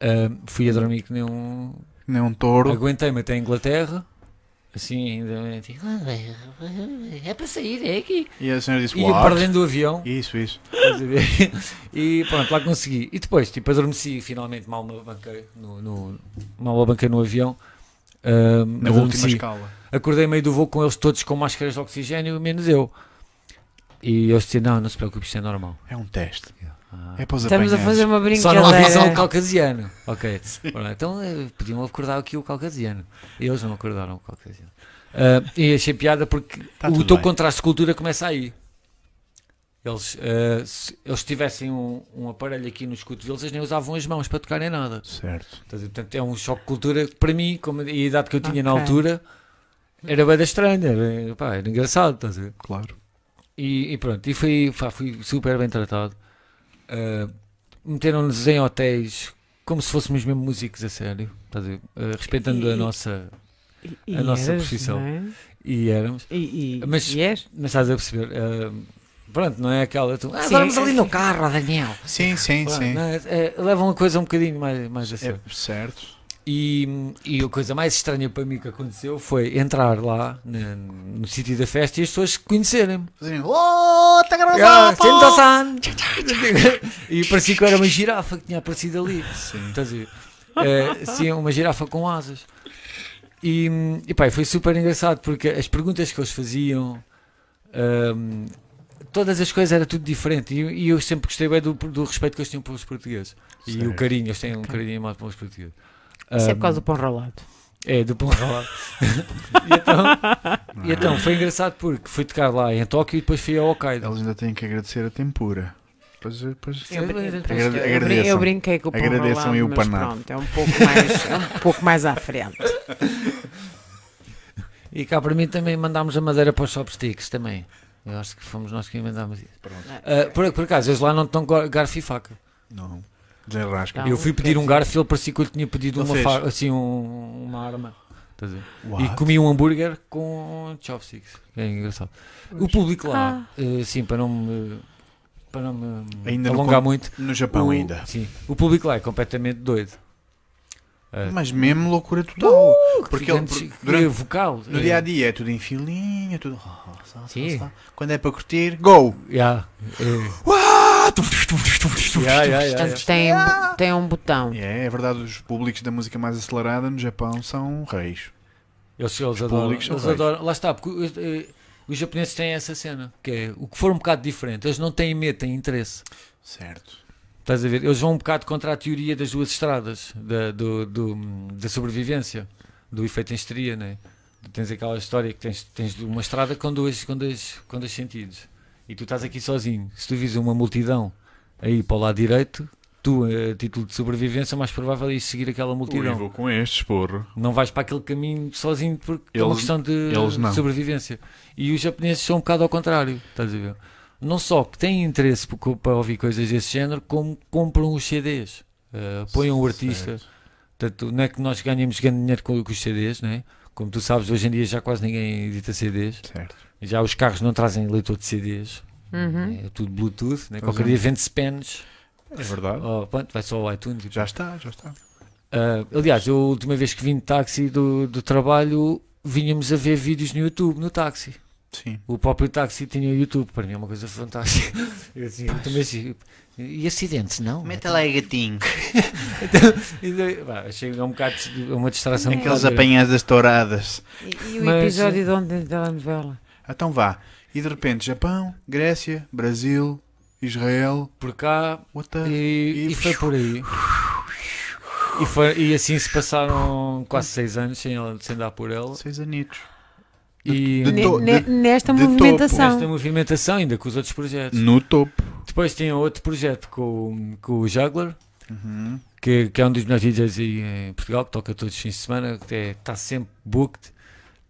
Ah, fui a dormir que nem um. Nem um touro. Aguentei-me até a Inglaterra. Assim, ainda. tipo, É para sair, é aqui. E a senhora disse, Ia what? para dentro do avião. Isso, isso. [LAUGHS] e pronto, lá consegui. E depois, tipo, adormeci finalmente. Mal me banquei no, no, mal me banquei no avião. Na última escala. Acordei meio do voo com eles todos com máscaras de oxigênio, menos eu. E eu disse: Não, não se preocupe, isto é normal. É um teste. Ah. É para os Estamos a fazer uma Só não avisam o brincadeira. caucasiano. Ok. Ora, então eh, podiam acordar aqui o caucasiano. Eles não acordaram o caucasiano. Ah, e achei piada porque Tá o teu bem. contraste de cultura começa aí. Eles, ah, se eles tivessem um, um aparelho aqui nos cotovelos, eles nem usavam as mãos para tocarem nada. Certo. Portanto, é um choque de cultura que, para mim, como, e a idade que eu tinha na Ok. altura, era bem estranha. Era, pá, era engraçado. Estás a ver? Claro. E, e pronto, e fui, pá, fui super bem tratado. Uh, Meteram-nos em hotéis como se fôssemos mesmo músicos a sério, estás a ver? Uh, respeitando a E- nossa. E a nossa eras, profissão. é? E éramos. E, e, Mas- e és? Mas estás a perceber? uh, pronto, não é aquela. Tu, ah, Sim, vamos é- ali no carro, Daniel. Sim, sim, Pronto, sim. não é? É, levam a coisa um bocadinho mais, mais a sério. É, certo. E, e a coisa mais estranha para mim que aconteceu foi entrar lá na- no sítio da festa e as pessoas conhecerem-me. Fazerem, oh, tá Ah, [LAUGHS] e parecia que eu era uma girafa que tinha aparecido ali. Sim. Estás? Eh, sim, uma girafa com asas. E, e pá, foi super engraçado porque as perguntas que eles faziam, ahm, todas as coisas era tudo diferente. E, e eu sempre gostei bem do, do respeito que eles tinham pelos portugueses. E o carinho, eles têm um carinho amado pelos portugueses. Isso é Ahm, por causa do pão ralado. é, do pão ralado. [LAUGHS] e, então, e então foi engraçado porque fui tocar lá em Tóquio e depois fui ao Hokkaido. Eles ainda têm que agradecer a tempura. Depois, depois... Eu, eu brin- eu, brinquei com o pão Agradeçam ralado, e o mas panado. pronto, é um pouco mais, é um pouco mais à frente. E cá para mim também mandámos a madeira para os chopsticks também. Eu acho que fomos nós que inventámos isso. Pronto. Ah, por, por acaso, eles lá não estão gar- garfo e faca. Não. Desenrasca. Eu fui pedir um garfo e ele parecia que eu lhe tinha pedido Ele uma fez. fa- assim, um- uma arma. Estás a ver? E comi um hambúrguer com chopsticks. É engraçado. O público lá, eh, sim, para não me, para não me Ainda alongar muito. No Japão o, ainda. Sim, o público lá é completamente doido. Ah, Mas mesmo loucura total. porque ele, durante, vocal. no eh, dia a dia é tudo em filinha, é tudo. oh, só, só, Sim. só. Quando é para curtir, go! Yeah, eh, Uá! yeah, yeah, yeah, Portanto, tem, tem um botão. É, é verdade, os públicos da música mais acelerada no Japão são reis. Eles, eles Os adoram, públicos são eles reis. adoram. Lá está, porque os, eh, os japoneses têm essa cena, que é o que for um bocado diferente, eles não têm medo, têm interesse. Certo. Estás a ver? Eles vão um bocado contra a teoria das duas estradas, da, do, do- da sobrevivência, do efeito em histeria, né? Tens aquela história que tens, tens uma estrada com dois, com, dois, com dois sentidos e tu estás aqui sozinho. Se tu vis uma multidão aí para o lado direito, tu, a título de sobrevivência, mais provável é ir seguir aquela multidão. vou com estes, porra. Não vais para aquele caminho sozinho porque é uma Eles- questão de eles não. sobrevivência. E os japoneses são um bocado ao contrário, estás a ver? Não só que têm interesse para ouvir coisas desse género, como compram os CDs. Uh, apoiam o artista. Portanto, não é que nós ganhemos grande dinheiro com, com os CDs, não é? Como tu sabes, hoje em dia já quase ninguém edita CDs. Certo. Já os carros não trazem leitor de CDs. Uhum. É tudo Bluetooth. Né? Qualquer é. dia vende-se pens. É verdade. Oh, pronto, vai só ao iTunes. Já está, já está. Ah, aliás, eu, a última vez que vim de táxi do, do trabalho, vinhamos a ver vídeos no YouTube, no táxi. Sim. O próprio táxi tinha YouTube, para mim é uma coisa fantástica. Eu, assim, eu também e acidentes, não? Meta lá aí, gatinho. [LAUGHS] E daí, pá, achei um bocado uma distração. Aqueles apanhadas touradas. E, e o Mas, episódio de ontem da telenovela? Então vá. E de repente, Japão, Grécia, Brasil, Israel. Por cá the... e, e- e foi por aí. E, foi, e assim se passaram quase seis anos sem, ela- sem dar por ela. Seis anitos. E de Ne- to- ne- de- nesta movimentação. esta movimentação ainda com os outros projetos. No topo. Depois tinha outro projeto com, com o Juggler, Uhum. que, que é um dos melhores DJs aí em Portugal, que toca todos os fins de semana, que é- está sempre booked.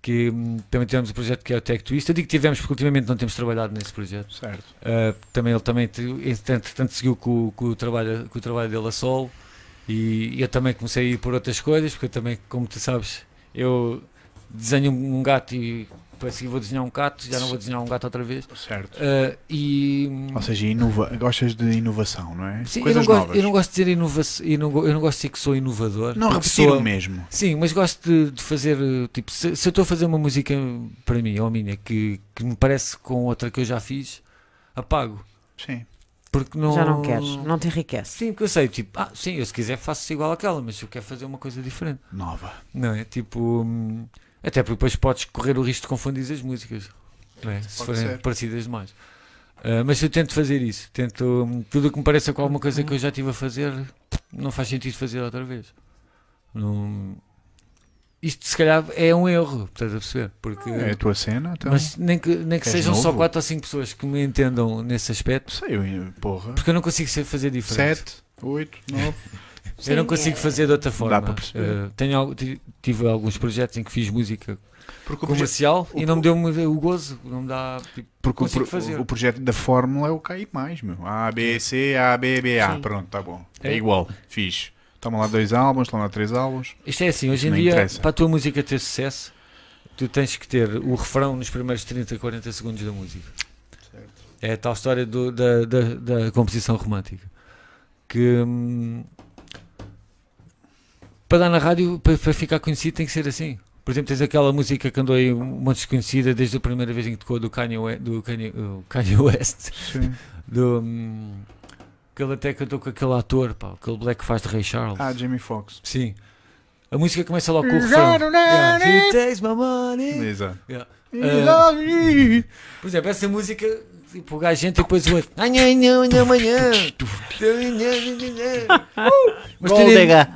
Que hum, também tivemos o projeto que é o Tech Twist. Eu digo que tivemos porque ultimamente não temos trabalhado nesse projeto. Certo. Uh, também ele também entretanto, tanto seguiu com, com o trabalho, com o trabalho dele a solo e eu também comecei a ir por outras coisas, porque eu também, como tu sabes, eu desenho um gato e para seguir vou desenhar um gato, já não vou desenhar um gato outra vez. Certo. Uh, e Ou seja, inova... gostas de inovação, não é? Sim, eu, Coisas não gosto, novas. eu não gosto de dizer inovação, eu não, eu não gosto de dizer que sou inovador. Não repetir sou- o mesmo. Sim, mas gosto de, de fazer, tipo, se, se eu estou a fazer uma música para mim, ou minha, que, que me parece com outra que eu já fiz, apago. Sim. Porque não... Já não queres, não te enriquece. Sim, porque eu sei, tipo, ah, sim, eu se quiser faço igual àquela, mas eu quero fazer uma coisa diferente. Nova. Não é? Tipo, hum, até porque depois podes correr o risco de confundir as músicas, é? se forem ser. parecidas demais. Uh, mas eu tento fazer isso. Tento, hum, tudo o que me pareça com alguma coisa que eu já estive a fazer, não faz sentido fazer outra vez. Não... Isto se calhar é um erro, estás a perceber? Porque, é a tua cena, então. Mas nem que, nem que sejam novo? só 4 ou 5 pessoas que me entendam nesse aspecto. Sei, eu, porra. Porque eu não consigo fazer diferente. 7, 8, 9. Sim, eu não consigo é. fazer de outra forma. Dá para perceber. Uh, tenho, tive alguns projetos em que fiz música comercial projeto, e o, não me deu -me o gozo, não me dá. Tipo, porque o, pro, fazer. o projeto da fórmula é o cair mais, meu. A, B, C, A, B, B, A. Sim. Pronto, tá bom. É, é igual, fiz. Toma lá dois álbuns, toma lá três álbuns. Isto é assim, hoje em dia, interessa. para a tua música ter sucesso, tu tens que ter o refrão nos primeiros 30, 40 segundos da música. Certo. É a tal história do, da, da, da composição romântica. Que. Hum, para dar na rádio, para, para ficar conhecido, tem que ser assim. Por exemplo, tens aquela música que andou aí um monte desconhecida desde a primeira vez em que tocou do Kanye, We- do Kanye, Kanye [LAUGHS] West. Sim. Do, hum, que ele até cantou com aquele ator, pá, aquele black que faz de Ray Charles. Ah, Jamie Foxx. Sim. A música começa logo com o refrão. Yeah. He takes my money. Exato. Yeah. Me. Por exemplo, essa música, tipo, o gajo entra e depois o outro. Amanhã, amanhã, [LAUGHS] amanhã. Mas tu,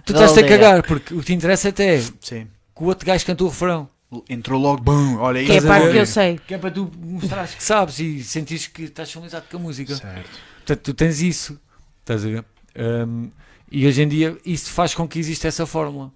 tu estás a cagar, porque o que te interessa até é Sim. que o outro gajo canta o refrão. Entrou logo, bum, olha Que é a isso. parte ver? que eu sei. Que é para tu mostrares que sabes e sentires que estás familiarizado com a música. Certo. Portanto, tu tens isso. Estás a ver? Um, e hoje em dia isso faz com que exista essa fórmula.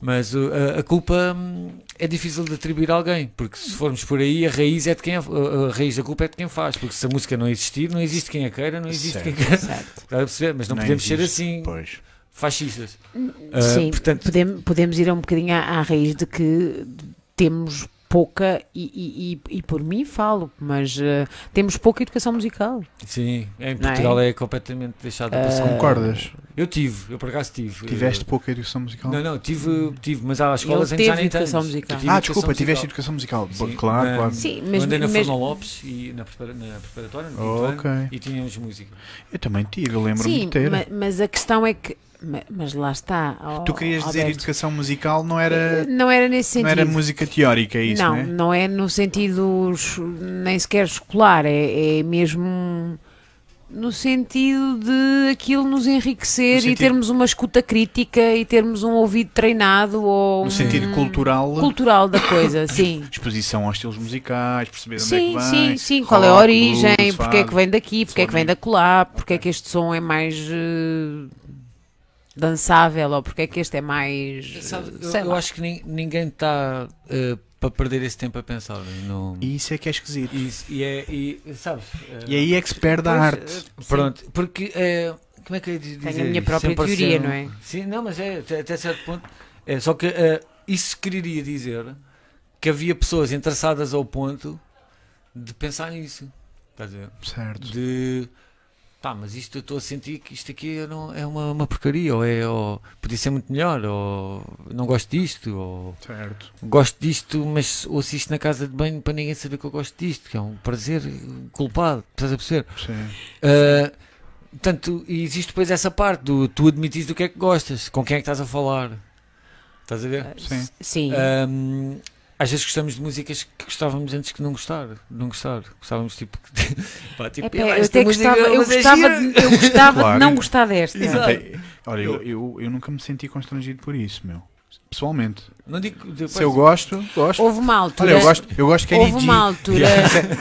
Mas uh, a, a culpa hum, é difícil de atribuir a alguém, porque se formos por aí, a raiz é de quem a, a raiz da culpa é de quem faz, porque se a música não existir, não existe quem a queira, não existe Certo. quem queira. Certo. [LAUGHS] A perceber? Mas não, Não podemos ser existe, assim Pois. fascistas. Uh, Sim, portanto, podemos, podemos ir um bocadinho à, à raiz de que temos pouca, e, e, e, e por mim falo, mas eh, temos pouca educação musical. sim, em é? Portugal é? completamente deixado para Ah, segundo. Concordas? Eu tive, eu por acaso tive. Tiveste Uh, pouca educação musical? Não, não, tive, tive mas há escolas em que já nem educação musical. Ah, desculpa, tiveste musical. educação musical. Sim, claro, na- claro. Sim, Eu mas, andei na Fernão Lopes e na, prepara- na preparatória, no Oh, quinto ano, ok. e tínhamos música. Eu também tive, eu lembro-me sim, de ter. ma- mas a questão é que. Ma- Mas lá está. ó, Tu querias dizer Alberto. educação musical, não era, Não era nesse não sentido. era música teórica, é isso, não, não é? não é no sentido nem sequer escolar, é, é mesmo no sentido de aquilo nos enriquecer No e termos uma escuta crítica e termos um ouvido treinado ou No um sentido cultural, cultural da coisa, [COUGHS] sim. exposição aos estilos musicais, perceber onde Sim, é que sim, vem. sim. Qual é a origem? blues, porque é que vem daqui? Porque é que vem da colar? Porque é que este som é mais eh, dançável? Ou porque é que este é mais. Sabe, eu, sei eu lá. acho que nin- ninguém está uh, para perder esse tempo a pensar. No... E isso é que é esquisito. Isso, e é, e, sabes? uh, E aí é que se perde a Pois, arte. eh, sim. Pronto, porque é, como é que eu ia dizer? Tenho a minha própria Sem parecer teoria, um- não é? Sim, não, mas é até, até certo ponto. É, só que eh, isso quereria dizer que havia pessoas interessadas ao ponto de pensar nisso. Estás a ver? Certo. De pá, mas isto eu estou a sentir que isto aqui não é uma, uma porcaria, ou é ou podia ser muito melhor, ou não gosto disto, ou Certo. gosto disto, mas ouço isto na casa de banho para ninguém saber que eu gosto disto, que é um prazer culpado, estás a perceber? Sim. Uh, Portanto, e existe depois essa parte do tu admitis do que é que gostas, com quem é que estás a falar. Estás a ver? Sim. Sim. Um, às vezes gostamos de músicas que gostávamos antes que não gostar. Não gostar. Gostávamos tipo. [LAUGHS] pá, tipo Epá, "Epá, eu até música, gostava, eu é gostava, gira." de, eu gostava Claro. de não gostar desta. Exato. Olha, eu, eu, eu nunca me senti constrangido por isso, meu. Pessoalmente. Não digo. depois- Se eu gosto, gosto. Houve uma altura. Olha, eu gosto, eu gosto de Kenny houve G. uma altura.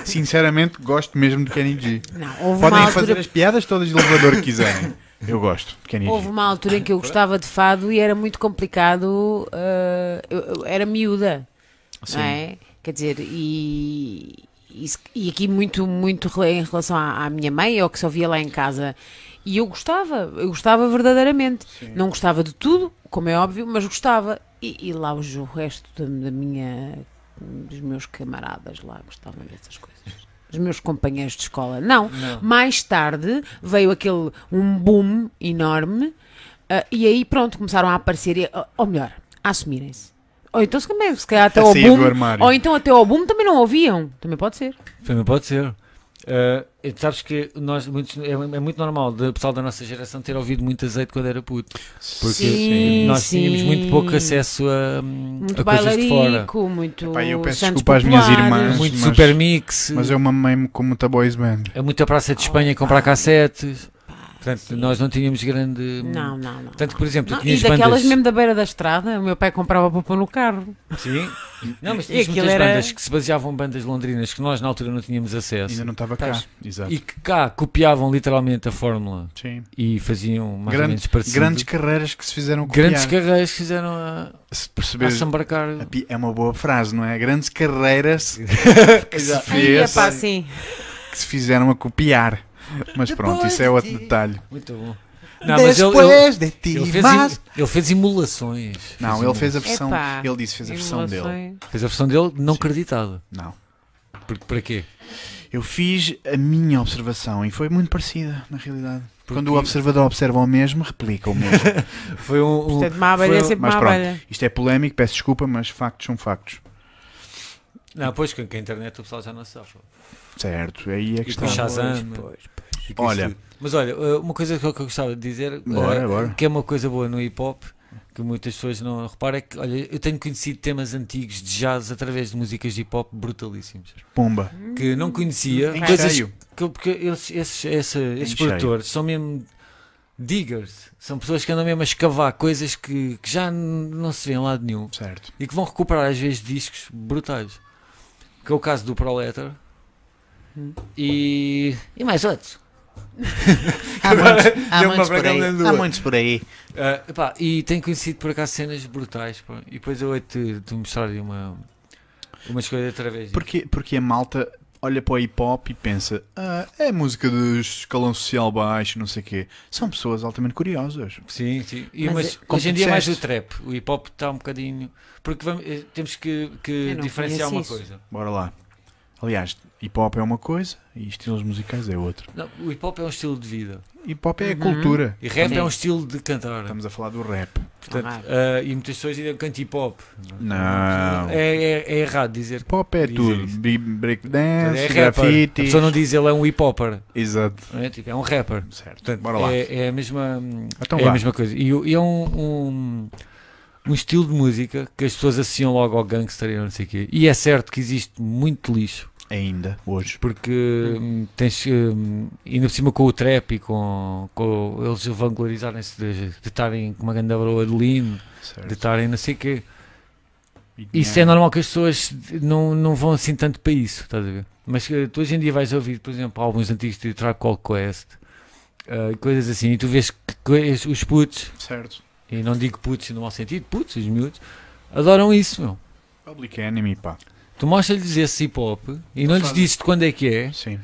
Sinceramente, gosto mesmo de Kenny G. Não, houve Podem uma fazer altura. as piadas todas de elevador que quiserem. Eu gosto de Kenny Houve uma altura em que eu gostava de fado e era muito complicado. eh, eu- eu era miúda, Sim. não é? Quer dizer, e, e e aqui muito, muito em relação à, à minha mãe, ou que só via lá em casa. E eu gostava, eu gostava verdadeiramente. Não gostava de tudo, como é óbvio, mas gostava. E, e lá o resto da, da minha. dos meus camaradas lá gostavam dessas coisas. Os meus companheiros de escola. Não. Não. Mais tarde veio aquele um boom enorme ah, e aí pronto, começaram a aparecer, e- ou melhor, a assumirem-se. Ou então se calhar, se calhar até A ao sair do boom, armário. ou então até ao boom também não ouviam. Também pode ser. Também pode ser. E tu sabes que nós, muitos, é, é muito normal do pessoal da nossa geração ter ouvido muito azeite quando era puto. Porque Sim, nós tínhamos sim. muito pouco acesso a, hum, Muito a coisas de fora. bailarico, muito. Epá, eu peço Santos desculpa às minhas Populares. irmãs. Muito mas- super mix. Mas eu mamei-me com muita boys band. É muita praça de Espanha comprar cassetes. Portanto, nós não tínhamos grande. Não, não, não. Tanto que, por exemplo, Não, tu tinhas e daquelas bandas. mesmo da beira da estrada, o meu pai comprava para pôr no carro. Sim. Não, mas tinhas muitas era- bandas que se baseavam em bandas londrinas que nós na altura não tínhamos acesso. Ainda não estava cá. Exato. E que cá copiavam literalmente a fórmula Sim. e faziam mais ou Grande- menos parecido. Grandes carreiras que se fizeram copiar. Grandes carreiras que fizeram a, Se perceberes, embarcar. a pi- é uma boa frase, não é? Grandes carreiras [LAUGHS] que se, epá, sim. que se fizeram a copiar. Mas pronto, Depois isso é outro ti. detalhe. Muito bom. Não, mas ele, ele, Depois de ti, ele fez, mas- ele fez emulações. Não, ele fez a versão. Epá, Ele disse fez a versão dele. Emulações. Fez a versão dele não creditada. Não. Porque para quê? Eu fiz a minha observação e foi muito parecida, na realidade. Porque- Quando o observador observa o mesmo, replica o mesmo. [LAUGHS] Foi um. um- Portanto, uma abelha é foi- sempre mas uma pronto. abelha. Isto é polémico, peço desculpa, mas factos são factos. Não, pois com a internet o pessoal já não sabe. Certo, aí é que E está. com Shazam. Pois, pois. Olha. Mas olha, eh, uma coisa que eu gostava de dizer, Bora, eh, bora. que é uma coisa boa no hip hop, que muitas pessoas não reparam, é que, olha, eu tenho conhecido temas antigos de jazz através de músicas de hip hop brutalíssimos. Pumba. Que não conhecia, Em coisas cheio. que, porque eles, esses, esse- esses cheio. produtores são mesmo diggers, são pessoas que andam mesmo a escavar coisas que, que já não se vê em lado nenhum Certo. e que vão recuperar às vezes discos brutais. Que é o caso do Proletar Hum. e, e mais outros. Há muitos, [LAUGHS] há muitos por aí. Há muitos por aí. Epá, e tenho conhecido por acaso cenas brutais. pá. E depois eu hei-te de mostrar uma, umas coisas através disso. Porque, porque a malta olha para o hip hop e pensa: ah, é música de escalão social baixo, não sei o quê. São pessoas altamente curiosas. Sim, sim. E, Mas mas é- hoje em dia é mais o trap. O hip hop está um bocadinho. Porque vamos- eh, temos que, que diferenciar uma isso. coisa. Bora lá. Aliás, hip hop é uma coisa e estilos musicais é outra. Não, o hip hop é um estilo de vida. Hip hop é a Uhum. cultura. E rap Sim. é um estilo de cantar. Estamos a falar do rap. Portanto, Ah, ah, e muitas pessoas dizem canto hip hop. Não. É, é, é errado dizer. Hip hop é tudo. Breakdance, é rapper. A pessoa não diz ele é um hip hopper. Exato. É, tipo, é um rapper. Certo. Portanto, Bora lá. É, é a mesma, Então é a mesma coisa. E, e é um, um, um estilo de música que as pessoas associam logo ao gangster e não sei o quê. E é certo que existe muito lixo. Ainda, hoje. Porque hum, tens, hum, ainda por cima com o trap e com, com eles vanglorizarem-se de estarem com uma grande broa de lean, de estarem não sei o quê. E Isso é normal que as pessoas não, não vão assim tanto para isso, estás a ver? Mas eh, tu hoje em dia vais ouvir, por exemplo, álbuns antigos de Tribe Called Quest, eh, coisas assim, e tu vês que, que os putos, Certo. e não digo putos no mau sentido, putos, os miúdos, adoram isso, meu. Public Enemy, pá. Tu mostras-lhes esse hip hop e não lhes fazem. dizes de quando é que é, Sim.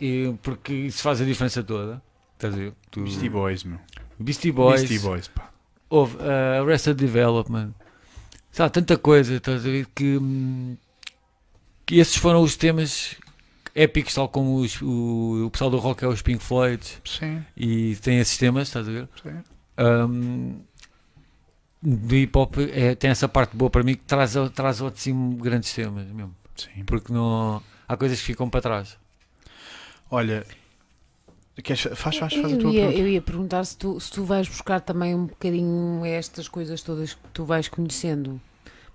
e- porque isso faz a diferença toda. Estás a ver? Tu- Beastie Boys, meu. Beastie Boys. Beastie Boys, pá. Houve uh, Arrested Development. Sabe, tanta coisa, estás a ver? Que, hum, que esses foram os temas épicos, tal como os- o, o pessoal do rock é os Pink Floyd Sim, e tem esses temas, estás a ver? sim. Um, do hip hop é, tem essa parte boa para mim que traz, traz ao de cima grandes temas mesmo, sim. porque não, há coisas que ficam para trás. Olha, queres, faz, faz, faz a eu, tua ia, pergunta. eu ia perguntar se tu, se tu vais buscar também um bocadinho estas coisas todas que tu vais conhecendo,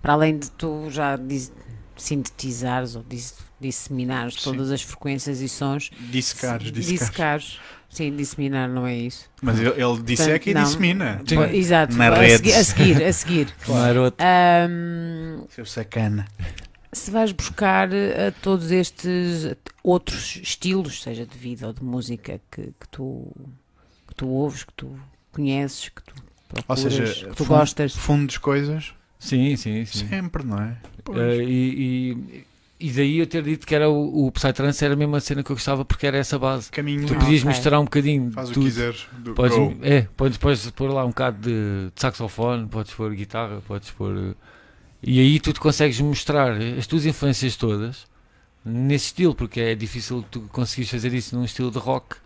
para além de tu já dis- sintetizares ou dis- disseminares Sim. todas as frequências e sons. Dissecares, dissecares. dissecares. Sim, disseminar não é isso. Mas ele, ele disseca e não. dissemina. Sim. Exato, Nas a, a seguir, a seguir. [LAUGHS] Outro. Ahm, Seu sacana. se vais buscar a todos estes outros estilos, seja de vida ou de música, que, que tu, que tu ouves, que tu conheces, que tu Ou procuras, seja, que tu fundo- gostas. fundos coisas, Sim, sim, sim. sempre, não é? Pois. Uh, e, e, e daí eu ter dito que era o, o Psytrance era a mesma cena que eu gostava porque era essa base. Caminho Tu Ah, podias ok. misturar um bocadinho Faz o que tudo. quiseres. Do, Podes, go. é, podes, podes pôr lá um bocado de, de saxofone, podes pôr guitarra, podes pôr. uh, E aí tu te consegues mostrar as tuas influências todas nesse estilo, porque é difícil tu conseguires fazer isso num estilo de rock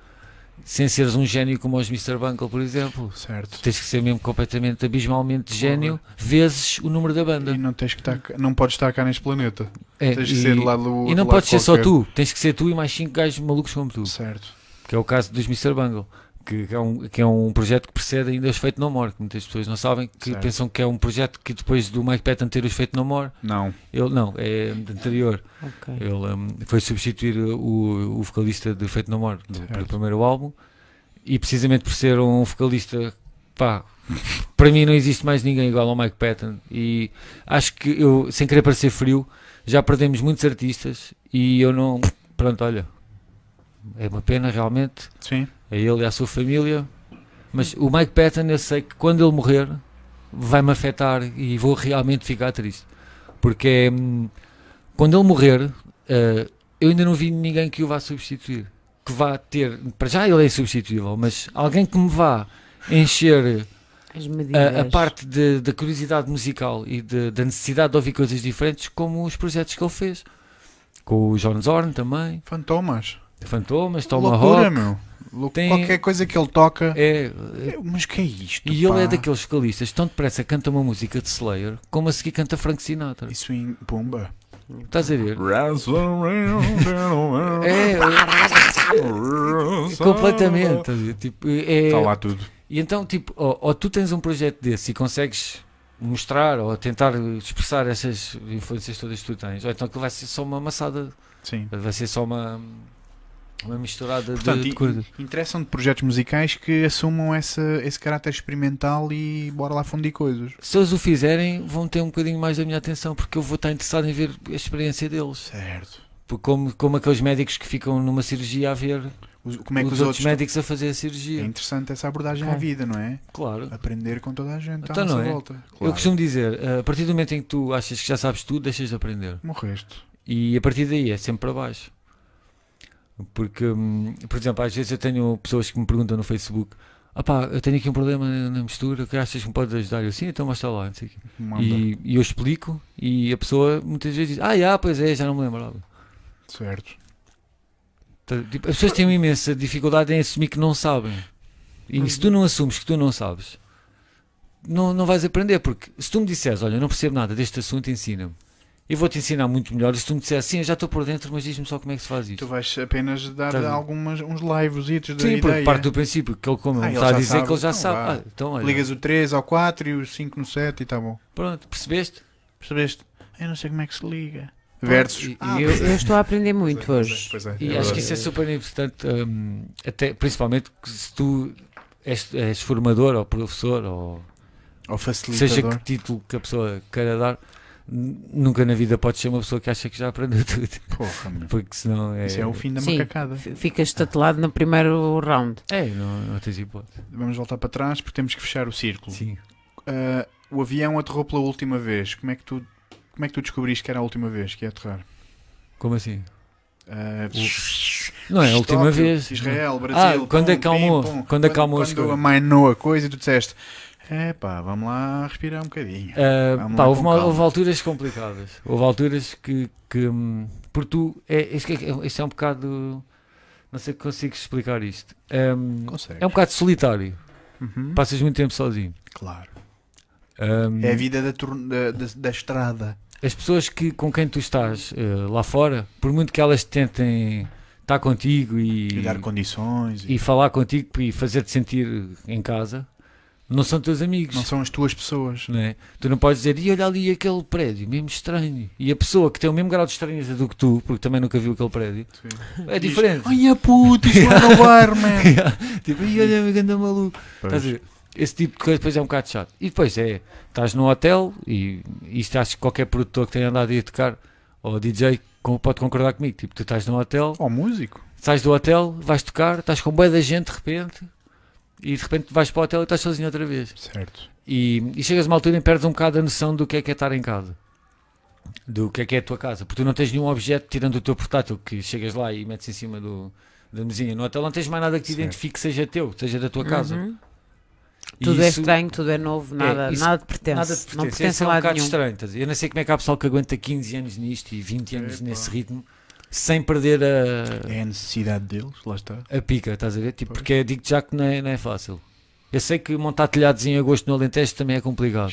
sem seres um gênio como os Mr. Bungle, por exemplo. Certo. Tens que ser mesmo completamente abismalmente gênio, vezes o número da banda. E não, tens que estar, não podes estar cá neste planeta. É, Tens que e, ser lá do e não podes ser só qualquer. tu, tens que ser tu e mais cinco gajos malucos como tu, Certo. que é o caso dos Mr. Bungle. Que que é, um, que é um projeto que precede ainda os Feito No More, que muitas pessoas não sabem, que Certo. pensam que é um projeto que depois do Mike Patton ter os Feito No More, Não. ele não, é anterior. Ok. Ele um, foi substituir o, o vocalista de Feito No More do, Certo. do primeiro álbum e precisamente por ser um vocalista, pá, [LAUGHS] para mim não existe mais ninguém igual ao Mike Patton e acho que eu, sem querer parecer frio, já perdemos muitos artistas e eu não, pronto, olha, é uma pena realmente Sim. a ele e à sua família, mas o Mike Patton eu sei que quando ele morrer vai-me afetar e vou realmente ficar triste, porque hum, quando ele morrer eh, eu ainda não vi ninguém que o vá substituir, que vá ter, para já ele é insubstituível, mas alguém que me vá encher. A, a parte da curiosidade musical e de- da necessidade de ouvir coisas diferentes, como os projetos que ele fez. Com o John Zorn também, Fantomas. Fantomas, Loucura, Tomahawk. meu. Tem- Qualquer coisa que ele toca. É, É, Mas que é isto? e ele pá? é daqueles vocalistas que tão depressa canta uma música de Slayer, como a seguir canta Frank Sinatra. Isso em Pumba. Estás a ver? É. É, completamente. Tipo, é, Está lá tudo. E então, tipo, ou, ou tu tens um projeto desse e consegues mostrar ou tentar expressar essas influências todas que tu tens, ou então aquilo vai ser só uma amassada, Sim. vai ser só uma, uma misturada Portanto, de, de coisas. interessam-te projetos musicais que assumam esse, esse caráter experimental e bora lá fundir coisas. Se eles o fizerem, vão ter um bocadinho mais da minha atenção, porque eu vou estar interessado em ver a experiência deles. Certo. Porque Como, como aqueles médicos que ficam numa cirurgia a ver Os- Como é que os, os, outros outros. médicos a fazer a É cirurgia. interessante essa abordagem Ok. à vida, não é? Claro. Aprender com toda a gente à Então nossa não é? volta. Eu Claro. costumo dizer, a partir do momento em que tu achas que já sabes tudo, deixas de aprender. Morreste. E a partir daí é sempre para baixo. Porque, hum, por exemplo, às vezes eu tenho pessoas que me perguntam no Facebook: ah pá, eu tenho aqui um problema na mistura, que achas que me pode ajudar? Eu sim, então mostra lá. Não sei. E, e eu explico, e a pessoa muitas vezes diz: ah, já, pois é, já não me lembrava. Certo. Tá, tipo, as pessoas têm uma imensa dificuldade em assumir que não sabem. E se tu não assumes que tu não sabes, não, não vais aprender. Porque se tu me disseres, olha, eu não percebo nada deste assunto, ensina-me. Eu vou-te ensinar muito melhor. E se tu me disseres, sim, já estou por dentro, mas diz-me só como é que se faz Tu isto. vais apenas dar Tá algumas, uns lives da Sim, porque ideia. parte do princípio que ele, como Ah, ele está a dizer sabe. que ele já Então sabe. Ah, então, olha, Ligas o 3 ao 4 e o 5 no 7 e está bom. pronto, percebeste? Percebeste? Eu não sei como é que se liga. E- e Ah, eu- é. Eu estou a aprender muito Pois é, hoje. pois é, E é acho que isso é super importante, hum, até, principalmente que se tu és, és formador ou professor ou seja facilitador. que título que a pessoa queira dar, nunca na vida pode ser uma pessoa que acha que já aprendeu [LAUGHS] tudo, Porra, porque senão é. Isso é o fim da Sim. macacada. Ficas estatelado no primeiro round. É, não, não tens hipótese. Vamos voltar para trás porque temos que fechar o círculo. Sim. Ah, o avião aterrou pela última vez. Como é que tu, como é que tu descobriste que era a última vez que ia aterrar? Como assim? Ah, Não é a última Tóquio, vez. Israel, Brasil. Ah, quando pum, acalmou- pim, pum. quando acalmou Quando coisas. amainou a coisa e tu disseste: é pá, vamos lá respirar um bocadinho. Ah, Vamos pá, houve, uma- houve alturas complicadas. Houve alturas que. que hum, por tu. É, isto, é, isto é um bocado. Não sei que consigo explicar isto. Consegue. é um bocado solitário. Uhum. Passas muito tempo sozinho. Claro. Hum, É a vida da, da, da, da estrada. as pessoas que, com quem tu estás eh, lá fora, por muito que elas tentem estar contigo e, E dar condições. E e falar contigo e fazer-te sentir em casa, não são teus amigos. Não são as tuas pessoas. não é? Tu não podes dizer, e olha ali aquele prédio, mesmo estranho. E a pessoa que tem o mesmo grau de estranheza do que tu, porque também nunca viu aquele prédio, é Diz, diferente. Ai, a puta, isto lá no bar, man. [LAUGHS] tipo, e olha, me ganda maluco. Estás a ver? Esse tipo de coisa depois é um bocado chato. E depois é, estás num hotel e isto acho que qualquer produtor que tenha andado a ir tocar, ou DJ, pode concordar comigo. Tipo, tu estás num hotel, Ó, músico. sais do hotel, vais tocar, estás com boia da gente de repente, e de repente vais para o hotel e estás sozinho outra vez. Certo. E, e chegas a uma altura e perdes um bocado a noção do que é que é estar em casa. Do que é que é a tua casa. Porque tu não tens nenhum objeto tirando o teu portátil que chegas lá e metes em cima do, da mesinha. No hotel não tens mais nada que te Certo. identifique que seja teu, que seja da tua casa. Uhum. Tudo é isso- estranho, tudo é novo, nada, isso- nada te pertence. Nada te não pertence. pertence Esse a é um lado bocado nenhum. estranho. Eu não sei como é que há pessoal que aguenta 15 anos nisto e 20 anos nesse ritmo sem perder a, É a necessidade deles, lá está. a pica, estás a ver? Tipo, Pois. porque digo já que não é, não é fácil. Eu sei que montar telhados em agosto no Alentejo também é complicado.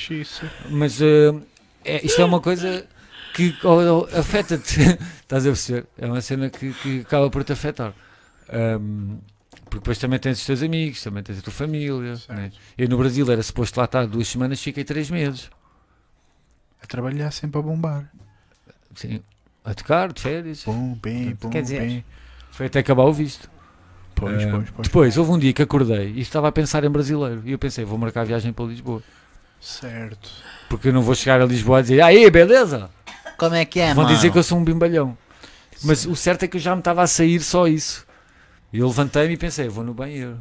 Mas eh, é- isto é uma coisa que oh, oh, afeta-te. [LAUGHS] Estás a perceber? É uma cena que, que acaba por te afetar. Ahm, porque depois também tens os teus amigos, também tens a tua família. Certo. né? Eu no Brasil era suposto lá estar duas semanas, fiquei três meses. A trabalhar sempre a bombar. Sim. A tocar, de férias. Pum, bem, pum, Quer dizer, bem. Foi até acabar o visto. Pois, Ah, pois, pois. Depois, houve um dia que acordei e estava a pensar em brasileiro. E eu pensei, vou marcar a viagem para Lisboa. Certo. Porque eu não vou chegar a Lisboa a dizer, aí, beleza? Como é que é, Vão mano? dizer que eu sou um bimbalhão. Mas o certo é que eu já me estava a sair só isso. E eu levantei-me e pensei, vou no banheiro.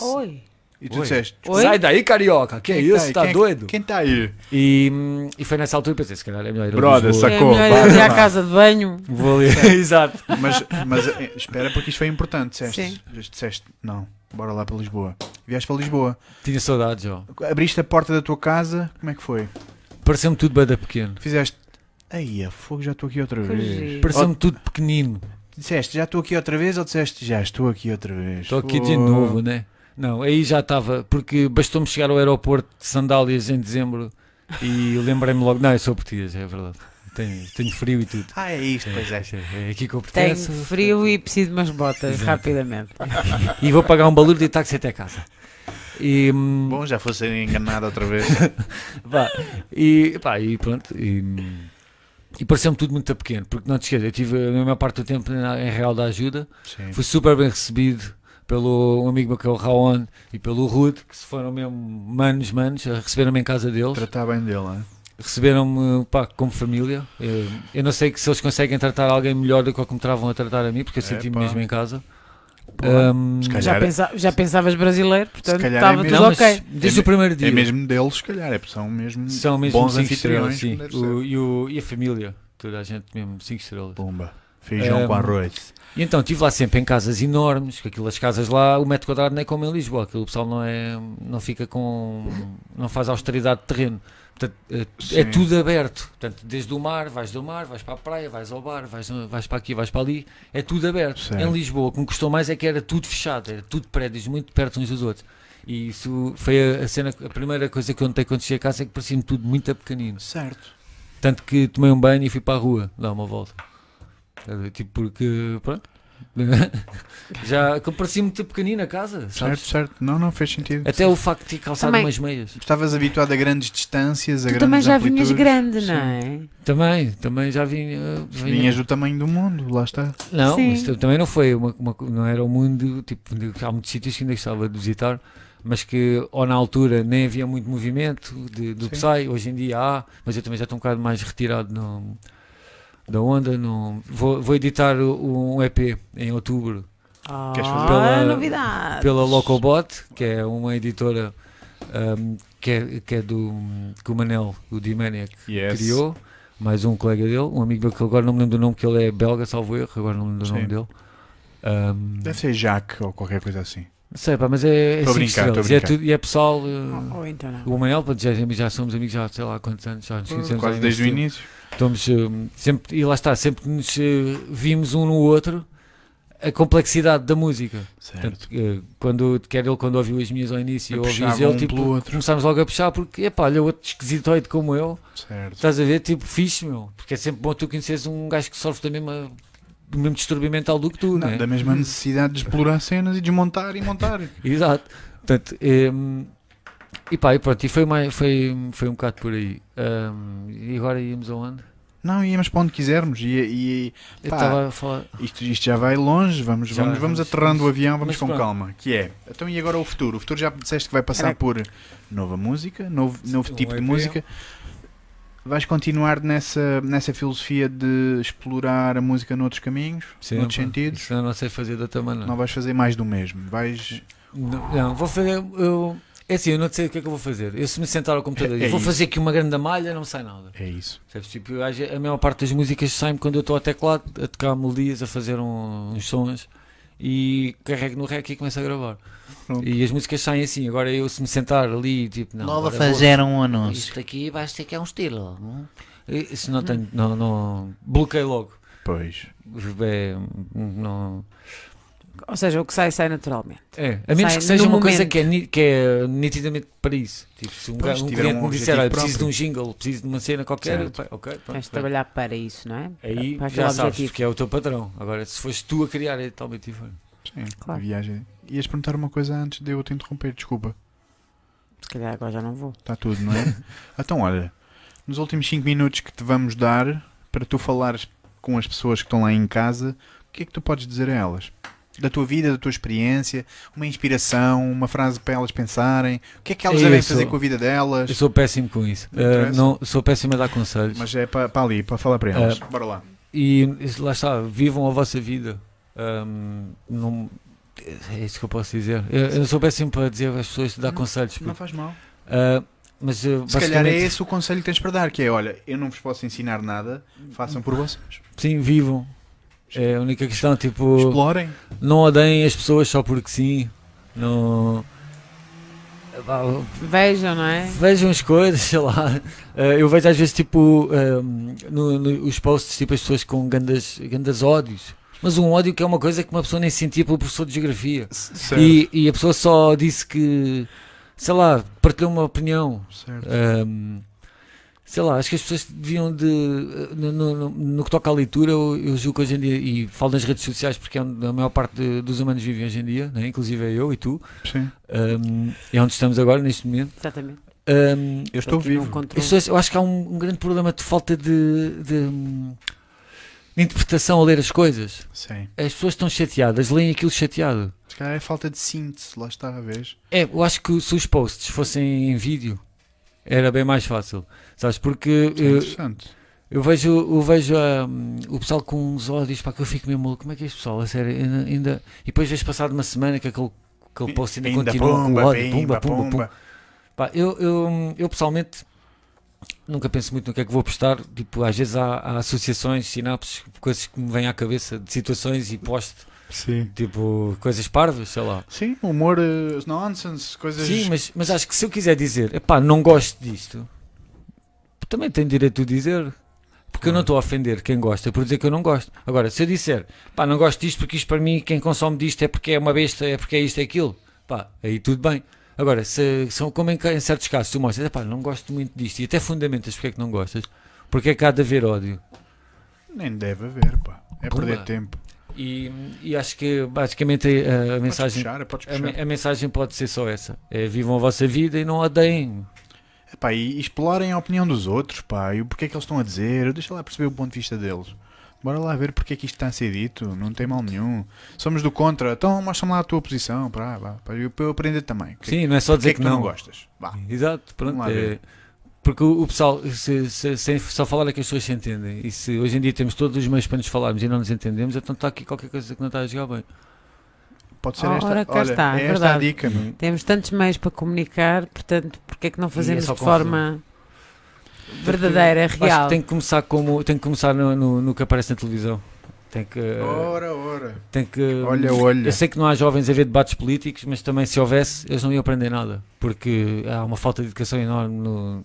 Oi. E tu Oi. disseste, Oi? Sai daí, carioca, que é Quem tá isso? Quem é doido? quem está aí? E, hum, e foi nessa altura que pensei, se calhar é melhor ir Brother, Lisboa. Sacou, é melhor ir à casa de banho. Vou ali, [LAUGHS] exato. Mas, mas eh, espera, porque isto foi importante. Disseste, Sim. disseste, não, bora lá para Lisboa. Vieste para Lisboa. Tinha saudades, ó. Abriste a porta da tua casa, como é que foi? Pareceu-me tudo bem da pequeno. Fizeste, aí, a fogo, já estou aqui outra vez. Pareceu-me tudo pequenino. Disseste, já estou aqui outra vez ou disseste, já estou aqui outra vez? Estou aqui de novo, né? Não, aí já estava, porque bastou-me chegar ao aeroporto de sandálias em dezembro e lembrei-me logo, não, eu sou português, é verdade. Tenho, tenho frio e tudo. Ah, é isto, pois é. É aqui que eu Tenho pertenço. frio e preciso de umas botas, Exato. rapidamente. E vou pagar um balúrdio de táxi até casa. E, hum, Bom, já fosse enganado outra vez. [LAUGHS] pá, e, pá, e pronto. E, e pareceu-me tudo muito pequeno, porque não te esqueças, eu tive a maior parte do tempo em Real da Ajuda, Sim. fui super bem recebido pelo um amigo meu que é o Raon e pelo Rude, que se foram mesmo manos, manos, receberam-me em casa deles. Tratar bem dele, hein? receberam-me como família. Eu, eu não sei se eles conseguem tratar alguém melhor do que o que me estavam a tratar a mim, porque eu senti-me Epá. mesmo em casa. Calhar- Já, pensa- já pensavas brasileiro, portanto é estava mesmo. tudo ok. desde É o primeiro dia. É mesmo deles, se calhar. É, são mesmo, São mesmo bons anfitriões. estrelas, sim. O- e, o- e a família, toda a gente mesmo 5 estrelas. Pumba. Feijão Ahm, com arroz. E então estive lá sempre em casas enormes, que aquelas casas lá, o metro quadrado não é como em Lisboa, aquilo o pessoal não é, não fica com, não faz austeridade de terreno. Portanto, é, é Sim. tudo aberto. Portanto, desde o mar, vais do mar, vais para a praia, vais ao bar, vais, vais para aqui, vais para ali, é tudo aberto. Certo. Em Lisboa, o que me custou mais é que era tudo fechado, era tudo prédios muito perto uns dos outros. E isso foi a, cena, a primeira coisa que eu notei quando cheguei a casa é que parecia-me tudo muito pequenino. Certo. Tanto que tomei um banho e fui para a rua dar uma volta. Eh, Tipo, porque, pronto. [LAUGHS] Já que parecia muito pequenina a casa, Certo, sabes? certo. Não, não fez sentido. Até o facto de ter calçado Também- umas meias. Estavas habituado a grandes distâncias, a Tu grandes também já vinhas amplitudes. grande, Sim. não é? Também, também já vinha. vinha- Vinhas do tamanho do mundo, lá está. Não, Sim. isto também não foi uma, uma- não era um mundo, tipo, há muitos sítios que ainda gostava de visitar, mas que ou na altura nem havia muito movimento de, do Sim. Psy, hoje em dia há, mas eu também já estou um bocado mais retirado no- da onda. No, vou, vou editar um EP em outubro Queres fazer? Ah, Pela- novidade. pela Locobot, que é uma editora um, que, é, que é do que o Manel, o D-Maniac, Yes. criou, mais um colega dele, um amigo meu que agora não me lembro do nome, que ele é belga, salvo erro, agora não me lembro do nome dele. Ahm, Deve ser Jack ou qualquer coisa assim. não sei, pá, mas é, é brincar. E é, brincar. tudo- e é pessoal. eh, Ou então o Manel, já, já somos amigos já sei lá há quantos anos, já nos conhecemos Quase desde o início. Estamos eh, sempre, e lá está, sempre nos eh, vimos um no outro a complexidade da música. Certo. Portanto, eh, quando, quer ele quando ouviu as minhas ao início, eu ouvi ele, um tipo, começámos logo a puxar porque, epá, olha, outro esquisitoide como eu, Certo. estás a ver, tipo, fixe, meu. Porque é sempre bom tu conheceres um gajo que sofre da mesma, do mesmo distúrbio mental do que tu, Não, né? da mesma necessidade de explorar cenas e desmontar e montar. [LAUGHS] Exato. Portanto, em, e pá, e pronto, e foi, mais, foi, foi um bocado por aí. Ahm, e agora íamos aonde? Não, íamos para onde quisermos e, e- Eu Pá. estava a falar. isto, isto já vai longe, vamos, Já vamos, vamos vamos- aterrando o vamos- avião, vamos com pronto. calma. Que é, então e agora o futuro? O futuro já disseste que vai passar Era- por nova música, novo, novo Um tipo de música. Vais continuar nessa, nessa filosofia de explorar a música noutros caminhos, Sim, noutros pá, sentidos? Isso eu não sei fazer de outra maneira. Não vais fazer mais do mesmo. Vais. Não, não, vou fazer. Eu, é assim, eu não sei o que é que eu vou fazer. Eu se me sentar ao computador É- e é vou isso. fazer aqui uma grande malha, não sai nada. É isso. Sabes? Tipo, a maior parte das músicas saem quando eu estou ao teclado a tocar melodias, a fazer um- uns sons e carrego no rec e começo a gravar. Pronto. E as músicas saem assim. Agora eu se me sentar ali, tipo, não. Logo agora vou- fazer um anúncio. Isto aqui vais ter que é um estilo. Não? Isso não tenho. Não, não, bloqueio logo. Pois. É, não, Ou seja, o que sai, sai naturalmente. É, a menos Sai que seja uma coisa momento. que é, que é nitidamente para isso. Tipo, se um, Pois, um cliente um me disser, olha, preciso de um jingle, preciso de uma cena qualquer, Certo. ok, pronto, Tens de trabalhar para isso, não é? Aí para já sabes, objetivo. porque é o teu padrão. Agora, se foste tu a criar, é totalmente diferente. Sim, Claro. a viagem. Ias perguntar uma coisa antes de eu te interromper, desculpa. Se calhar agora já não vou. Está tudo, não é? [LAUGHS] então, olha, nos últimos 5 minutos que te vamos dar para tu falares com as pessoas que estão lá em casa, o que é que tu podes dizer a elas? Da tua vida, da tua experiência, uma inspiração, uma frase para elas pensarem, o que é que elas Eu devem sou- fazer com a vida delas? Eu sou péssimo com isso. Uh, não, sou péssimo a dar conselhos. Mas é para, para ali, para falar para elas. Ah, Bora lá. E lá está, vivam a vossa vida. Ahm, não- é isso que eu posso dizer. Eu, eu sou péssimo para dizer às pessoas dar Não, conselhos. Não faz mal. Ah, mas uh, Se calhar é esse o conselho que tens para dar, que é, olha, eu não vos posso ensinar nada, façam por vocês. sim, vivam. É a única questão, tipo, Explorem. não odeiem as pessoas só porque sim. Não. Vejam, não é? Vejam as coisas, sei lá. Eh, eu vejo às vezes tipo ehm, no, no- os posts, tipo as pessoas com grandes, grandes ódios. Mas um ódio que é uma coisa que uma pessoa nem sentia pelo professor de geografia. Certo. E, e a pessoa só disse que, sei lá, partilhou uma opinião. Certo. Ehm, sei lá, acho que as pessoas deviam de. eh, No, no- no- que toca à leitura, eu, eu julgo que hoje em dia, e falo nas redes sociais porque é onde a maior parte de- dos humanos vivem hoje em dia, né? inclusive eu e tu, Sim. ehm, é onde estamos agora neste momento. Exatamente. Ehm, Eu estou vivo. pessoas- eu acho que há um, um grande problema de falta de, de, de interpretação a ler as coisas. Sim. As pessoas estão chateadas, leem aquilo chateado. Se calhar é falta de síntese, lá está a vez. É, eu acho que se os posts fossem em vídeo era bem mais fácil. Sabes? Porque é eu, interessante. eu vejo, eu vejo hum, o pessoal com uns ódios para que eu fico mesmo. Como é que é este pessoal? A sério, ainda, ainda- E depois vejo passado uma semana que aquele, aquele post ainda, Ainda continua com pumba, ódio. pimba, Pumba, pumba, pumba. pumba. Pá, eu, eu, eu pessoalmente nunca penso muito no que é que vou postar. Tipo, às vezes há, há associações, sinapses, coisas que me vêm à cabeça de situações e posto, Sim. tipo, coisas parvas, sei lá. Sim, humor, eh, nonsense, coisas. Sim, mas, mas acho que se eu quiser dizer, epá, não gosto disto, também tenho direito de dizer. Porque eu não estou a ofender quem gosta por dizer que eu não gosto. Agora, se eu disser, pá, não gosto disto porque isto para mim, quem consome disto é porque é uma besta, é porque é isto, é aquilo, pá, aí tudo bem. Agora, se são como em, em certos casos, tu mostras, pá, não gosto muito disto e até fundamentas porque é que não gostas, porque é que há de haver ódio. Nem deve haver, pá. É Pumba. perder tempo. E, e acho que basicamente a, a Podes mensagem. puxar, A, a mensagem pode ser só essa: é, vivam a vossa vida e não odeiem. Epá, e explorem a opinião dos outros, pá, e o porquê é que eles estão a dizer, deixa lá perceber o ponto de vista deles. Bora lá ver porque é que isto está a ser dito, não tem mal nenhum. Somos do contra, então mostra-me lá a tua posição, para eu, para eu aprender também. Que- Sim, não é só porque dizer é que, que, tu não não. gostas? Vá. Exato, pronto. É- porque o, pessoal, se, se- sem só falar é que as pessoas se entendem. E se hoje em dia temos todos os meios para nos falarmos e não nos entendemos, então está aqui qualquer coisa que não está a jogar bem. Pode ser Ora, esta, cá olha, está, é é esta a dica. meu. Temos tantos meios para comunicar, portanto, porque é que não fazemos só de forma verdadeira, Acho real? que tem que começar, como, tem que começar no, no, no que aparece na televisão. Tem que. Ora, ora. Tem que Olha, olha. Eu sei que não há jovens a ver debates políticos, mas também se houvesse, eles não iam aprender nada. Porque há uma falta de educação enorme no,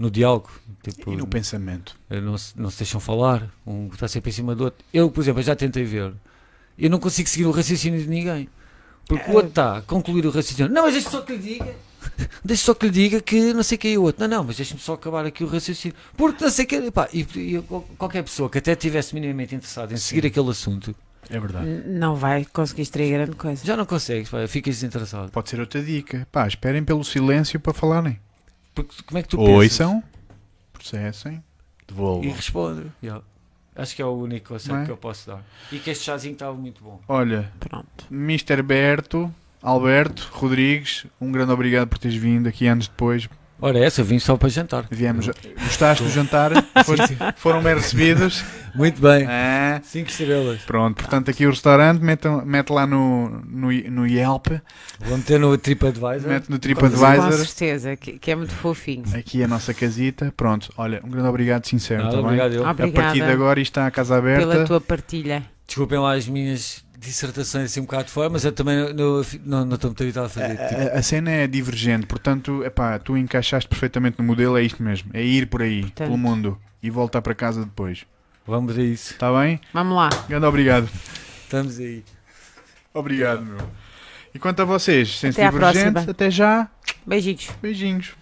no diálogo. Tipo, E no pensamento? não, se, não se deixam falar, um está sempre em cima do outro. Eu, por exemplo, já tentei ver. Eu não consigo seguir o raciocínio de ninguém. Porque o outro está a concluir o raciocínio. Não, mas deixa só que lhe diga. [LAUGHS] Deixa só que lhe diga que não sei quem é o outro. Não, não, mas deixa-me só acabar aqui o raciocínio. Porque não sei que. Pá, e, e qualquer pessoa que até estivesse minimamente interessada em seguir aquele assunto É verdade. Não vai conseguir extrair grande coisa. já não consegues, pá, ficas desinteressado. Pode ser outra dica. Pá, esperem pelo silêncio para falarem. Porque como é que tu pensas? Ouçam, processem, E devolvam. responde. Yeah. Acho que é o único conselho é? que eu posso dar. E que este chazinho estava muito bom. Olha, Pronto. Mr. Berto, Alberto, Rodrigues, um grande obrigado por teres vindo aqui anos depois. Ora, essa, eu vim só para jantar. Viemos. Gostaste do jantar? [LAUGHS] Foram, foram bem recebidos? Muito bem. Ah, 5 estrelas. pronto, portanto, aqui o restaurante, mete, mete lá no, no, no Yelp, Vou meter no TripAdvisor. mete no Com TripAdvisor. certeza, que, que é muito fofinho. Aqui a nossa casita. Pronto, olha, um grande obrigado sincero, Nada, tá bem? obrigado eu. A Obrigada partir de agora isto está a casa aberta. pela tua partilha. Desculpem lá as minhas dissertações assim um bocado fora, mas eu também não, não, não estou muito habituado a fazer. Tipo, A, a cena é divergente, portanto, epá, tu encaixaste perfeitamente no modelo, é isto mesmo, é ir por aí, Portanto. pelo mundo e voltar para casa depois. vamos a isso. Está bem? Vamos lá. Grande obrigado. Estamos aí. Obrigado, meu. E quanto a vocês, sem Até divergente, próxima. até já. Beijinhos. Beijinhos.